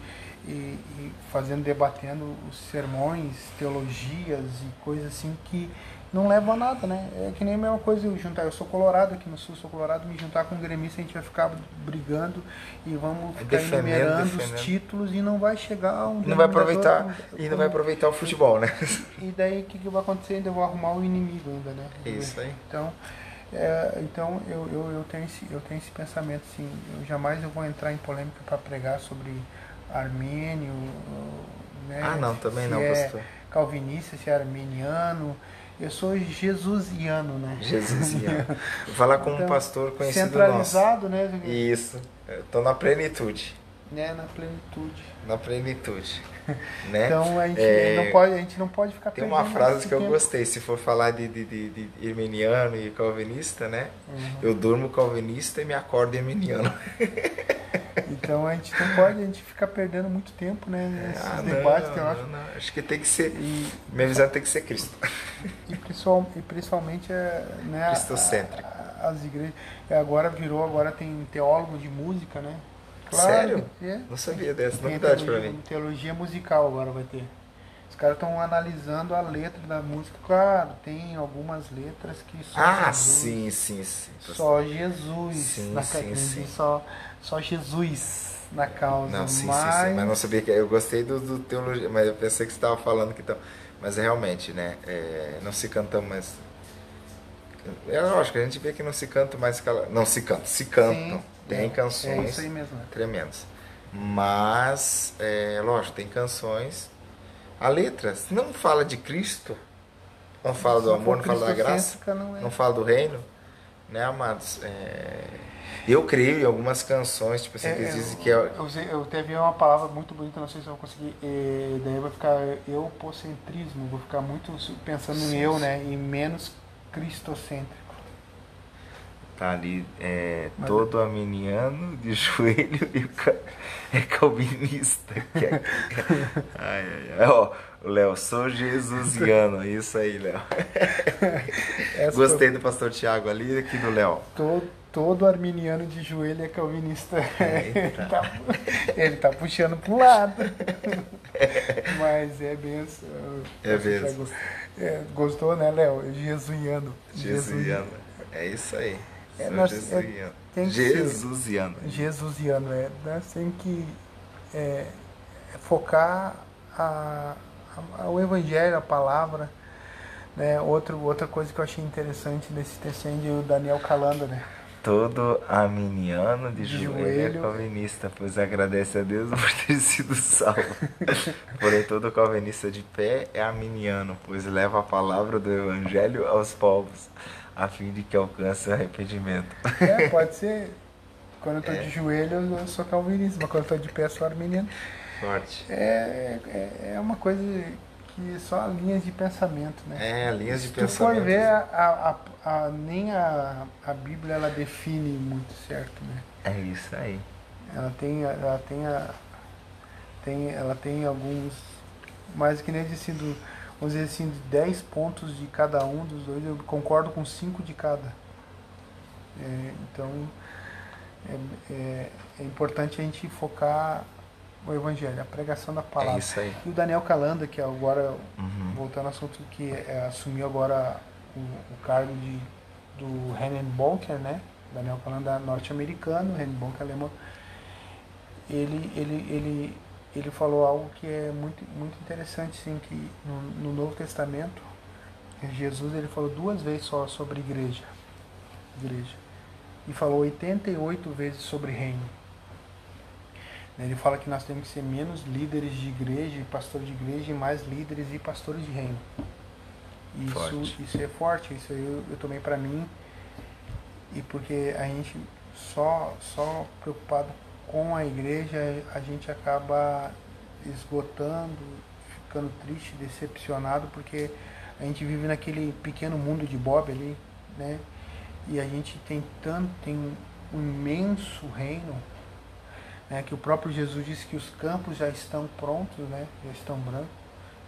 e, e fazendo, debatendo os sermões, teologias e coisas assim que não levam a nada, né? É que nem a mesma coisa eu juntar, eu sou colorado aqui no sul, sou colorado, me juntar com um gremista, a gente vai ficar brigando e vamos ficar Defendendo, enumerando defendendo. os títulos e não vai chegar um Não vai aproveitar. comum. E não vai aproveitar o futebol, né? E daí o que, que vai acontecer? Ainda eu vou arrumar o inimigo ainda, né? Isso aí. Então, é, então eu, eu, eu, tenho esse, eu tenho esse pensamento, assim, eu jamais eu vou entrar em polêmica para pregar sobre armênio, né? Ah, não, também se não, é pastor. calvinista, se é armeniano. Eu sou jesusiano, né? Jesusinho. Vou falar com um Então, pastor conhecido nosso. Centralizado, né? Isso. Estou na plenitude. né? Na plenitude. Na plenitude. Né? Então a gente, É, não pode, a gente não pode ficar Tem uma frase que eu tempo. gostei, se for falar de, de, de, de irminiano e calvinista, né? Uhum. Eu durmo calvinista e me acordo irminiano. Então a gente não pode, a gente fica perdendo muito tempo, né? Nesses Ah, debates não, teológicos. não, não. Acho que tem que ser. E, Minha visão tem que ser Cristo. e, e principalmente é, né, a- Cristocêntrico. a- as igrejas. e Agora virou, agora tem teólogo de música, né? Sério? que é. Não sabia dessa, novidade pra teologia, mim. teologia musical agora vai ter. Os caras estão analisando a letra da música. Claro, tem algumas letras que só Ah, Jesus, sim, sim, sim. Só Jesus Sim, na sim, sim. Só, só Jesus na causa. Não, sim, sim, mas, sim, mas não sabia que. Eu gostei do, do teologia, mas eu pensei que você estava falando que então. Mas é realmente, né? é, não se canta mais. É lógico, a gente vê que não se canta mais. Não se canta, se cantam. Sim, tem é, É canções isso aí mesmo. né? tremendas. Mas, é, lógico, tem canções. A letra não fala de Cristo, não fala do amor, não fala da graça, Não é. não fala do reino, né, amados? É, Eu creio em algumas canções, tipo assim, É, que eu- dizem que é. Eu, usei- eu teve uma palavra muito bonita, não sei se eu vou conseguir. eh, daí vai ficar eupocentrismo, vou ficar muito pensando Sim, em eu, sim. né? E menos cristocêntrico. Tá ali, é, Mas- todo arminiano de joelho e é calvinista. Que é- ai, ai, ai. Ó, o Léo, sou jesusiano. Isso aí, Léo. Gostei do pastor Tiago ali e aqui do Léo. Todo, todo arminiano de joelho é calvinista. Ele, tá, ele tá puxando um lado. Mas é benção. É benção. Gostou, é, gostou, né, Léo? Jesuiano. Jesusiano. É isso aí. É, nós- jesusiano. Tem que ser. Jesusiano. Jesusiano, é. Nós temos que é, focar a, a- o evangelho, a palavra. Né? Outro, outra coisa que eu achei interessante desse de o Daniel Calanda, né? Todo arminiano de, De joelho, é calvinista, pois agradece a Deus por ter sido salvo. Porém, todo calvinista de pé é arminiano, pois leva a palavra do evangelho aos povos, a fim de que alcance o arrependimento. É, pode ser. Quando eu tô É. de joelho, eu sou calvinista, mas quando eu tô de pé, eu sou arminiano. Forte. É, é, é uma coisa que só linhas de pensamento, né? É, linhas de Se tu pensamento. for ver, a, a, a- nem a, a Bíblia ela define muito certo, né? É isso aí. Ela tem, ela tem, a, tem, ela tem alguns, mais que nem assim, do, vamos dizer assim, de 10 pontos de cada um dos dois, eu concordo com 5 de cada. É, então, é, é, é importante a gente focar o Evangelho, a pregação da É palavra. isso aí. E o Daniel Calanda, que agora, Uhum. voltando ao assunto, que é, assumiu agora o, o cargo de, do Renan Bonker, né? Daniel Calanda norte-americano, Renan Bonker alemão. Ele, ele, ele, ele falou algo que é muito, muito interessante, sim, que no, no Novo Testamento, Jesus ele falou duas vezes só sobre igreja. Igreja. E falou 88 vezes sobre reino. Ele fala que nós temos que ser menos líderes de igreja e pastores de igreja e mais líderes e pastores de reino. Isso, Forte. isso é forte, isso aí eu, eu tomei para mim. E porque a gente só, só preocupado com a igreja, a gente acaba esgotando, ficando triste, decepcionado, porque a gente vive naquele pequeno mundo de Bob ali, né? E a gente tem tanto, tem um imenso reino né, que o próprio Jesus disse que os campos já estão prontos, né, já estão brancos,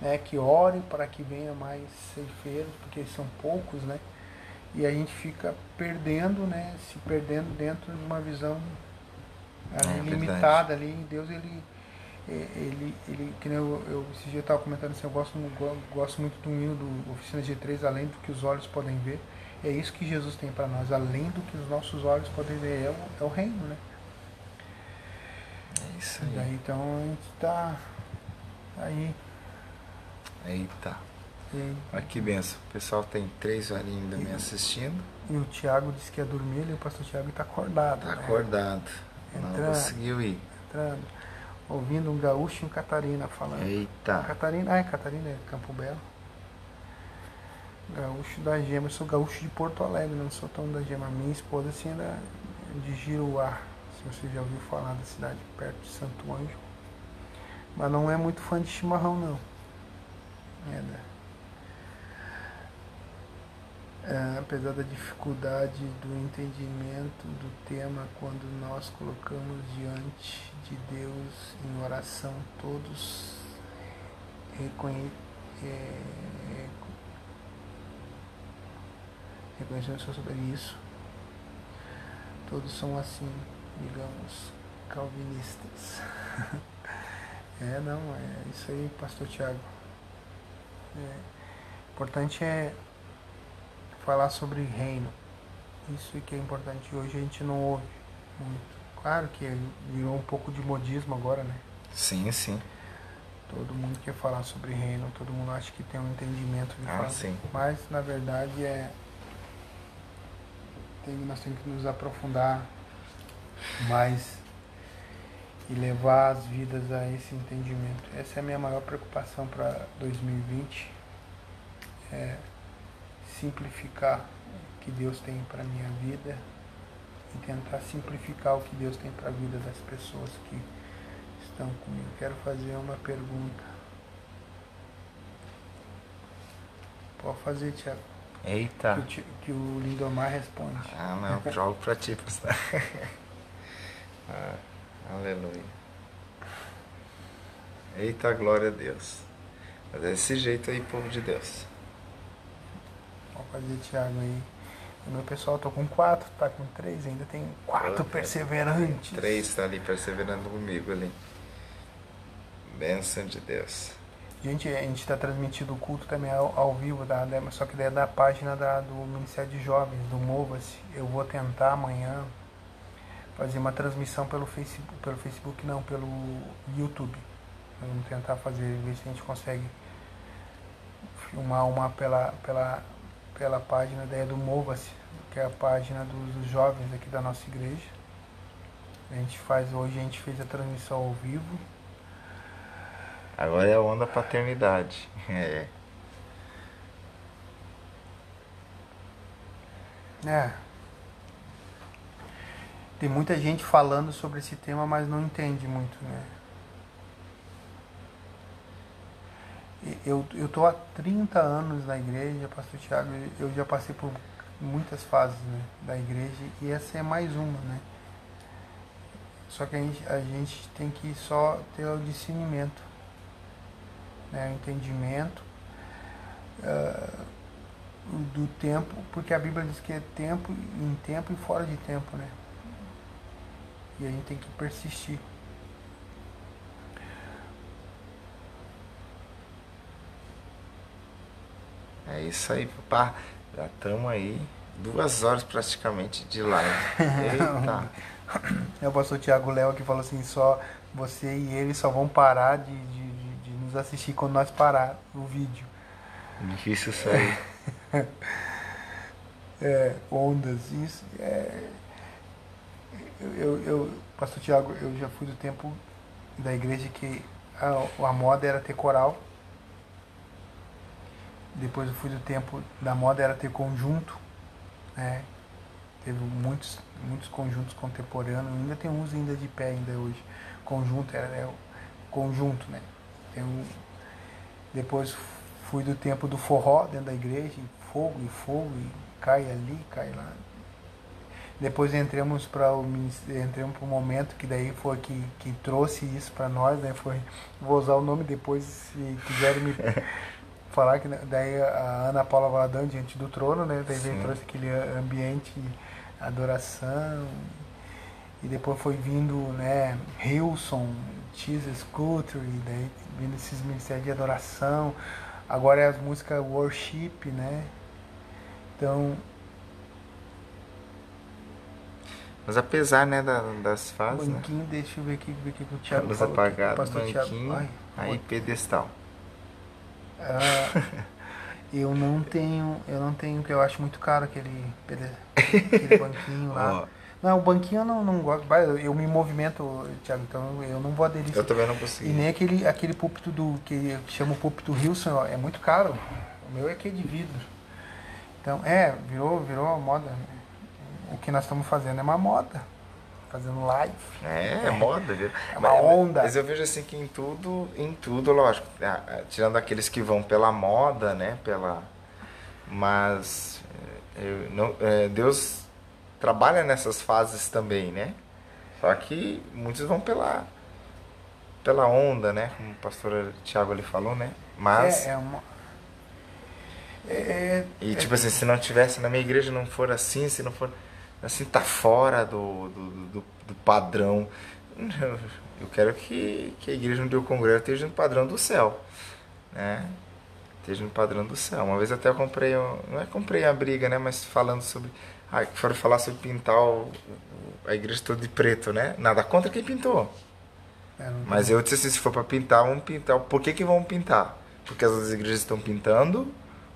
né, que ore para que venha mais ceifeiros, porque são poucos, né, e a gente fica perdendo, né, se perdendo dentro de uma visão ali, É verdade. limitada ali, Deus ele é, ele, ele que nem eu, eu esse dia eu estava comentando assim, eu gosto, gosto muito do hino do Oficina G3, além do que os olhos podem ver, é isso que Jesus tem para nós, além do que os nossos olhos podem ver, é o, é o reino, né? É isso E daí, aí. então a gente tá aí. Eita. E, Olha que benção. O pessoal tem três horinhas ainda me assistindo. e o Tiago disse que ia dormir e o pastor Tiago está acordado. Tá né? acordado. Não Entrando. conseguiu ir. Entrando, ouvindo um gaúcho em Catarina falando. Eita. Catarina, ah, é Catarina, é Campo Belo. Gaúcho da Gema, eu sou gaúcho de Porto Alegre, não sou tão da Gema. Minha esposa assim era de Giruá, se você já ouviu falar da cidade perto de Santo Anjo. Mas não é muito fã de chimarrão não. É, né? É, apesar da dificuldade do entendimento do tema, quando nós colocamos diante de Deus em oração, todos é, reconhecemos só sobre isso. Todos são assim, digamos, calvinistas. é, não, é isso aí, pastor Tiago. É, importante é falar sobre reino. Isso que é importante. Hoje a gente não ouve muito. Claro que virou um pouco de modismo agora, né? Sim, sim. Todo mundo quer falar sobre reino, todo mundo acha que tem um entendimento de Ah, falar. sim. Mas na verdade é. Tem, nós temos que nos aprofundar mais e levar as vidas a esse entendimento. Essa é a minha maior preocupação para 2020. É simplificar o que Deus tem para minha vida e tentar simplificar o que Deus tem para a vida das pessoas que estão comigo. Quero fazer uma pergunta. Pode fazer, Tiago. Eita. Que, o que o Lindomar responde. Ah, não. Jogo pra ti, pastor. ah, aleluia. Eita, glória a Deus. Mas é desse jeito aí, povo de Deus. Fazer, Tiago, aí. O meu pessoal, tô com quatro, tá com três, ainda tem quatro Opa. perseverantes. Três tá ali perseverando comigo ali. Bênção de Deus. Gente, a gente está transmitindo o culto também ao, ao vivo, da, da- só que daí é da página da, do Ministério de Jovens, do Mova-se. Eu vou tentar amanhã fazer uma transmissão pelo Facebook, pelo Facebook não, pelo YouTube. Vamos tentar fazer, ver se a gente consegue filmar uma pela, pela, pela página daí é do Mova-se, que é a página dos, dos jovens aqui da nossa igreja. A gente faz, hoje a gente fez a transmissão ao vivo. Agora é a onda paternidade. É. É. Tem muita gente falando sobre esse tema, mas não entende muito, né? Eu tô há 30 anos na igreja, pastor Tiago, eu já passei por muitas fases né, da igreja e essa é mais uma, né? Só que a gente, a gente tem que só ter o discernimento, né, o entendimento uh, do tempo, porque a Bíblia diz que é tempo em tempo e fora de tempo, né? E a gente tem que persistir. É isso aí, papá. Já estamos aí duas horas praticamente de live. Eita. É o pastor Tiago Léo que falou assim, só você e ele só vão parar de, de, de, de nos assistir quando nós parar o vídeo. Difícil sair. é, ondas, isso. É, eu, eu, pastor Tiago, eu já fui do tempo da igreja que a, a moda era ter coral. Depois eu fui do tempo da moda era ter conjunto. Né? Teve muitos, muitos conjuntos contemporâneos, ainda tem uns ainda de pé ainda hoje. Conjunto era é, conjunto, né? Um, depois fui do tempo do forró dentro da igreja, e fogo e fogo, e cai ali, cai lá. Depois entramos para o entramos para o momento que daí foi que, que trouxe isso para nós, né? Foi vou usar o nome depois se quiserem me falar que daí a Ana Paula Valadão diante do trono, né? Daí veio, trouxe aquele ambiente adoração e depois foi vindo, né, Hilson, Jesus Culture, e daí vindo esses ministérios de adoração. Agora é as músicas worship, né? Então, Mas apesar, né, da, das fases, banquinho, né? deixa eu ver aqui, ver aqui com o Thiago Luz apagada, banquinho, Thiago. Ai, aí pedestal. Ah, eu não tenho, eu não tenho, porque eu acho muito caro aquele, aquele banquinho lá. Ó, Não, o banquinho eu não, não gosto. Eu, me movimento, Thiago, então eu não vou aderir. eu também não E consegui. nem aquele, aquele púlpito do que chama o púlpito Wilson, ó, é muito caro. O meu é que é de vidro. Então, é, virou, virou moda. O que nós estamos fazendo é uma moda. Fazendo live. É, é moda, viu? É uma onda. Mas eu vejo assim que em tudo, em tudo, lógico, ah, ah, tirando aqueles que vão pela moda, né, pela mas eh, eu não, eh, Deus trabalha nessas fases também, né? Só que muitos vão pela pela onda, né, como o pastor Tiago ali falou, né? Mas É, é uma. É, e tipo assim, se não tivesse na minha igreja não for assim, se não for assim, tá fora do, do, do, do padrão. Eu quero que, que a igreja onde eu congrego esteja no padrão do céu, né? Esteja no padrão do céu. Uma vez até eu comprei, um- não é comprei a briga, né? Mas falando sobre, ah, foram falar sobre pintar o- a igreja toda de preto, né? Nada contra quem pintou. é, Mas eu disse assim, se for para pintar, vamos pintar. Por que que vão pintar? Porque as outras igrejas estão pintando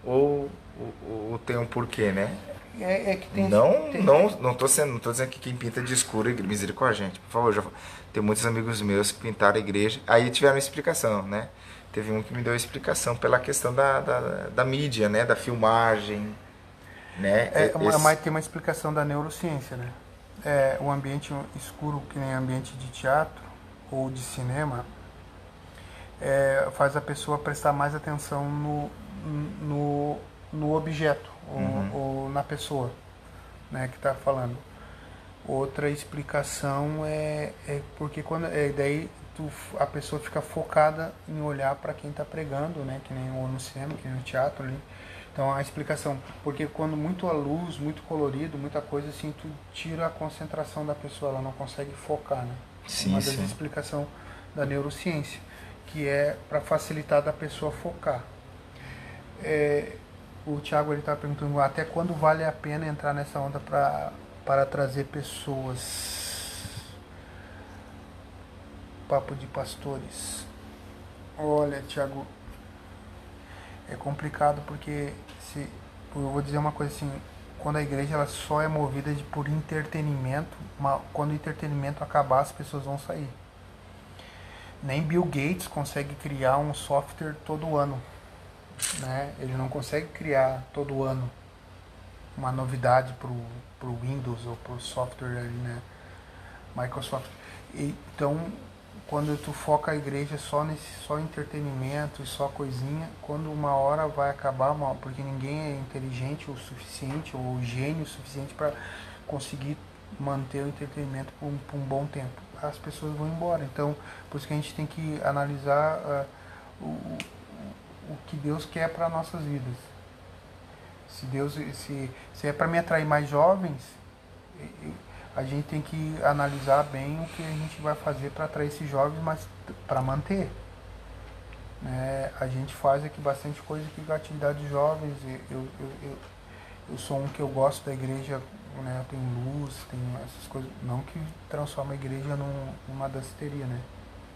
ou, ou, ou tem um porquê, né? É, é que tem. Não, tem- não, não tô sendo, não tô dizendo que quem pinta de escuro é igreja, misericórdia, gente. Por favor, já tem muitos amigos meus que pintaram a igreja. Aí tiveram explicação, né? Teve um que me deu explicação pela questão da, da, da mídia, né? Da filmagem, né? É, Esse- mas tem uma explicação da neurociência, né? É, o ambiente escuro, que nem ambiente de teatro ou de cinema, é, faz a pessoa prestar mais atenção no, no, no objeto ou, Uhum. ou na pessoa né, que está falando. Outra explicação é, é porque quando é, daí tu, a pessoa fica focada em olhar para quem está pregando, né, que nem ou no cinema, que nem no teatro ali. Então a explicação, porque quando muito a luz, muito colorido, muita coisa assim, tu tira a concentração da pessoa, ela não consegue focar, né? Sim, Uma das sim. explicações da neurociência, que é para facilitar da pessoa focar. É, o Thiago ele está perguntando até quando vale a pena entrar nessa onda pra, para trazer pessoas. Papo de pastores. Olha, Thiago, é complicado porque se eu vou dizer uma coisa assim, quando a igreja ela só é movida de, por entretenimento, quando o entretenimento acabar as pessoas vão sair. Nem Bill Gates consegue criar um software todo ano, né? Ele não consegue criar todo ano uma novidade para o Windows ou para o software ali, né? Microsoft. Então, quando tu foca a igreja só nesse só entretenimento e só coisinha, quando uma hora vai acabar, porque ninguém é inteligente o suficiente ou gênio o suficiente para conseguir manter o entretenimento por um, por um, bom tempo. As pessoas vão embora. Então, por isso que a gente tem que analisar uh, o, o que Deus quer para nossas vidas. Se Deus se, se é para me atrair mais jovens, a gente tem que analisar bem o que a gente vai fazer para atrair esses jovens, mas para manter. É, a gente faz aqui bastante coisa aqui com atividades jovens. Eu, eu, eu, eu, sou um que eu gosto da igreja, né? Tenho luz, tenho essas coisas. Não que transforma a igreja num, numa danceteria, né?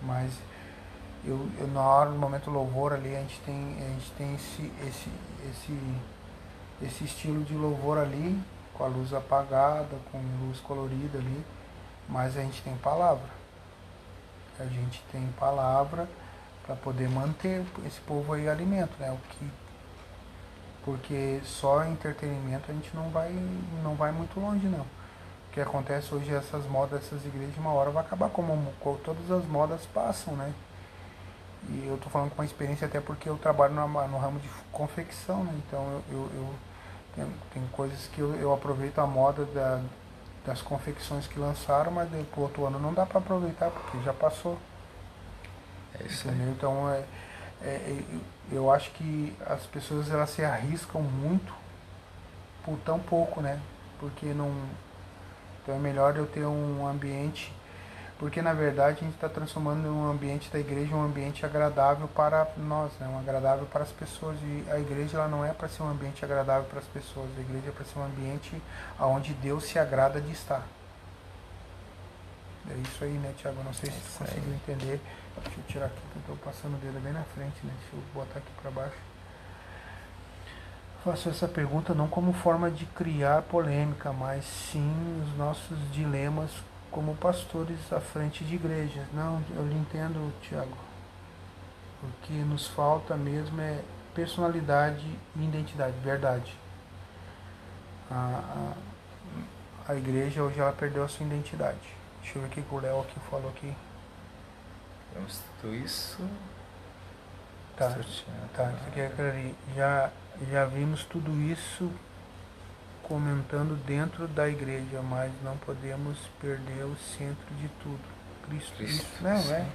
Mas eu, eu, na hora do momento louvor ali, a gente tem, a gente tem esse, esse, esse, esse estilo de louvor ali com a luz apagada, com luz colorida ali, mas a gente tem palavra. A gente tem palavra para poder manter esse povo aí alimento, né? O que porque só entretenimento a gente não vai não vai muito longe não. O que acontece hoje essas modas, essas igrejas, uma hora vai acabar como todas as modas passam, né? E eu tô falando com uma experiência até porque eu trabalho no, no ramo de confecção, né? Então eu, eu, eu tem, tem coisas que eu, eu aproveito a moda da, das confecções que lançaram, mas pro outro ano não dá para aproveitar porque já passou. É isso? Aí. Então é, é, é, eu acho que as pessoas elas se arriscam muito por tão pouco, né? Porque não. Então é melhor eu ter um ambiente porque na verdade a gente está transformando um ambiente da igreja um ambiente agradável para nós, né? um agradável para as pessoas. E a igreja ela não é para ser um ambiente agradável para as pessoas, a igreja é para ser um ambiente onde Deus se agrada de estar. É isso aí, né, Tiago? Não sei se você conseguiu entender. Deixa eu tirar aqui, que eu estou passando o dedo bem na frente, né? Deixa eu botar aqui para baixo. Faço essa pergunta não como forma de criar polêmica, mas sim os nossos dilemas como pastores à frente de igrejas. Não, eu lhe entendo, Tiago. O que nos falta mesmo é personalidade e identidade, verdade. A, a, a igreja hoje ela perdeu a sua identidade. Deixa eu ver o que o Léo aqui falou aqui. Vamos tudo isso. Tá, tá, isso aqui é já, já vimos tudo isso comentando dentro da igreja, mas não podemos perder o centro de tudo. Cristo. Cristo. Não, né?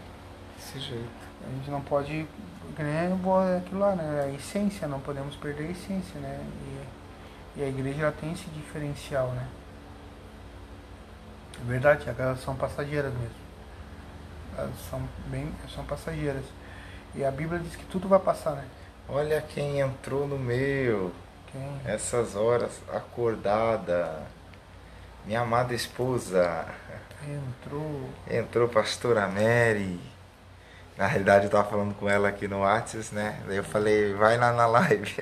Desse jeito. A gente não pode. Nem aquilo lá, né? A essência, não podemos perder a essência, né? E, e a igreja ela tem esse diferencial, né? É verdade, elas são passageiras mesmo. Elas são bem. são passageiras. E a Bíblia diz que tudo vai passar, né? Olha quem entrou no meu. Essas horas acordada. Minha amada esposa. Entrou. Entrou pastora Mary. Na realidade eu tava falando com ela aqui no WhatsApp, né? Daí eu falei, vai lá na live.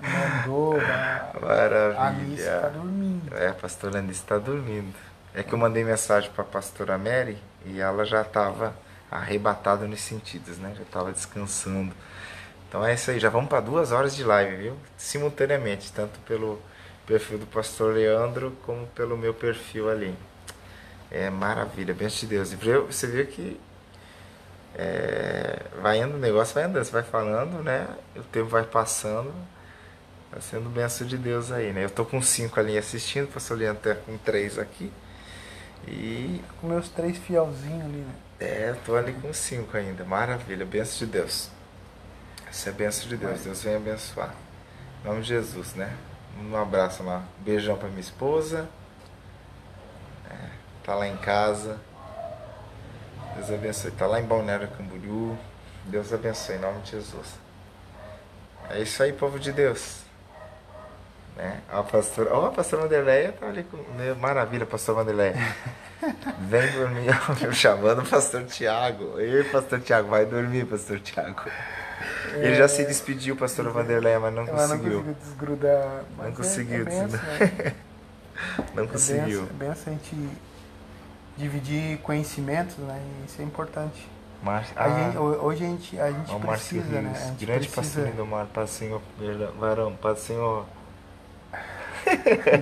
Mandou, Maravilha. A Alice tá dormindo. É, a pastora Alice está dormindo. É que eu mandei mensagem para a pastora Mary e ela já estava arrebatada nos sentidos, né? Já estava descansando. Então é isso aí, já vamos para duas horas de live, viu? Simultaneamente, tanto pelo perfil do pastor Leandro como pelo meu perfil ali. É maravilha, bênção de Deus. E você viu que é, vai indo, o negócio vai andando, você vai falando, né? O tempo vai passando. Tá sendo benção de Deus aí, né? Eu tô com cinco ali assistindo, o pastor Leandro tá com três aqui. E. Com meus três fielzinhos ali, né? É, eu tô ali com cinco ainda. Maravilha, benção de Deus. Isso é benção de Deus. Deus vem abençoar. Em nome de Jesus, né? Um abraço lá. Um beijão pra minha esposa. É, tá lá em casa. Deus abençoe. Tá lá em Balneário Camboriú. Deus abençoe em nome de Jesus. É isso aí, povo de Deus. Né? Ó, a pastora, ó, a pastora Vanderleia tá ali com. Meu, maravilha, pastor Vanderleia. Vem dormir, eu chamando o pastor Tiago. Ei, pastor Tiago, vai dormir, pastor Tiago. Ele já se despediu, pastor Vanderlei, mas não conseguiu. não conseguiu desgrudar. Não conseguiu. É, é né? não conseguiu. É assim, a gente dividir conhecimentos, né? Isso é importante. Mar... Ah, a gente, hoje a gente, a gente precisa, né? A gente grande precisa... pastor do mar, Pai Senhor, varão, Pai Senhor.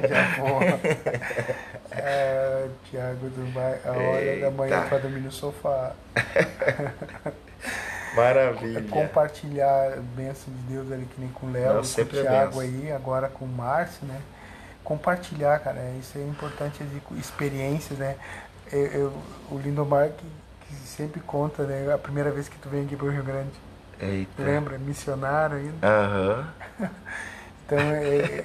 Já vou. É, Tiago do Mar, a hora da manhã Eita. para dormir no sofá. Maravilha. Compartilhar a bênção de Deus ali, que nem com o Léo, com o é Thiago aí, agora com o Márcio, né? Compartilhar, cara, isso é importante, as experiências, né? Eu, eu- o Lindomar que, que sempre conta, né? A primeira vez que tu vem aqui pro Rio Grande. Eita. Lembra? Missionário ainda. Aham. Então, é,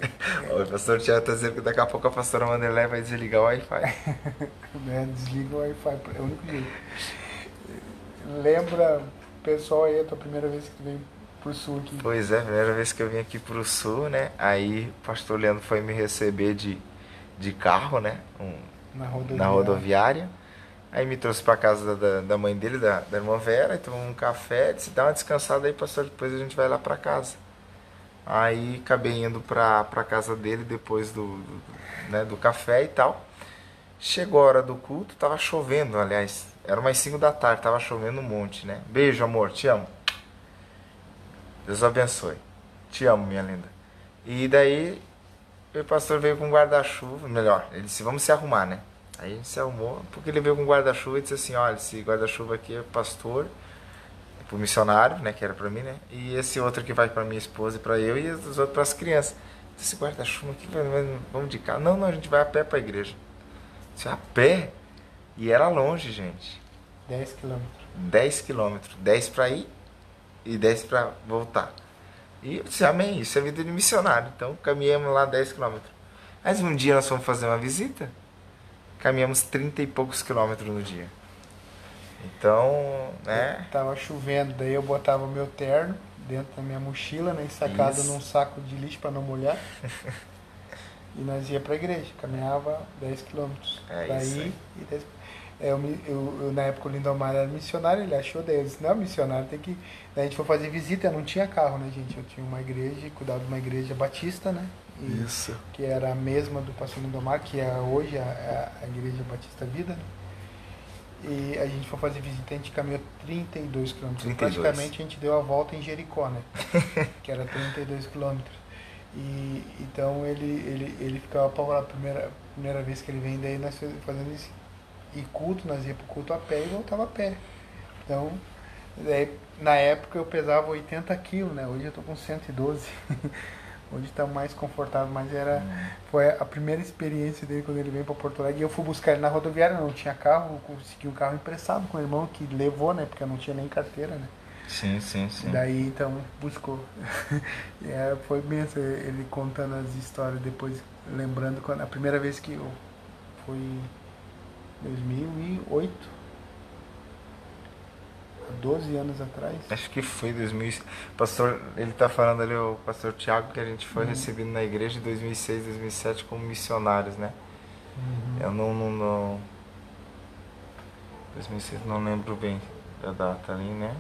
O pastor Tiago tá dizendo que daqui a pouco a pastora Wanderlei vai desligar o Wi-Fi. né, desliga o Wi-Fi, é o único jeito. Lembra, pessoal, aí a tua primeira vez que tu veio pro sul aqui. Pois é, primeira vez que eu vim aqui pro sul, né? Aí o pastor Leandro foi me receber de, de carro, né? Um- Na rodoviária. na rodoviária. Aí me trouxe pra casa da, da mãe dele, da, da irmã Vera, e tomamos um café, disse, dá uma descansada aí, pastor, depois a gente vai lá pra casa. Aí acabei indo pra, pra casa dele depois do, do, né, do café e tal. Chegou a hora do culto, tava chovendo, aliás, era umas 5 da tarde, tava chovendo um monte, né? Beijo, amor, te amo. Deus abençoe. Te amo, minha linda. E daí o pastor veio com guarda-chuva, melhor, ele disse, vamos se arrumar, né? Aí a gente se arrumou, porque ele veio com guarda-chuva e disse assim, olha, esse guarda-chuva aqui é pastor, pro missionário, né, que era pra mim, né? E esse outro aqui vai pra minha esposa e pra eu, e os outros pras crianças. Esse guarda-chuva aqui, vamos de carro. Não, não, a gente vai a pé pra igreja. Disse, a pé? E era longe, gente. 10 quilômetros. 10 quilômetros. 10 pra ir e 10 pra voltar. E eu disse, amém, isso é vida de missionário. Então caminhamos lá 10 quilômetros. Mas um dia nós fomos fazer uma visita, caminhamos 30 e poucos quilômetros no dia. Então, né? Tava chovendo, daí eu botava o meu terno dentro da minha mochila, né, sacado Isso. num saco de lixo para não molhar. e nós ia pra igreja, caminhava 10 quilômetros. É pra isso aí. e 10 é, eu, me- eu, eu, na época o Lindomar era missionário, ele achou daí, eu disse, não, missionário tem que. Daí a gente foi fazer visita, eu não tinha carro, né, gente? Eu tinha uma igreja, cuidava de uma igreja batista, né? E- Isso. que era a mesma do pastor Lindomar, que é hoje a, a- a Igreja Batista Vida. né? E a gente foi fazer visita, a gente caminhou 32 quilômetros. 32. Praticamente a gente deu a volta em Jericó, né? que era 32 quilômetros. E então ele, ele, ele ficava apavorado. A primeira, primeira vez que ele vem, daí nós faz- fazendo isso. E culto, nós ia pro culto a pé e voltava a pé. Então, daí, na época eu pesava 80 quilos, né? Hoje eu tô com 112. Hoje tá mais confortável, mas era foi a primeira experiência dele quando ele veio para Porto Alegre. E eu fui buscar ele na rodoviária, não tinha carro, consegui um carro emprestado com o irmão que levou, né? Porque eu não tinha nem carteira, né? Sim, sim, sim. Daí então buscou. E, é, foi mesmo ele contando as histórias depois, lembrando quando a primeira vez que eu em 2008, há 12 anos atrás. Acho que foi 2000. Pastor, ele tá falando ali, o pastor Tiago, que a gente foi recebido na igreja em 2006, 2007 como missionários, né? Eu não, não, não. 2006, não lembro bem da data ali, né?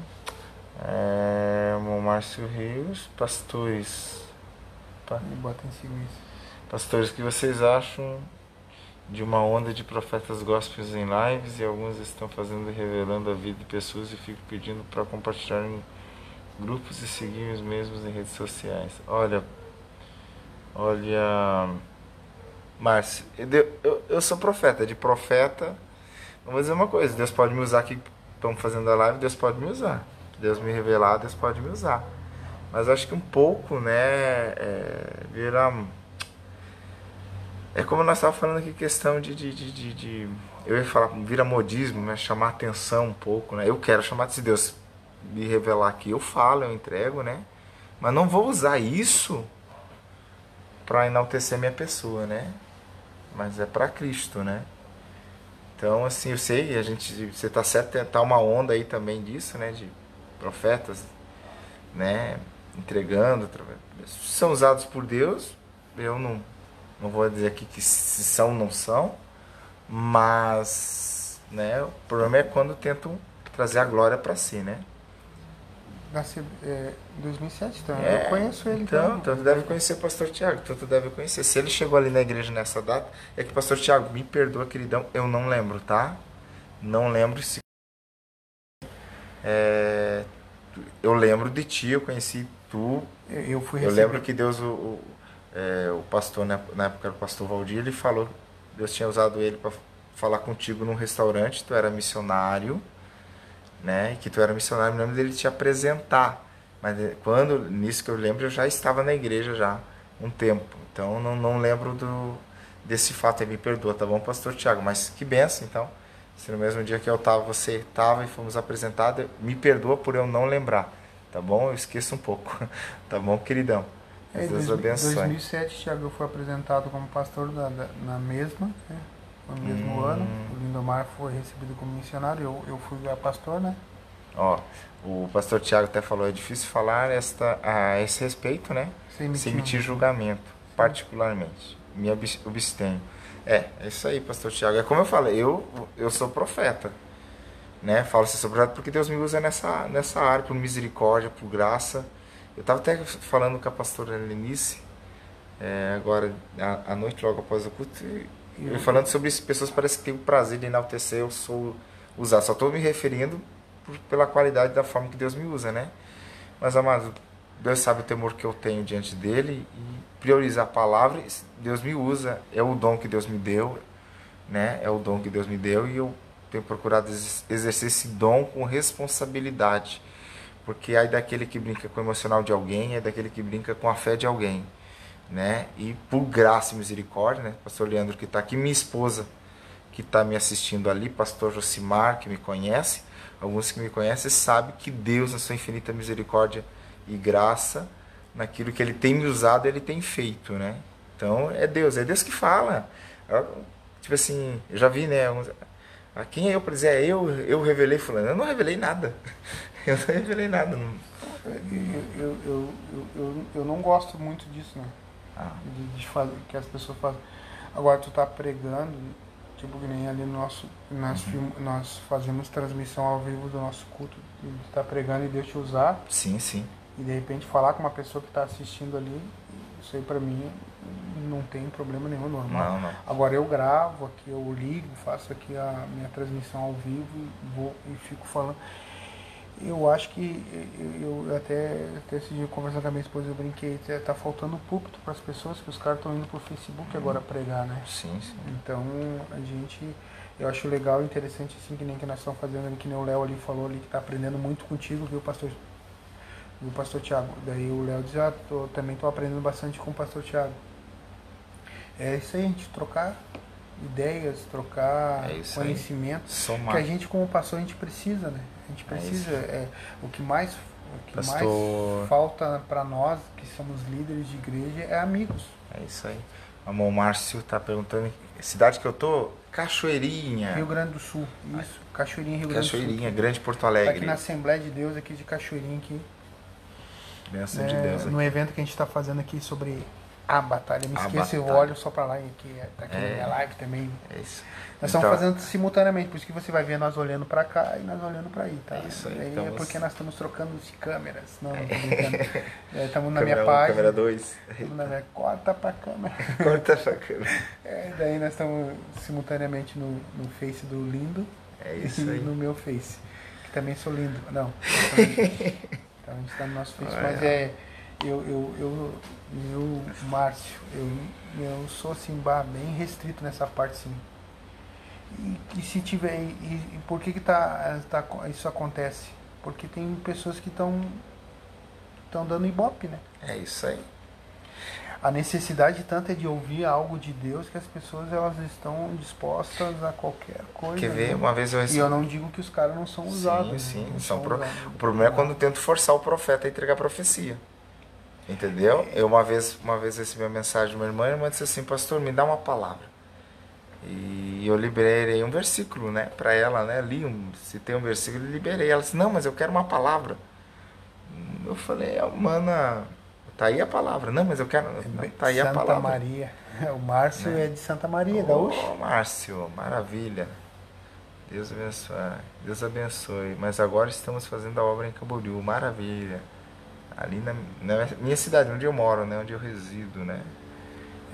É, o Márcio Rios, pastores. Pa- E bota em isso. Pastores, que vocês acham de uma onda de profetas gospels em lives e alguns estão fazendo e revelando a vida de pessoas e fico pedindo para compartilhar em grupos e seguir os mesmos em redes sociais. Olha, olha, Márcio, eu, eu, eu sou profeta, de profeta, vou dizer uma coisa, Deus pode me usar aqui, estamos fazendo a live, Deus pode me usar. Deus me revelar, Deus pode me usar. Mas acho que um pouco, né, é, vira é como nós estávamos falando aqui, questão de, de, de, de, Eu ia falar, vira modismo, né? Chamar atenção um pouco, né? Eu quero chamar, se Deus me revelar aqui, eu falo, eu entrego, né? Mas não vou usar isso para enaltecer minha pessoa, né? Mas é para Cristo, né? Então, assim, eu sei, a gente, você tá certo, tá uma onda aí também disso, né? De profetas, né? Entregando, são usados por Deus. Eu não, não vou dizer aqui que se são ou não são, mas, né? O problema é quando tentam trazer a glória para si, né? Nasci é, em 2007, então É, eu conheço ele. Então, então tu deve conhecer o pastor Tiago, então tu deve conhecer. Se ele chegou ali na igreja nessa data, é que pastor Tiago, me perdoa, queridão, eu não lembro, tá? Não lembro se. É, eu lembro de ti, eu conheci tu. Eu, eu fui Eu receber- lembro que Deus o, o- é, o pastor, na, na época era o pastor Valdir, ele falou, Deus tinha usado ele para falar contigo num restaurante, tu era missionário, né? Que tu era missionário, me lembro dele te apresentar. Mas eh, quando, nisso que eu lembro, eu já estava na igreja já um tempo. Então não, não lembro do, desse fato aí, me perdoa, tá bom, pastor Tiago? Mas que benção, então. Se no mesmo dia que eu estava, você estava e fomos apresentados, me perdoa por eu não lembrar, tá bom? Eu esqueço um pouco, tá bom, queridão? É, Deus abençoe. Em 2007, Tiago foi apresentado como pastor da, da na mesma, né? no mesmo hum. ano. O Lindomar foi recebido como missionário, eu, eu fui a pastor, né? Ó, o pastor Tiago até falou, é difícil falar esta, a esse respeito, né? Sem emitir, Sem emitir julgamento, particularmente. Me abstenho. É, é isso aí, pastor Tiago. É como eu falei, eu, eu sou profeta. Né? Falo assim, sou profeta porque Deus me usa nessa, nessa área, por misericórdia, por graça. Eu estava até falando com a pastora Lenice, é, agora à, noite, logo após o culto, e, e falando sobre isso, pessoas parecem que têm o prazer de enaltecer, eu sou usar. Só estou me referindo por, pela qualidade da forma que Deus me usa, né? Mas, amado, Deus sabe o temor que eu tenho diante dele e priorizar a palavra, Deus me usa, é o dom que Deus me deu, né? É o dom que Deus me deu e eu tenho procurado exercer esse dom com responsabilidade. Porque aí daquele que brinca com o emocional de alguém, é daquele que brinca com a fé de alguém, né? E por graça e misericórdia, né? Pastor Leandro que está aqui, minha esposa que está me assistindo ali, pastor Josimar que me conhece, alguns que me conhecem sabem que Deus, na sua infinita misericórdia e graça, naquilo que ele tem me usado, ele tem feito, né? Então é Deus, é Deus que fala. tipo assim, eu já vi, né? a quem é eu para dizer, é eu, eu revelei fulano. Eu não revelei nada. Eu não revelei nada. Não. Eu, eu, eu, eu, não gosto muito disso, né? Ah. De, fazer, que as pessoas fazem. Agora tu tá pregando, tipo que nem ali no nosso. Nós, uhum. nós fazemos transmissão ao vivo do nosso culto. Tu tá pregando e Deus te usar. Sim, sim e de repente falar com uma pessoa que está assistindo ali, isso aí para mim não tem problema nenhum, normal. Não, não. Agora eu gravo aqui, eu ligo, faço aqui a minha transmissão ao vivo e, vou, e fico falando. Eu acho que eu, até, até esse dia conversando com a minha esposa, eu brinquei, tá faltando púlpito para as pessoas, que os caras estão indo pro Facebook agora pregar, né? Sim, sim. Então a gente eu acho legal, interessante assim, que nem que nós estamos fazendo que nem o Léo ali falou ali, que está aprendendo muito contigo, viu, pastor o pastor Tiago. Daí o Léo diz, ah, tô, também estou aprendendo bastante com o pastor Tiago. É isso aí, a gente trocar ideias, trocar é conhecimento. Que a gente como pastor a gente precisa, né? A gente é precisa. É, o que mais, o que pastor... mais falta para nós, que somos líderes de igreja, é amigos. É isso aí. Amor Márcio está perguntando, cidade que eu tô, Cachoeirinha. Rio Grande do Sul, isso. Cachoeirinha, Rio Grande do Sul. Cachoeirinha, Grande Porto Alegre. Tá aqui na Assembleia de Deus, aqui de Cachoeirinha, aqui. Benção é, de Deus aqui. No evento que a gente está fazendo aqui sobre a batalha. Me a esqueço, batalha. eu olho só para lá e aqui, tá aqui é, na minha live também. É isso. Nós então, estamos fazendo simultaneamente, por isso que você vai ver nós olhando para cá e nós olhando para aí, tá? É isso aí. então é porque você... nós estamos trocando de câmeras. Não, não é, Estamos na minha um, página. Câmera 2. Estamos na minha. Corta para câmera. Corta para câmera. É, daí nós estamos simultaneamente no, no Face do Lindo. É isso e aí. no meu Face. Que também sou lindo. Não. Então a gente está no nosso Face, mas é eu, eu, eu, eu Márcio, eu, eu sou assim, bem restrito nessa parte sim. E, e se tiver, e, e, por que, que tá, tá, isso acontece? Porque tem pessoas que estão estão dando ibope, né? É isso aí. A necessidade tanto é de ouvir algo de Deus que as pessoas elas estão dispostas a qualquer coisa. Quer ver? Né? Uma vez eu recebi... E eu não digo que os caras não são usados. Sim, sim. São pro... O problema é quando tento forçar o profeta a entregar a profecia. Entendeu? Eu uma vez, uma vez recebi uma mensagem de uma irmã, e irmã disse assim, pastor, me dá uma palavra. E eu liberei um versículo, né, para ela, né, li um, se tem um versículo, eu liberei. Ela disse, não, mas eu quero uma palavra. Eu falei, mana, tá aí a palavra. Não, mas eu quero, não, tá aí Santa a palavra. Santa Maria. O Márcio né? é de Santa Maria, da Ô, Márcio, maravilha. Deus abençoe. Deus abençoe. Mas agora estamos fazendo a obra em Camboriú, maravilha ali na, na, minha cidade, onde eu moro, né? Onde eu resido, né?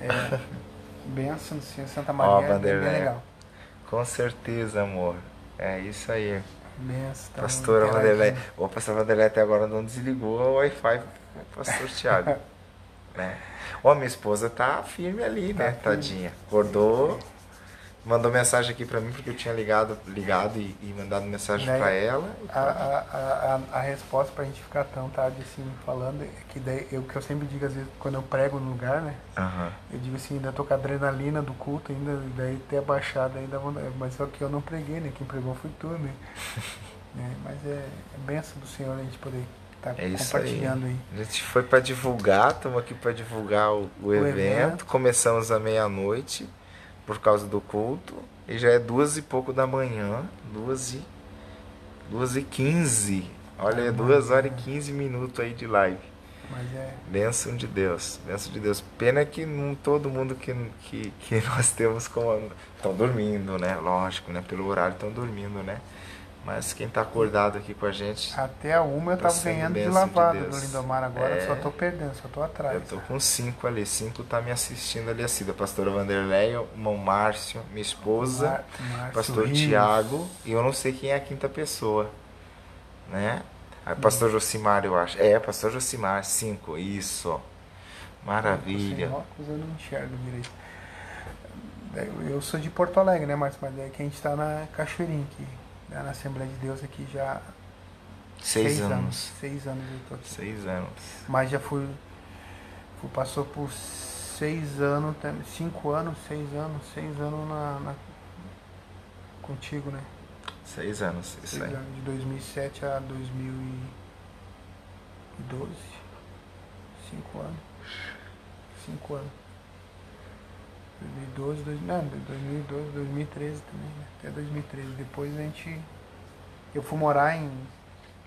É, benção do Senhor Santa Maria, Ó, é bem legal. Com certeza, amor. É isso aí. Benção. Tá Pastora Vanderlei. O pastor Vanderlei até agora não desligou o Wi-Fi pastor Tiago. né? Ó, minha esposa tá firme ali, né, Tá firme. tadinha. Acordou, mandou mensagem aqui pra mim porque eu tinha ligado, ligado e, e mandado mensagem Né? pra ela. A, a, a, a- a resposta pra gente ficar tão tarde assim falando é que daí eu que eu sempre digo às vezes quando eu prego no lugar, né? Aham. Eu digo assim, ainda tô com a adrenalina do culto ainda, daí ter baixado ainda, mas só que eu não preguei, né? Quem pregou foi tu, né? É, mas é, é benção do Senhor a gente poder estar É isso aí. compartilhando aí. A gente foi pra divulgar, estamos aqui pra divulgar o, o evento. evento. Começamos à meia-noite por causa do culto. E já é duas e pouco da manhã, duas e, duas e quinze. Olha, duas horas e quinze minutos aí de live. Mas é, Bênção de Deus, bênção de Deus. Pena que não todo mundo que, que, que nós temos como. Estão dormindo, né? Lógico, né? Pelo horário estão dormindo, né? Mas quem tá acordado aqui com a gente, até a uma eu Tá tava sendo ganhando de de lavada Deus. do Lindomar agora, É. só tô perdendo, só tô atrás. eu tô com cinco ali. Cinco tá me assistindo ali, assim, da pastora Vanderleia, o irmão Márcio, minha esposa, Mar- pastor Rios. Tiago, e eu não sei quem é a quinta pessoa, né? Aí, pastor Josimar, eu acho. É, pastor Josimar, cinco, isso. Maravilha. Sem óculos eu não enxergo direito. Eu- sou de Porto Alegre, né, Márcio? Mas é que a gente tá na Cachoeirinha aqui, na Assembleia de Deus aqui já há Seis, anos. Seis anos eu tô aqui. Seis anos. Mas já fui, fui passou por seis anos, cinco anos, seis anos, seis anos na, na- contigo, né? Seis anos, isso Seis aí. anos, de 2007 a 2012. Cinco anos. Cinco anos. 2012, dois, não, 2012, 2013 também, né? Até 2013. Depois a gente. Eu fui morar em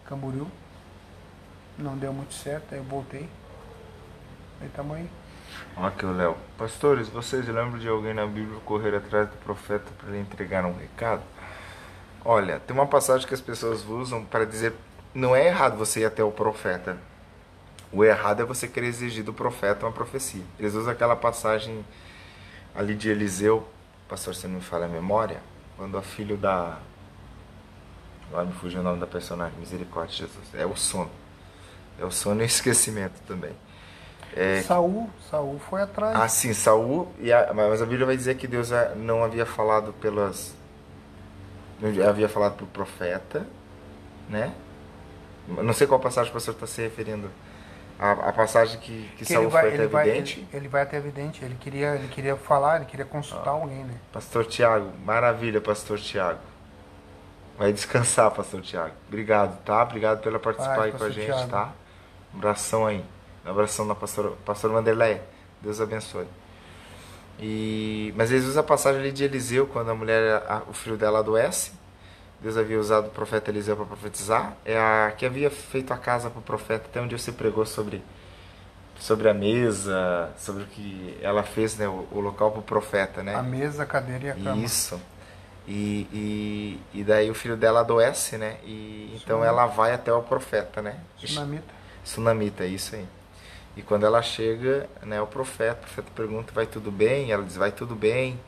Camboriú. Não deu muito certo, aí eu voltei. Aí tamo aí. Aqui o Léo. Pastores, vocês lembram de alguém na Bíblia correr atrás do profeta para lhe entregar um recado? Olha, tem uma passagem que as pessoas usam para dizer não é errado você ir até o profeta. O errado é você querer exigir do profeta uma profecia. Eles usam aquela passagem ali de Eliseu, pastor, se não me falha a memória, quando a filho da. Agora me fugiu o nome da personagem, misericórdia, Jesus. É o sono. É o sono e o esquecimento também. É, Saul, Saul foi atrás. ah, sim, Saul, e a, mas a Bíblia vai dizer que Deus ah, não havia falado pelas. Não havia falado pelo profeta, né? Não sei qual passagem o pastor está se referindo. A, a passagem que, que, Que Saul ele vai, foi até ele vai, evidente. ele, ele vai até evidente. Ele queria, ele queria falar, ele queria consultar alguém, né? Pastor Tiago, maravilha, Pastor Tiago. Vai descansar, Pastor Tiago. Obrigado, tá? Obrigado pela participar Vai, aí com a gente, Thiago. tá? Um abração aí. Um abração na pastora, pastor Vanderlei. Deus abençoe. E, mas eles usam a passagem ali de Eliseu, quando a mulher, a- o filho dela adoece. Deus havia usado o profeta Eliseu para profetizar. É a que havia feito a casa para o profeta. Até dia você pregou sobre, sobre a mesa, sobre o que ela fez, né? O, o local para o profeta, né? A mesa, a cadeira e a cama. Isso. E, e, e daí o filho dela adoece, né? E então ela vai até o profeta, né? Tsunamita. Sunamita, é isso aí. E quando ela chega, né, o profeta, o profeta pergunta, vai tudo bem? Ela diz, vai tudo bem.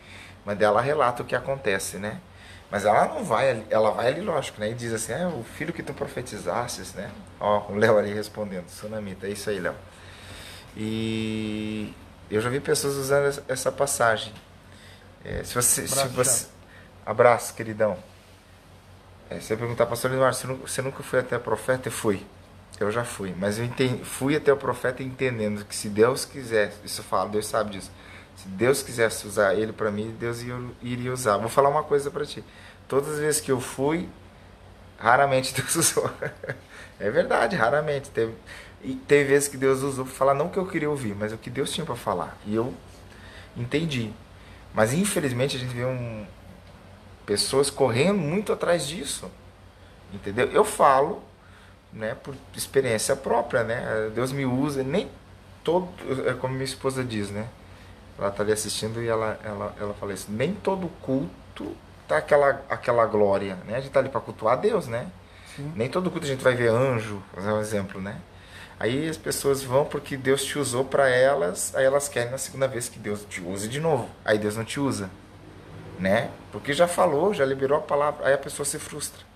Mas daí ela relata o que acontece, né? Mas ela não vai, ali- ela vai ali, lógico, né? E diz assim, é o filho que tu profetizasses, né? Ó, o Léo ali respondendo, Sunamita, é isso aí, Léo. E eu já vi pessoas usando essa- passagem. É, se você, se Abraço, você, abraço, queridão. É, você perguntar, pastor Eduardo, você, nu- você nunca foi até profeta? Eu fui. Eu já fui. Mas eu entendi, fui até o profeta entendendo que se Deus quisesse, isso eu falo, Deus sabe disso. Se Deus quisesse usar ele para mim, Deus ia- iria usar. Vou falar uma coisa para ti. Todas as vezes que eu fui, raramente Deus usou. é verdade, raramente. Teve, e teve vezes que Deus usou para falar não o que eu queria ouvir, mas o que Deus tinha para falar. E eu entendi. Mas infelizmente a gente vê um, pessoas correndo muito atrás disso. Entendeu? Eu falo, né, por experiência própria, né? Deus me usa, nem todo, é como minha esposa diz, né? Ela tá ali assistindo e ela ela ela fala isso, nem todo culto tá aquela aquela glória, né? A gente tá ali para cultuar a Deus, né? Sim. Nem todo culto a gente vai ver anjo, fazer um exemplo, né? Aí as pessoas vão porque Deus te usou para elas, aí elas querem na segunda vez que Deus te use de novo. Aí Deus não te usa, né? Porque já falou, já liberou a palavra, aí a pessoa se frustra.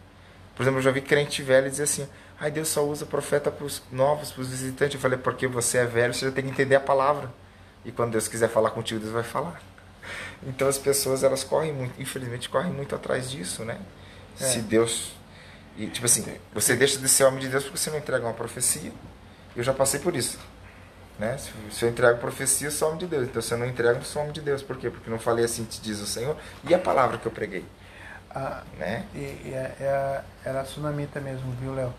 Por exemplo, eu já vi crente velho dizer assim: Aí Deus só usa profeta para os novos, para os visitantes. Eu falei, porque você é velho, você já tem que entender a palavra. E quando Deus quiser falar contigo, Deus vai falar. Então as pessoas, elas correm muito, infelizmente, correm muito atrás disso, né? É. Se Deus. E, tipo assim, você deixa de ser homem de Deus porque você não entrega uma profecia. Eu já passei por isso. Né? Se eu entrego profecia, eu sou homem de Deus. Então, se eu não entrego, eu sou homem de Deus. Por quê? Porque não falei assim, te diz o Senhor. E a palavra que eu preguei? Ah, né? E, e, é, é, era a mesmo, viu, Léo?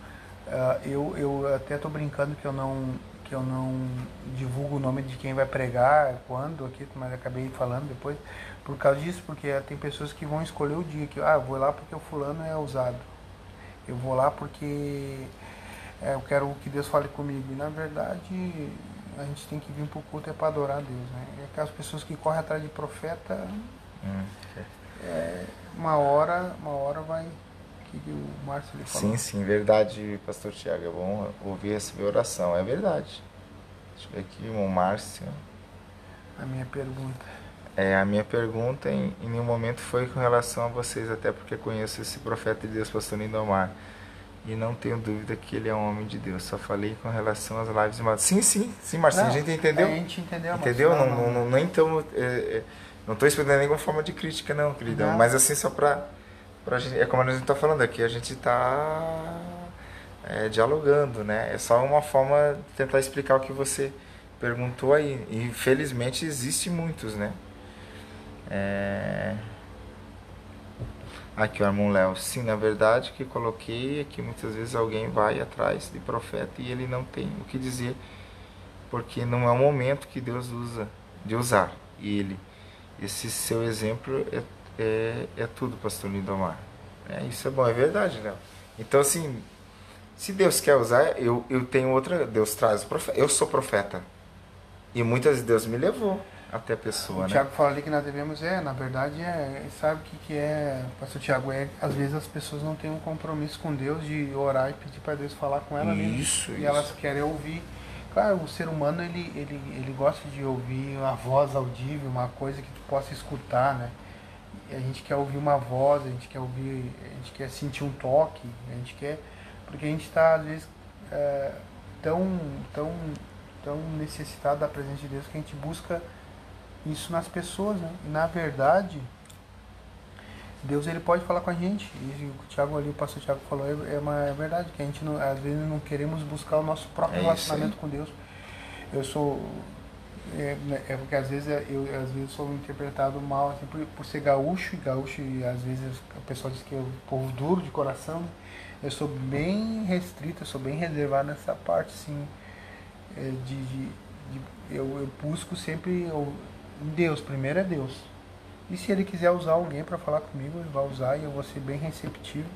Uh, eu, eu até estou brincando que eu não que eu não divulgo o nome de quem vai pregar, quando aqui, mas acabei falando depois, por causa disso, porque tem pessoas que vão escolher o dia que, ah, eu vou lá porque o fulano é usado. Eu vou lá porque é, eu quero que Deus fale comigo. E na verdade, a gente tem que vir para o culto é para adorar a Deus. Né? E aquelas pessoas que correm atrás de profeta, hum. é, uma hora, uma hora vai que o Márcio lhe falou. Sim, sim, verdade, pastor Tiago. É bom ouvir essa oração. É verdade. Deixa eu ver aqui, o Márcio. A minha pergunta. É, a minha pergunta em, em nenhum momento foi com relação a vocês, até porque conheço esse profeta de Deus, pastor Lindomar. E não tenho dúvida que ele é um homem de Deus. Só falei com relação às lives. Mas... Sim, sim, sim, Marcinho, a gente entendeu? A gente entendeu, Entendeu? Não, não, não, não, então. É, é, não estou esperando nenhuma forma de crítica, não, queridão. Não. Mas assim, só para pra gente, é como a gente está falando aqui, a gente está é, dialogando, né? É só uma forma de tentar explicar o que você perguntou aí. E felizmente existe muitos, né? É... Aqui o Armon Léo. Sim, na verdade que coloquei é que muitas vezes alguém vai atrás de profeta e ele não tem o que dizer, porque não é o momento que Deus usa de usar. E ele, esse seu exemplo é é, é tudo, pastor Lindomar. É, isso é bom, é verdade, Léo. Então, assim, se Deus quer usar, eu, eu tenho outra. Deus traz o profeta. Eu sou profeta. E muitas vezes Deus me levou até a pessoa, o né? Tiago fala ali que nós devemos, é, na verdade, é, sabe o que, que é, pastor Tiago, é, às vezes as pessoas não têm um compromisso com Deus de orar e pedir para Deus falar com ela mesmo. Isso, E isso. elas querem ouvir. Claro, o ser humano, ele, ele, ele gosta de ouvir uma voz audível, uma coisa que tu possa escutar, né? A gente quer ouvir uma voz, a gente quer ouvir, a gente quer sentir um toque, a gente quer, porque a gente está às vezes é, tão, tão, tão necessitado da presença de Deus que a gente busca isso nas pessoas, né? E na verdade, Deus ele pode falar com a gente. E o Tiago ali, o pastor Tiago falou, é, é uma é verdade que a gente não, às vezes não queremos buscar o nosso próprio é relacionamento com Deus. Eu sou é, né, é, porque às vezes é, eu às vezes sou interpretado mal assim, por, por ser gaúcho e gaúcho e às vezes o pessoal diz que é um povo duro de coração eu sou bem restrito eu sou bem reservado nessa parte assim é, de, de, de eu, eu, busco sempre eu, Deus primeiro é Deus. E se ele quiser usar alguém para falar comigo ele vai usar e eu vou ser bem receptivo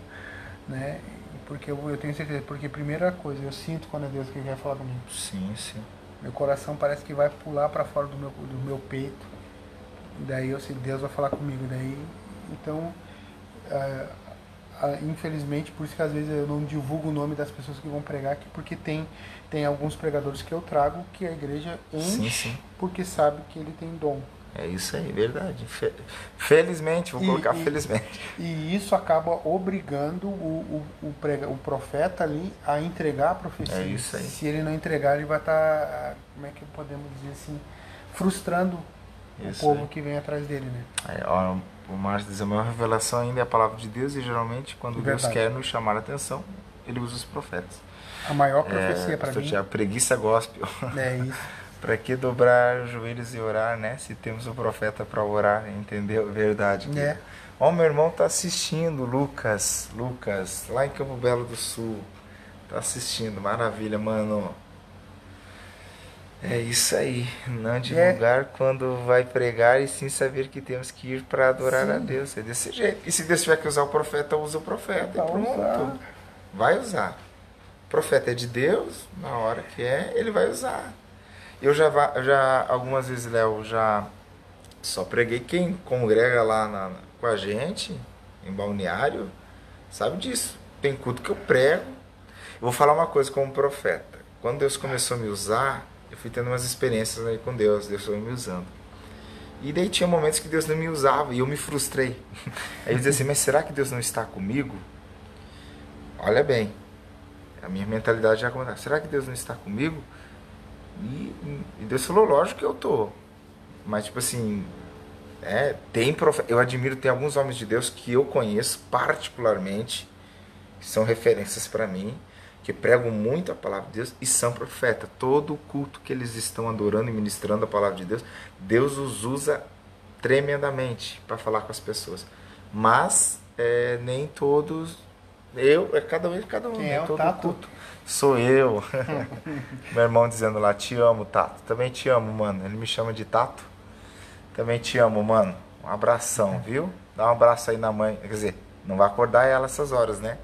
né porque eu, eu tenho certeza porque primeira coisa eu sinto quando é Deus que quer falar comigo. Sim sim meu coração parece que vai pular para fora do meu, do meu peito. E daí eu sei, Deus vai falar comigo. Daí, então, é, infelizmente, por isso que às vezes eu não divulgo o nome das pessoas que vão pregar aqui, porque tem, tem alguns pregadores que eu trago que a igreja enche sim, sim. porque sabe que ele tem dom. É isso aí, verdade. Felizmente, vou e, colocar e, felizmente. E isso acaba obrigando o, o, o, prega, o profeta ali a entregar a profecia. É isso aí. Se ele não entregar, ele vai estar, tá, como é que podemos dizer assim, frustrando isso o povo aí. que vem atrás dele, né? Aí, ó, o Márcio diz, a maior revelação ainda é a palavra de Deus e geralmente quando verdade. Deus quer nos chamar a atenção, ele usa os profetas. A maior profecia é, para mim. A preguiça gospel. É isso. Para que dobrar os joelhos e orar, né? Se temos o profeta para orar, entendeu? Verdade. É. Ó, meu irmão tá assistindo, Lucas, Lucas, lá em Campo Belo do Sul. Tá assistindo, maravilha, mano. É isso aí, não é. divulgar é. quando vai pregar e sim saber que temos que ir para adorar sim. a Deus. É desse jeito. E se Deus tiver que usar o profeta, usa o profeta. Vai pronto. Usar. Vai usar. O profeta é de Deus, na hora que é, ele vai usar. Eu já, já algumas vezes, Léo, já só preguei quem congrega lá na, com a gente, em balneário, sabe disso. Tem culto que eu prego. Eu vou falar uma coisa como profeta. Quando Deus começou a me usar, eu fui tendo umas experiências aí com Deus, Deus foi me usando. E daí tinha momentos que Deus não me usava e eu me frustrei. Aí eu dizia assim, mas será que Deus não está comigo? Olha bem, A minha mentalidade já começava, será que Deus não está comigo? E, e Deus falou, lógico que eu tô. Mas tipo assim, é, tem profe... eu admiro tem alguns homens de Deus que eu conheço particularmente, que são referências para mim, que pregam muito a palavra de Deus e são profetas. Todo o culto que eles estão adorando e ministrando a palavra de Deus, Deus os usa tremendamente para falar com as pessoas. Mas é, nem todos. Eu, é cada um, cada um. Quem é o Tato? culto. Sou eu. Meu irmão dizendo lá, te amo, Tato. Também te amo, mano. Ele me chama de Tato. Também te amo, mano. Um abração, viu? Dá um abraço aí na mãe. Quer dizer, não vai acordar ela essas horas, né?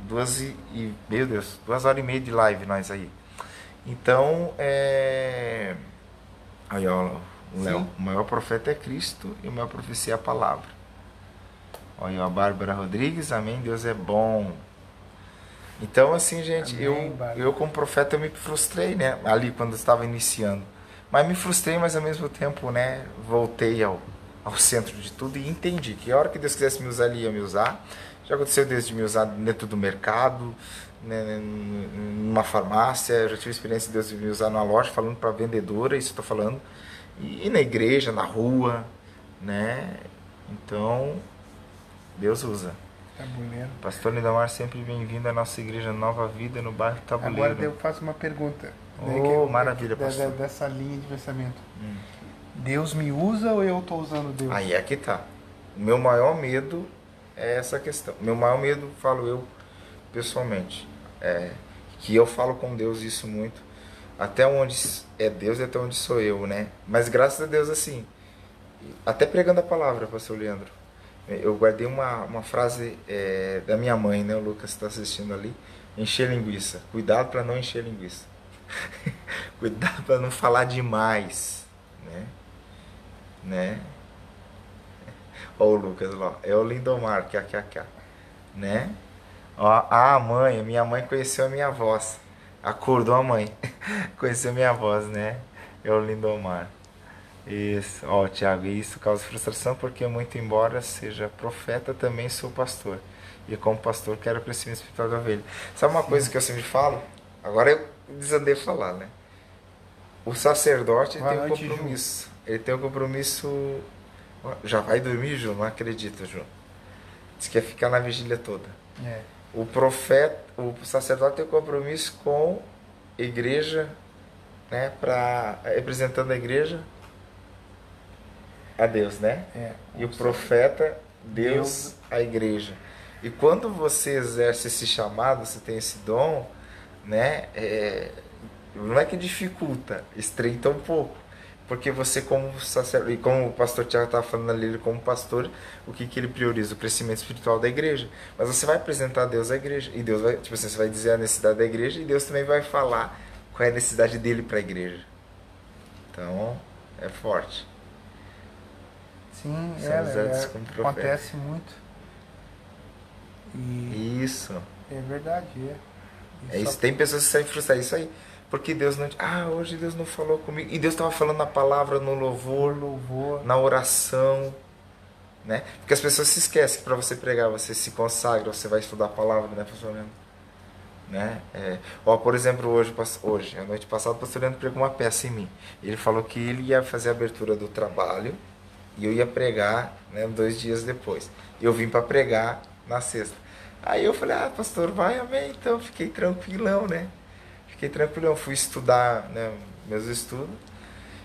Duas e, e- Meu Deus, duas horas e meia de live nós aí. Então, é. Aí, ó, o Léo. O maior profeta é Cristo e a maior profecia é a palavra. Olha, a Bárbara Rodrigues, amém. Deus é bom. Então, assim, gente, Amém, eu, Bárbara. eu como profeta eu me frustrei, né? Ali quando eu estava iniciando. Mas me frustrei, mas ao mesmo tempo, né? Voltei ao, ao centro de tudo e entendi que a hora que Deus quisesse me usar, Ele ia me usar. Já aconteceu desde me usar dentro do mercado, né, numa farmácia. Eu já tive experiência de Deus me usar numa loja, falando para vendedora, isso eu estou falando. E, e na igreja, na rua, né? Então, Deus usa. Tabuleiro. Pastor Lindomar, sempre bem-vindo à nossa igreja Nova Vida no bairro Tabuleiro. Agora eu faço uma pergunta. Oh, que- maravilha, da- pastor. Dessa linha de pensamento. Hum. Deus me usa ou eu estou usando Deus? Aí é que tá. O meu maior medo é essa questão. Meu maior medo, falo eu pessoalmente, é que eu falo com Deus isso muito. Até onde é Deus e até onde sou eu, né? Mas graças a Deus, assim, até pregando a palavra, pastor Leandro, eu guardei uma, uma frase é, da minha mãe, né? O Lucas está assistindo ali. Encher linguiça. Cuidado para não encher linguiça. Cuidado para não falar demais, né? Né? Ó o Lucas lá, é o Lindomar, que aqui, aqui, né? Ó, a mãe, minha mãe conheceu a minha voz. Acordou a mãe. conheceu minha voz, né? É o Lindomar. Isso, ó, Tiago, isso causa frustração porque, muito embora seja profeta, também sou pastor. E como pastor, quero crescimento espiritual da ovelha. Sabe uma coisa que eu sempre falo? Agora eu desandei falar, né? O sacerdote Boa tem um compromisso. Ele tem um compromisso. Já vai dormir, Ju? Não acredito, Ju. Diz que ia ficar na vigília toda. É. O profeta, o sacerdote tem um compromisso com a igreja, né? Pra, representando a igreja a Deus, né? É. E o profeta, Deus, Deus. a igreja. E quando você exerce esse chamado, você tem esse dom, né? é, não é que dificulta, estreita um pouco. Porque você, como sacerdote, e como o pastor Tiago estava falando ali, ele como pastor, o que, que ele prioriza? O crescimento espiritual da igreja. Mas você vai apresentar a Deus à igreja. E Deus vai, tipo assim, você vai dizer a necessidade da igreja e Deus também vai falar qual é a necessidade dele para a igreja. Então, é forte. Sim, São é, é, como profeta. acontece muito. E Isso. é verdade, é. É isso. Tem pessoas que saem frustradas. Isso aí. Porque Deus não. Ah, hoje Deus não falou comigo. E Deus estava falando na palavra, no louvor, Louvor. na oração. Né? Porque as pessoas se esquecem que para você pregar, você se consagra, você vai estudar a palavra, né, pastor Leandro? Né? É, ó, por exemplo, hoje, hoje, a noite passada, o pastor Leandro pregou uma peça em mim. Ele falou que ele ia fazer a abertura do trabalho e eu ia pregar né, dois dias depois. Eu vim para pregar na sexta. Aí eu falei, ah, pastor, vai, amém. Então fiquei tranquilão, né? Fiquei tranquilão, fui estudar né, meus estudos.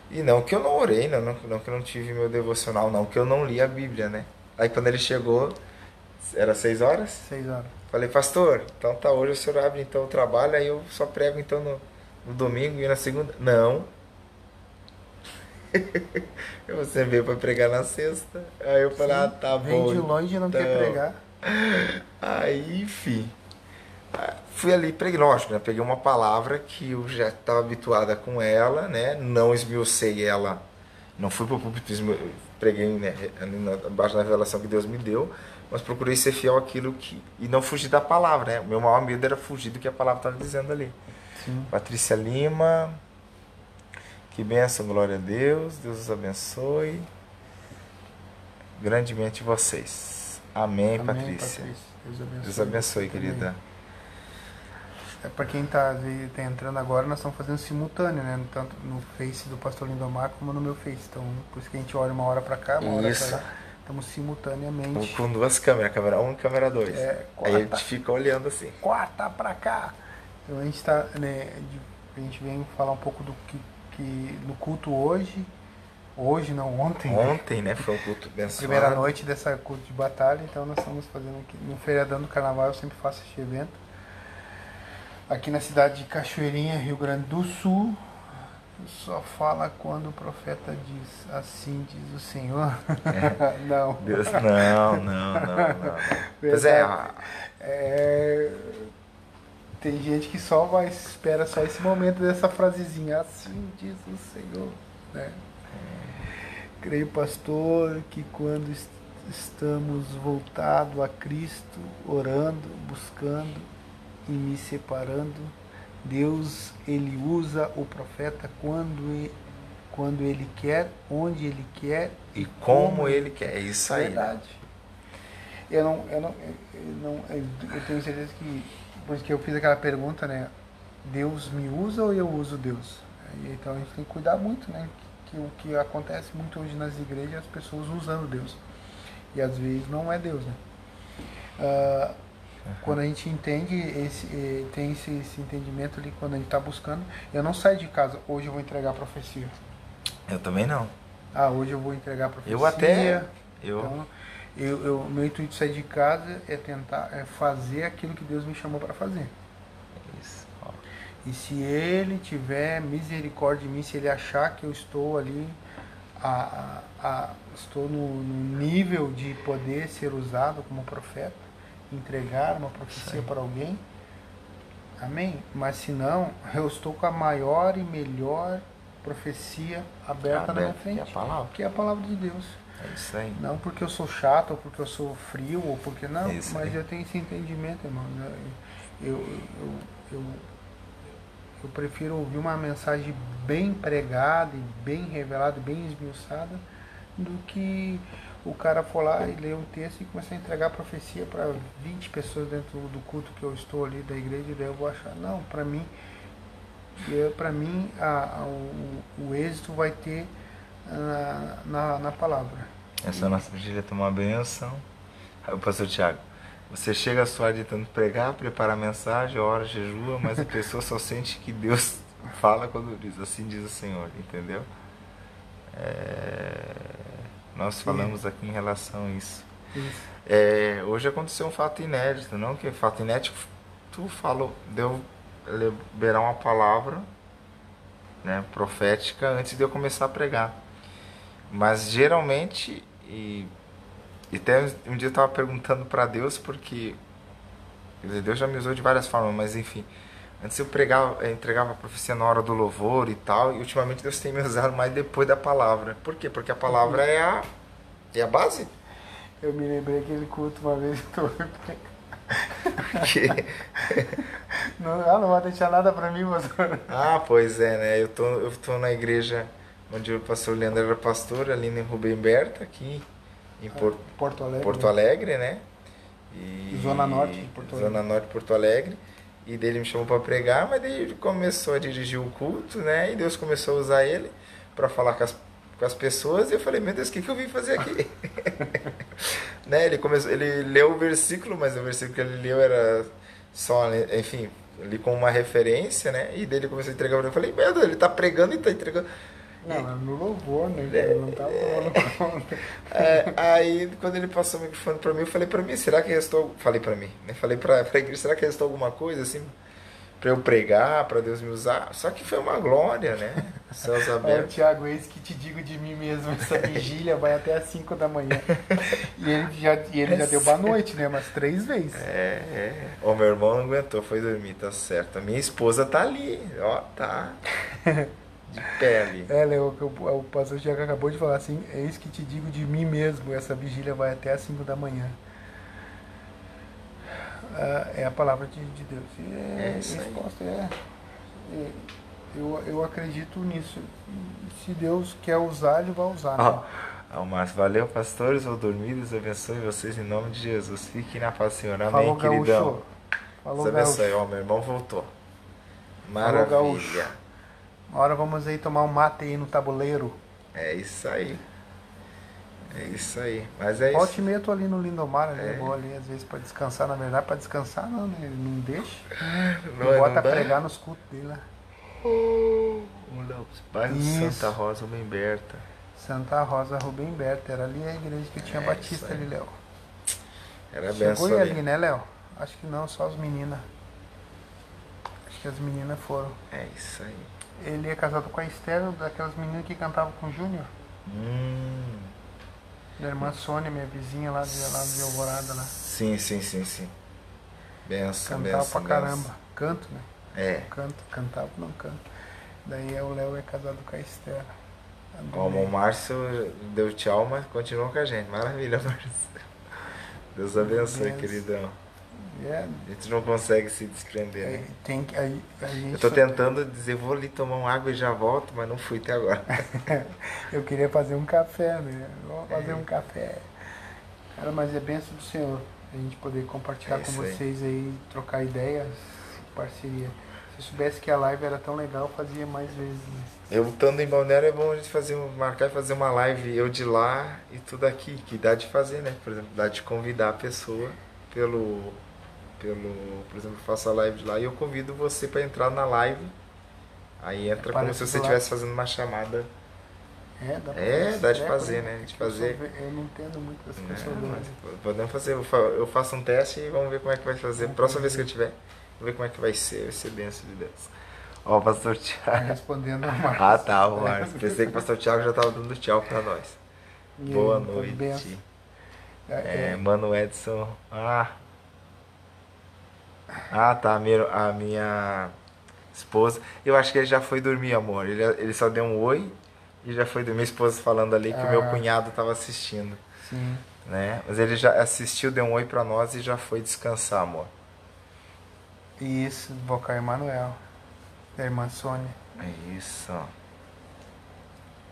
E não que eu não orei, não, não, não que eu não tive meu devocional, não que eu não li a Bíblia, né? Aí quando ele chegou, era seis horas, Seis horas. falei, pastor, então tá, hoje o senhor abre então o trabalho, aí eu só prego então no, no domingo e na segunda. Não. Você veio para pregar na sexta. Aí eu falei, ah, tá Vem bom. de longe e não quer então. pregar. Aí, enfim. Fui ali, preguei, lógico, né? Peguei uma palavra que eu já estava habituada com ela, né? Não esmiucei ela. Não fui para o púlpito, preguei né, abaixo da revelação que Deus me deu, mas procurei ser fiel àquilo que. E não fugir da palavra, né? O meu maior medo era fugir do que a palavra estava dizendo ali. Sim. Patrícia Lima. Que bênção, glória a Deus. Deus os abençoe. Grandemente vocês. Amém, Amém, Patrícia. Deus abençoe. Deus abençoe, querida. é para quem está tá entrando agora, nós estamos fazendo simultâneo, né? Tanto no Face do Pastor Lindomar como no meu Face. Então, por isso que a gente olha uma hora para cá, uma hora para lá. Estamos simultaneamente. Com duas câmeras, câmera 1 um e câmera 2. É, Aí a gente fica olhando assim. Quarta para cá. Então a gente está, né, a gente vem falar um pouco do que, que no culto hoje, hoje não, ontem. Né? Ontem, né? Foi um culto abençoado. Primeira noite dessa culto de batalha, então nós estamos fazendo aqui, no feriadão do carnaval eu sempre faço este evento. Aqui na cidade de Cachoeirinha, Rio Grande do Sul, só fala quando o profeta diz, assim diz o Senhor. É. não. Deus, não, não, não, não. Pois é, é, tem gente que só vai, espera só esse momento dessa frasezinha, assim diz o Senhor. Né? Creio, pastor, que quando estamos voltados a Cristo, orando, buscando e me separando, Deus ele usa o profeta quando quando ele quer, onde ele quer e como, como ele quer. É isso aí. Verdade. Eu não, eu não, eu não, eu tenho certeza que por isso que eu fiz aquela pergunta, né? Deus me usa ou eu uso Deus? Então a gente tem que cuidar muito, né? Que, o que acontece muito hoje nas igrejas é as pessoas usando Deus e às vezes não é Deus, né? Uh, quando a gente entende, esse, eh, tem esse, esse entendimento ali, quando a gente está buscando, eu não saio de casa, hoje eu vou entregar a profecia. Eu também não. Ah, hoje eu vou entregar a profecia. Eu até. Eu... Então, eu, eu, meu intuito de sair de casa é tentar é fazer aquilo que Deus me chamou para fazer. Isso. E se Ele tiver misericórdia de mim, se Ele achar que eu estou ali, a, a, a estou no, no nível de poder ser usado como profeta, entregar uma profecia Sim. para alguém. Amém? Mas se não, eu estou com a maior e melhor profecia aberta, na minha frente. É, a palavra. que é a palavra de Deus. É isso aí. Não porque eu sou chato, ou porque eu sou frio, ou porque não, é mas eu tenho esse entendimento, irmão. Eu, eu, eu, eu, eu prefiro ouvir uma mensagem bem pregada e bem revelada, bem esmiuçada, do que o cara for lá e ler um texto e começar a entregar a profecia para 20 pessoas dentro do culto que eu estou ali da igreja, e daí eu vou achar, não, para mim, para mim a, a, o, o, êxito vai ter na, na, na palavra. Essa nossa vigília é uma benção. Aí o pastor Tiago, você chega a sua tentando pregar, prepara a mensagem, ora, jejua, mas a pessoa só sente que Deus fala quando diz, assim diz o Senhor, entendeu? É nós falamos aqui em relação a isso. isso. É, hoje aconteceu um fato inédito, não? Que fato inédito, tu falou, deu liberar uma palavra né, profética antes de eu começar a pregar. Mas geralmente, e, e até um dia eu estava perguntando para Deus, porque Deus já me usou de várias formas, mas enfim, Antes eu pregava, eu entregava a profecia na hora do louvor e tal, e ultimamente Deus tem me usado mais depois da palavra. Por quê? Porque a palavra é a, é a base. Eu me lembrei aquele culto uma vez tô... que... não, ah, não vai deixar nada para mim, pastor. Ah, pois é, né? Eu tô, eu tô na igreja onde o pastor Leandro era pastor, ali em Rubem Berta, aqui em Porto, Porto Alegre. Porto Alegre, né? E... Zona Norte de Porto Alegre. Zona Norte de Porto Alegre. E dele me chamou para pregar, mas daí ele começou a dirigir o culto, né? E Deus começou a usar ele para falar com as, com as pessoas. E eu falei, meu Deus, o que, que eu vim fazer aqui? né? Ele começou, ele leu o versículo, mas o versículo que ele leu era só, enfim, ali com uma referência, né? E dele começou a entregar para mim. Eu falei, meu Deus, ele está pregando e está entregando. Não, é no louvor, né? É, não tava é, aí, quando ele passou o microfone para mim, eu falei para mim, será que restou... Falei para mim, né? Falei para a igreja, será que restou alguma coisa, assim, para eu pregar, para Deus me usar? Só que foi uma glória, né? Céus abertos. É, Tiago, eis que te digo de mim mesmo, essa vigília vai até às 5 da manhã. E ele já, e ele já deu boa noite, né? Umas três vezes. É, é. O meu irmão não aguentou, foi dormir, tá certo. A minha esposa tá ali, ó, tá de pele. É, Leo, o, o pastor Tiago acabou de falar assim, é isso que te digo de mim mesmo, essa vigília vai até as 5 da manhã. Ah, é a palavra de, de Deus. E é, é isso resposta é, é, eu, eu acredito nisso. Se Deus quer usar, Ele vai usar. Né? Oh, Márcio, valeu, pastores. Vou dormir. Deus abençoe vocês em nome de Jesus. Fiquem na paz, Senhor. Amém, Falou, queridão. Gaúcho. Falou, Deus abençoe. Ó, meu irmão voltou. Falou, Maravilha. gaúcho. Uma hora vamos aí tomar um mate aí no tabuleiro. É isso aí. É isso aí. Mas é Volte isso. meia eu tô ali no Lindomar, ali, É. eu vou ali às vezes pra descansar, na verdade, pra descansar não, né? Ele não deixa. Não, Ele é- bota não pregar nos cultos dele lá. Bairro Isso. Santa Rosa, Rubem Berta. Santa Rosa Rubem Berta, era ali a igreja que tinha É, Batista ali, Léo. Era Chegou benção ali. ali, né, Léo? Acho que não, só as meninas. Acho que as meninas foram. É isso aí. Ele é casado com a Esther, daquelas meninas que cantavam com o Júnior. Hum. Da irmã Sônia, minha vizinha lá de, lá de Alvorada lá. Sim, sim, sim, sim. Benção, Cantava benção. pra benção. caramba. Canto, né? É. Canto, cantava, não canto. Daí o Léo é casado com a Esther. Ó, o Márcio deu tchau, mas continuou com a gente. Maravilha, Márcio. Deus abençoe, Benção. queridão. É, A gente não consegue se desprender, né? tem que. A, a gente Eu tô só- tentando dizer, vou ali tomar uma água e já volto, mas não fui até agora. Eu queria fazer um café, né? Vou fazer É. um café. Cara, mas é benção do Senhor. A gente poder compartilhar É com isso aí. vocês aí, trocar ideias, parceria. Se eu soubesse que a live era tão legal, fazia mais vezes. né? Eu estando em Balneário é bom a gente fazer, marcar e fazer uma live, eu de lá e tudo aqui, que dá de fazer, né? Por exemplo, dá de convidar a pessoa pelo, pelo, por exemplo, faço a live de lá e eu convido você para entrar na live. Aí entra como se você estivesse fazendo uma chamada. É, dá pra É, fazer, dá de fazer, né? De eu fazer. Eu não entendo muito das né? pessoas. Mas Podemos fazer, eu fa- eu faço um teste e vamos ver como é que vai fazer. Próxima vez que eu tiver, vamos ver como é que vai ser, vai ser benção de Deus. Ó, o pastor Tá Tiago. respondendo a Marcos. Ah, tá, o Márcio. Pensei que o pastor Tiago já tava dando tchau pra nós. E Boa então, noite. benção. É, É, Mano Edson. Ah. Ah, tá. A minha, a minha esposa. Eu acho que ele já foi dormir, amor. Ele, ele só deu um oi e já foi dormir. Minha esposa falando ali que o meu Ah. cunhado tava assistindo, sim. né? Mas ele já assistiu, deu um oi pra nós e já foi descansar, amor. Isso, vocal Emanuel. Da irmã Sônia. É isso.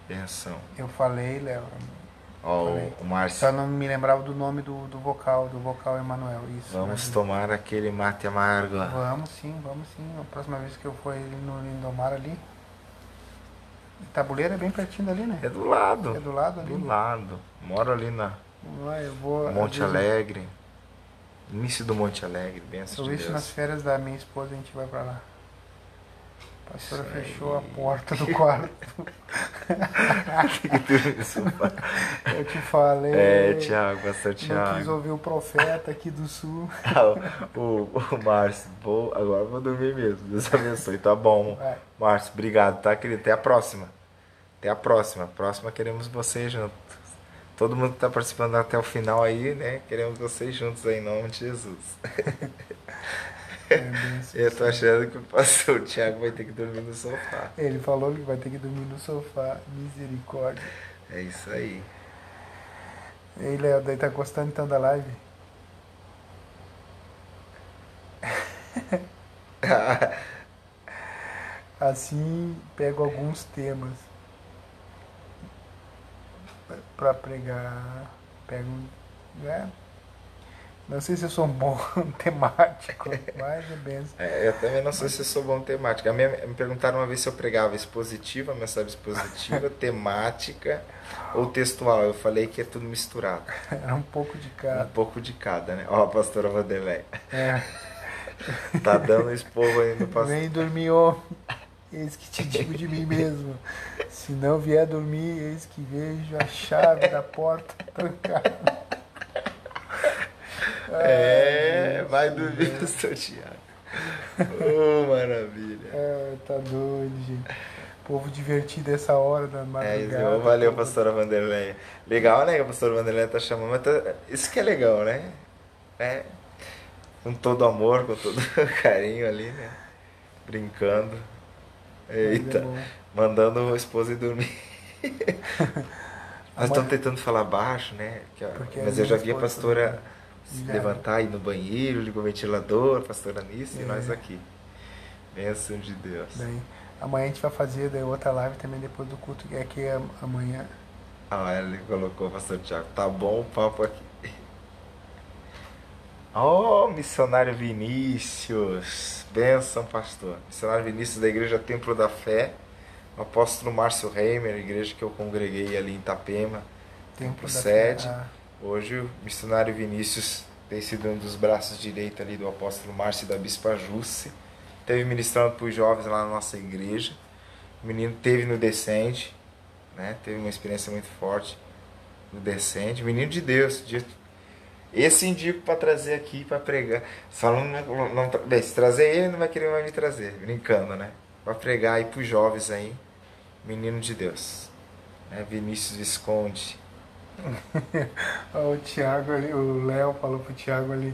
Benção. Eu falei, Léo. Ó, o, o Márcio. Só não me lembrava do nome do, do vocal, do vocal Emanuel. Isso. Vamos tomar aquele mate amargo. Vamos sim, vamos sim. A próxima vez que eu for no Lindomar ali. Tabuleiro é bem pertinho dali, né? É do lado. É do lado ali. Do lado. Moro ali na eu vou. Monte vezes, Alegre. Início do Monte Alegre, benção de Talvez nas Deus. férias da minha esposa a gente vai pra lá. A pastora Isso aí. fechou a porta do quarto. Eu te falei. é, Tiago, pastor Não quis Tiago. ouvir o profeta aqui do sul. o, o Márcio, vou, agora eu vou dormir mesmo. Deus abençoe. Tá bom. Vai. Márcio, obrigado, tá, querido? Até a próxima. Até a próxima. Próxima queremos vocês juntos. Todo mundo que tá participando até o final aí, né? Queremos vocês juntos aí, em nome de Jesus. É assim. Eu tô achando que o pastor Tiago vai ter que dormir no sofá. Ele falou que vai ter que dormir no sofá. Misericórdia. É isso aí. E aí, Léo, daí tá gostando então da live? Assim, pego alguns temas pra pregar. Pego. Né? Não sei se eu sou um bom temático, mas é benção. É, eu também não sei se eu sou bom em temática. A minha- me perguntaram uma vez se eu pregava expositiva, mensagem expositiva, temática ou textual. Eu falei que é tudo misturado. Era um pouco de Um cada. pouco de cada, né? Ó, a pastora Vanderlei. É. Tá dando esse povo aí no pastor. Vem dormir, ó. Eis que te digo de mim mesmo. Se não vier dormir, eis que vejo a chave da porta trancada. É, Ai, vai dormir, pastor Tiago. Oh, maravilha. É, tá doido, gente. Povo divertido essa hora da É madrugada. isso, valeu, pastora Vanderlei. Legal, né, que a pastora Vanderlei tá chamando, mas tá- isso que é legal, né? É, com todo amor, com todo carinho ali, né? Brincando. É Eita, bom. mandando a esposa ir dormir. Nós estamos tentando falar baixo, né? Porque mas a eu já vi a pastora também. Se levantar, ir no banheiro, ligar o ventilador, a pastora Nice e É. nós aqui. Bênção de Deus. Daí, amanhã a gente vai fazer daí outra live também depois do culto, que é am- amanhã. Ah, ele colocou, pastor Tiago, tá bom o papo aqui. Oh, missionário Vinícius. Benção, pastor. Missionário Vinícius da Igreja Templo da Fé. O apóstolo Márcio Reimer, igreja que eu congreguei ali em Itapema. Templo sede. Ah. Hoje o missionário Vinícius tem sido um dos braços direitos ali do apóstolo Márcio e da bispa Jusce. Teve ministrando para os jovens lá na nossa igreja. O menino teve no Descende, né? Teve uma experiência muito forte no Descende. Menino de Deus, de esse indico para trazer aqui para pregar. Só não, não, bem, se trazer ele, não vai querer mais me trazer, brincando, né? Para pregar aí para jovens aí, menino de Deus. É Vinícius Visconde. o Tiago ali, o Léo falou pro Tiago ali,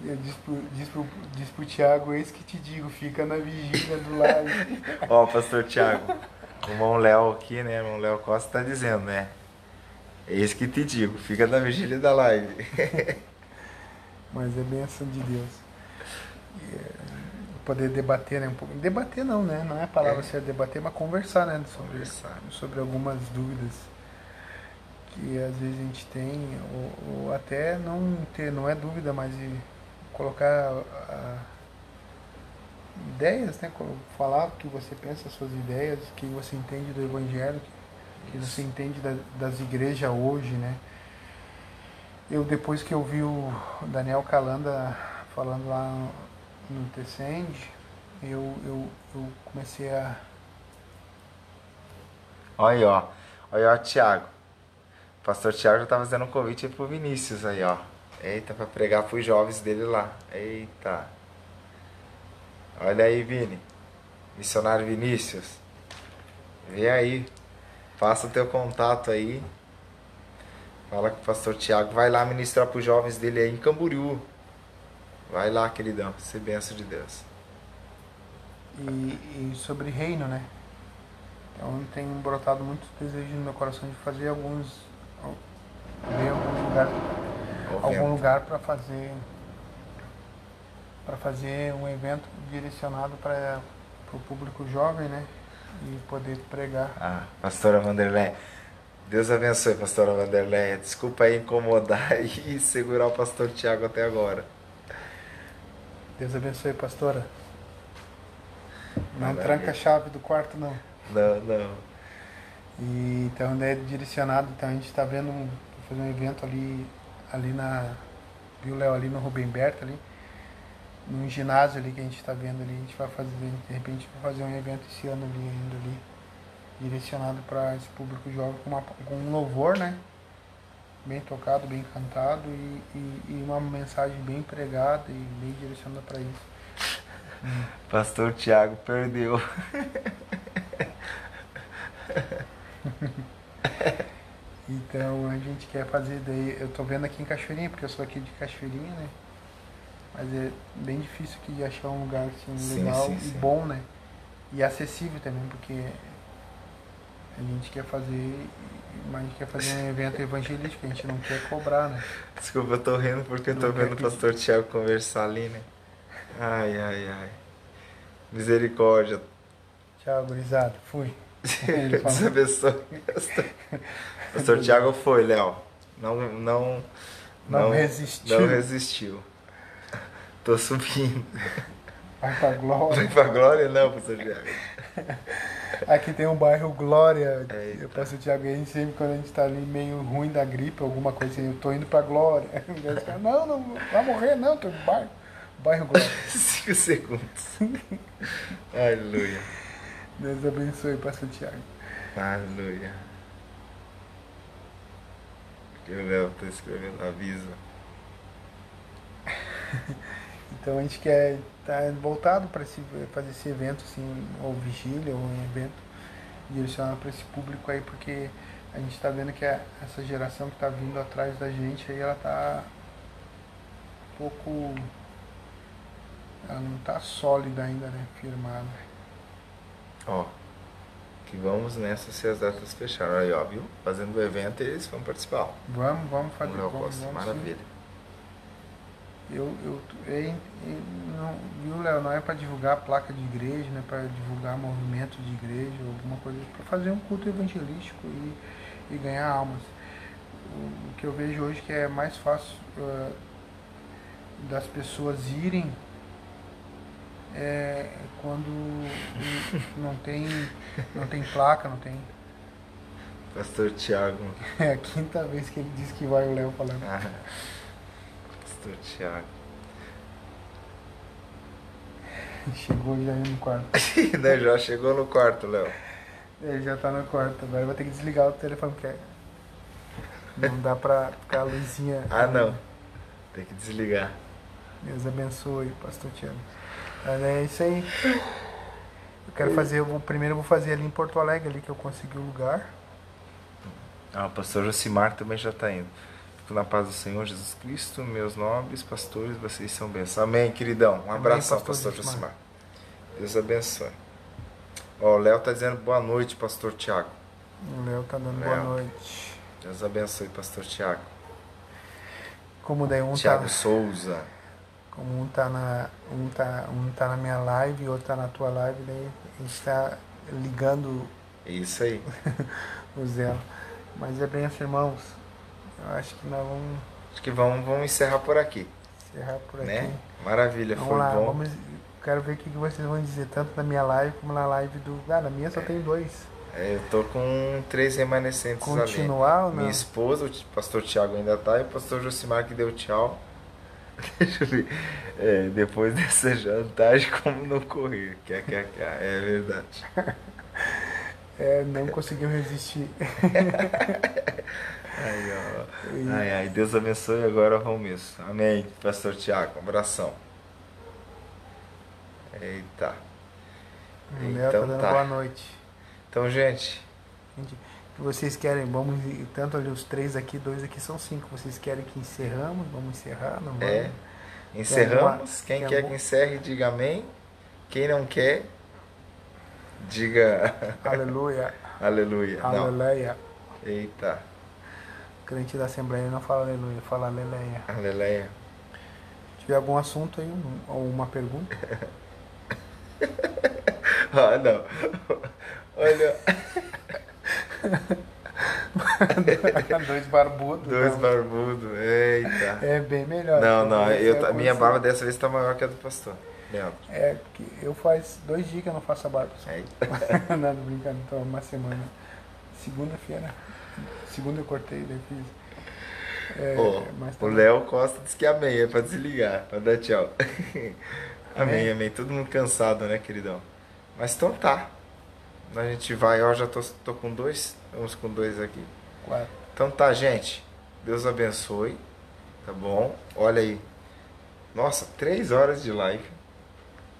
diz pro, diz, pro, diz pro Tiago, eis que te digo, fica na vigília do lado. Ó, pastor Tiago, o irmão Léo aqui, né? O irmão Léo Costa tá dizendo, né? É isso que te digo, fica na vigília da live. Mas é bênção de Deus. É, poder debater, né? Um pouco. Debater não, né? Não é a palavra é. ser debater, mas conversar, né? Sobre, conversar. sobre algumas dúvidas que às vezes a gente tem, ou, ou até não ter, não é dúvida, mas colocar a, ideias, né? Falar o que você pensa, as suas ideias, o que você entende do Evangelho, que você entende da, das igrejas hoje, né? Eu depois que eu vi o Daniel Calanda falando lá no, no eu, eu, eu comecei a. Olha aí, ó. Olha, ó, Tiago. Pastor Tiago já tá fazendo um convite pro Vinícius aí, ó. Eita, para pregar pros jovens dele lá. Eita. Olha aí, Vini. Missionário Vinícius. Vem aí. Faça o teu contato aí. Fala com o pastor Tiago. Vai lá ministrar para os jovens dele aí em Camboriú. Vai lá, queridão. Ser benção de Deus. E, e, sobre reino, né? Então tem brotado muito desejo no meu coração de fazer alguns. Ver algum lugar. Algum lugar para fazer. para fazer um evento direcionado para o público jovem, né? e poder pregar. Ah, pastora Vanderlei. Deus abençoe, pastora Vanderlei. Desculpa aí incomodar e segurar o pastor Tiago até agora. Deus abençoe, pastora. Não Maravilha. tranca a chave do quarto, não. Não, não. E então é direcionado, então a gente está vendo um, fazer um evento ali, ali na. Viu, Léo, ali no Rubem Berta ali num ginásio ali que a gente está vendo ali, a gente vai fazer, de repente, vai fazer um evento esse ano ali ainda ali, direcionado para esse público jovem com, uma, com um louvor, né? Bem tocado, bem cantado e, e, e uma mensagem bem pregada e bem direcionada para isso. Pastor Tiago perdeu. então a gente quer fazer daí, eu tô vendo aqui em Cachoeirinha, porque eu sou aqui de Cachoeirinha, né? Mas é bem difícil aqui de achar um lugar assim, sim, legal sim, sim. e bom, né? E acessível também, porque a gente quer fazer, mas a gente quer fazer um evento evangelístico, a gente não quer cobrar, né? Desculpa, eu tô rindo porque eu tô vendo o pastor Tiago conversar ali, né? Ai, ai, ai. Misericórdia. Tchau, gurizada. Fui. Deus abençoe. Pastor Tiago foi, Léo. Não, não, não, não resistiu. Não resistiu. Tô subindo. Vai pra Glória. Vai pra Glória não, pastor Tiago. Aqui tem um bairro Glória. Eita. Eu passo o Tiago aí sempre quando a gente tá ali meio ruim da gripe, alguma coisa assim, eu tô indo pra Glória. Não, não, vai morrer não, tô no bairro. Bairro Glória. Cinco segundos. Aleluia. Deus abençoe, pastor Tiago. Aleluia. Que o Léo tá escrevendo aviso. Então a gente quer estar tá voltado para fazer esse evento, assim, ou vigília, ou um evento direcionado para esse público aí, porque a gente está vendo que a, essa geração que está vindo atrás da gente aí, ela está um pouco. Ela não está sólida ainda, né? Firmada. Ó, que vamos nessa se as datas fecharam. Aí, ó, viu? Fazendo o evento eles vão participar. Vamos, vamos fazer. Vamos, vamos, Maravilha. Sim. Eu, eu, eu, eu não, viu, Léo? Não é para divulgar placa de igreja, não é para divulgar movimento de igreja, alguma coisa, é para fazer um culto evangelístico e, e ganhar almas. O, o, que eu vejo hoje que é mais fácil uh, das pessoas irem é quando não tem, não tem placa, não tem. Pastor Tiago. É a quinta vez que ele diz que vai o Léo falando. Ah, Pastor Tiago. Chegou já aí no quarto. né, já chegou no quarto, Léo. Ele já tá no quarto, agora eu vou ter que desligar o telefone porque não dá pra ficar a luzinha. Ah, não. Tem que desligar. Deus abençoe, pastor Tiago. Mas é isso aí. Eu quero fazer, vou, primeiro eu vou fazer ali em Porto Alegre, ali que eu consegui o lugar. Ah, o pastor Josimar também já está indo. Fico na paz do Senhor Jesus Cristo, meus nobres pastores, vocês são bênçãos. Amém, queridão. Um abraço ao pastor, pastor Josimar. Deus abençoe. Ó, o Léo tá dizendo boa noite, pastor Tiago. O Léo tá dando Léo. boa noite. Deus abençoe, pastor Tiago. Como daí um Tiago tá... Souza. Um tá, na, um, tá, um tá na minha live e outro tá na tua live, daí a gente tá ligando. Isso aí. o Zé. Mas é bem assim, irmãos. Eu acho que nós vamos. Acho que vamos, vamos encerrar por aqui. Encerrar por aqui. Né? Maravilha, vamos foi lá, bom. Vamos, quero ver o que vocês vão dizer, tanto na minha live como na live do. Ah, na minha só tem dois. É, eu tô com três remanescentes Continuar ali. ou não? Minha esposa, o pastor Tiago ainda tá, e o pastor Josimar que deu tchau. Deixa eu ver. É, depois dessa jantagem, como não correr? Quer, quer, quer. É verdade. É, não conseguiu resistir. ai, ó. ai, ai, Deus abençoe agora vamos mesmo. Amém. Pastor Tiago, um abração. Eita. Então tá. Boa noite. Então, gente. Gente vocês querem, vamos tanto ali os três aqui, dois aqui são cinco. Vocês querem que encerramos? Vamos encerrar? Não vamos? É. Encerramos. Quem quer que encerre, diga amém. Quem não quer, diga. Aleluia. aleluia. Aleluia. Não. Eita. O crente da Assembleia não fala aleluia, fala aleluia. Aleluia. Se tiver algum assunto aí, ou uma pergunta. ah, não. Olha. Dois barbudos. Dois barbudos, eita. É bem melhor. Não, não, eu, a minha barba dessa vez tá maior que a do pastor. Leandro. É, que eu faz dois dias que eu não faço a barba. Só. Nada brincando, então uma semana. Segunda-feira. Segunda eu cortei, daí fiz. É, oh, o Léo Costa disse que amém, é pra desligar, pra dar tchau. amém, amém, amém. Todo mundo cansado, né, queridão? Mas então tá. A gente vai, ó, já tô, tô com dois. Vamos com dois aqui. Quatro. Então tá, gente. Deus abençoe. Tá bom? Olha aí. Nossa, três horas de live.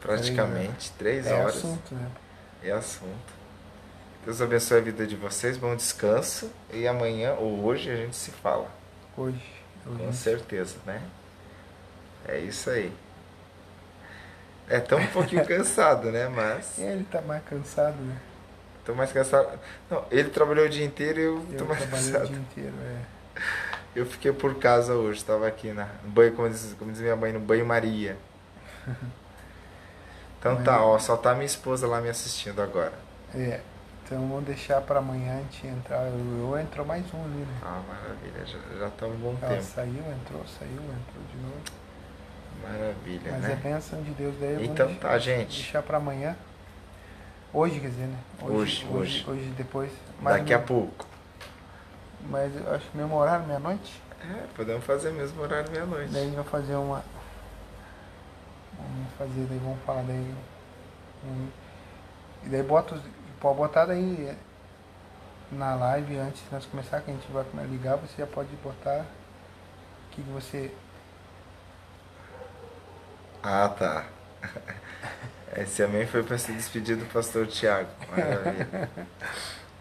Praticamente. Três é horas. É assunto, né? É assunto. Deus abençoe a vida de vocês. Bom descanso. E amanhã ou hoje a gente se fala. Hoje. hoje. Com certeza, né? É isso aí. É tão um pouquinho cansado, né? Mas. É, ele tá mais cansado, né? Tô mais cansado. Não, ele trabalhou o dia inteiro e eu, eu tô mais cansado. o dia inteiro, é. Eu fiquei por casa hoje, estava aqui na, no banho, como diz, como diz minha mãe, no banho Maria. Então Mas, tá, ó, só tá minha esposa lá me assistindo agora. É. Então vamos deixar para amanhã a gente entrar. Eu, eu entrou mais um ali, né? Ah, maravilha, já, já tá um bom Ela tempo. saiu, entrou, saiu, entrou de novo. Maravilha, Mas né? é bênção de Deus daí. Então deixar, tá, gente. Deixar para amanhã. Hoje, quer dizer, né? Hoje, hoje. Hoje, hoje depois. Daqui a pouco. Mas eu acho que mesmo horário, meia-noite. É, podemos fazer mesmo horário meia-noite. Daí a gente vai fazer uma. Vamos fazer, daí vamos falar daí. Um, e daí bota os. Pode botar daí na live antes de nós começar, que a gente vai ligar, você já pode botar o que você. Ah tá. Esse amém foi para se despedir do pastor Tiago. Maravilha.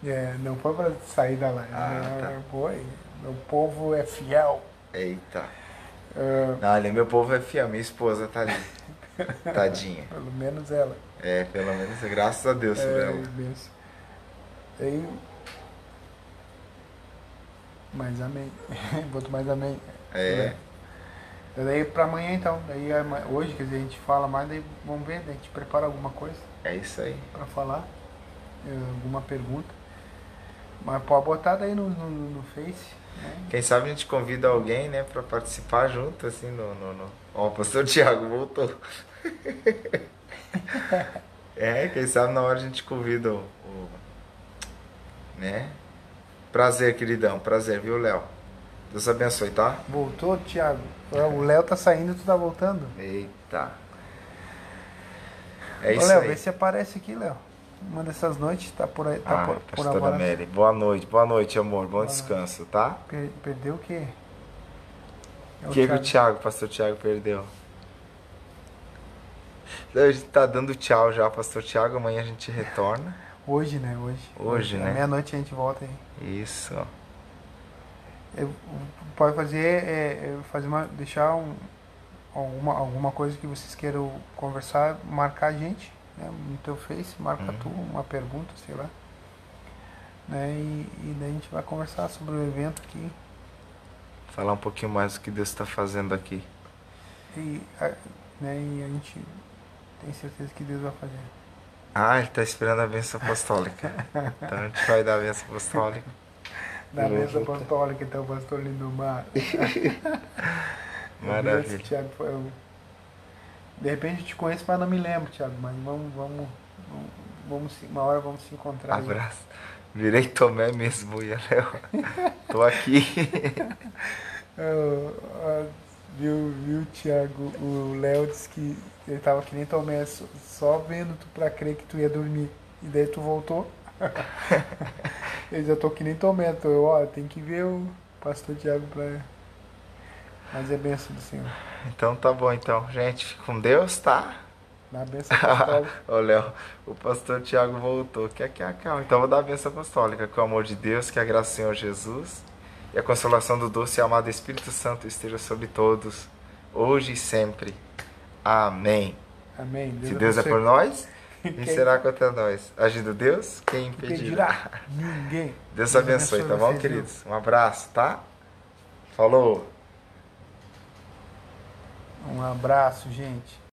é, não foi para sair da live. Ah, né? tá. Foi. O povo é fiel. Eita. Uh, não, olha, meu povo é fiel. Minha esposa tá ali. Tadinha. Pelo menos ela. É, pelo menos, graças a Deus por é, ela. Deus. Aí, mais amém. Boto mais amém. É. Daí pra amanhã então, daí hoje, quer dizer, a gente fala mais, daí vamos ver, daí a gente prepara alguma coisa. É isso aí. Pra falar, alguma pergunta. Mas pode botar daí no, no, no Face. Né? Quem sabe a gente convida alguém, né, pra participar junto, assim, no. no, no... Ó, o pastor Tiago voltou. é, quem sabe na hora a gente convida o. o- né? Prazer, queridão. Prazer, viu, Léo? Deus abençoe, tá? Voltou, Thiago? O Léo tá saindo tu tá voltando? Eita. É Ô, isso Léo, aí. vê se aparece aqui, Léo. Uma dessas noites tá por aí. Tá Ah, por, por agora. Mary, boa noite, boa noite, amor, bom Boa descanso, tá? Per- perdeu o quê? É O que, que o Thiago, pastor Thiago, perdeu? A gente tá dando tchau já, pastor Thiago, amanhã a gente retorna. Hoje, né? Hoje. Hoje, né? À meia-noite a gente volta aí. Isso. Pode fazer é, é fazer uma, deixar um, alguma, alguma coisa que vocês queiram conversar, marcar a gente né, no teu Face, marca Uhum. tu uma pergunta, sei lá. Né, e, e daí a gente vai conversar sobre o evento aqui. Falar um pouquinho mais do que Deus está fazendo aqui. E a, né, e a gente tem certeza que Deus vai fazer. Ah, ele tá esperando a bênção apostólica. Então a gente vai dar a bênção apostólica. Eu vou mesa apostólica, então, pastor Lindomar. Maravilha. Tiago, foi um- De repente eu te conheço, mas não me lembro, Thiago. Mas vamos, vamos, vamos, uma hora vamos se encontrar. aí. Abraço. Virei Tomé mesmo, ia Léo. Tô aqui. Viu, viu, Thiago? O Léo disse que ele tava que nem Tomé, só, só vendo tu pra crer que tu ia dormir. E daí tu voltou. eu já tô que nem Tomé, tô, eu, ó, tem que ver o pastor Thiago pra. Mas é benção do Senhor. Então tá bom então, gente. Com Deus, tá? Na benção apostólica. Ô Léo, o pastor Tiago voltou. Quer que calma. Então vou dar a bênção apostólica. Que o amor de Deus, que a graça do Senhor Jesus e a consolação do doce e amado Espírito Santo esteja sobre todos, hoje e sempre. Amém. Amém. Se Deus é por nós, quem Quem será contra nós? Agindo Deus, quem impedirá? Ninguém. Deus abençoe, tá bom, queridos? Um abraço, tá? Falou! Um abraço, gente.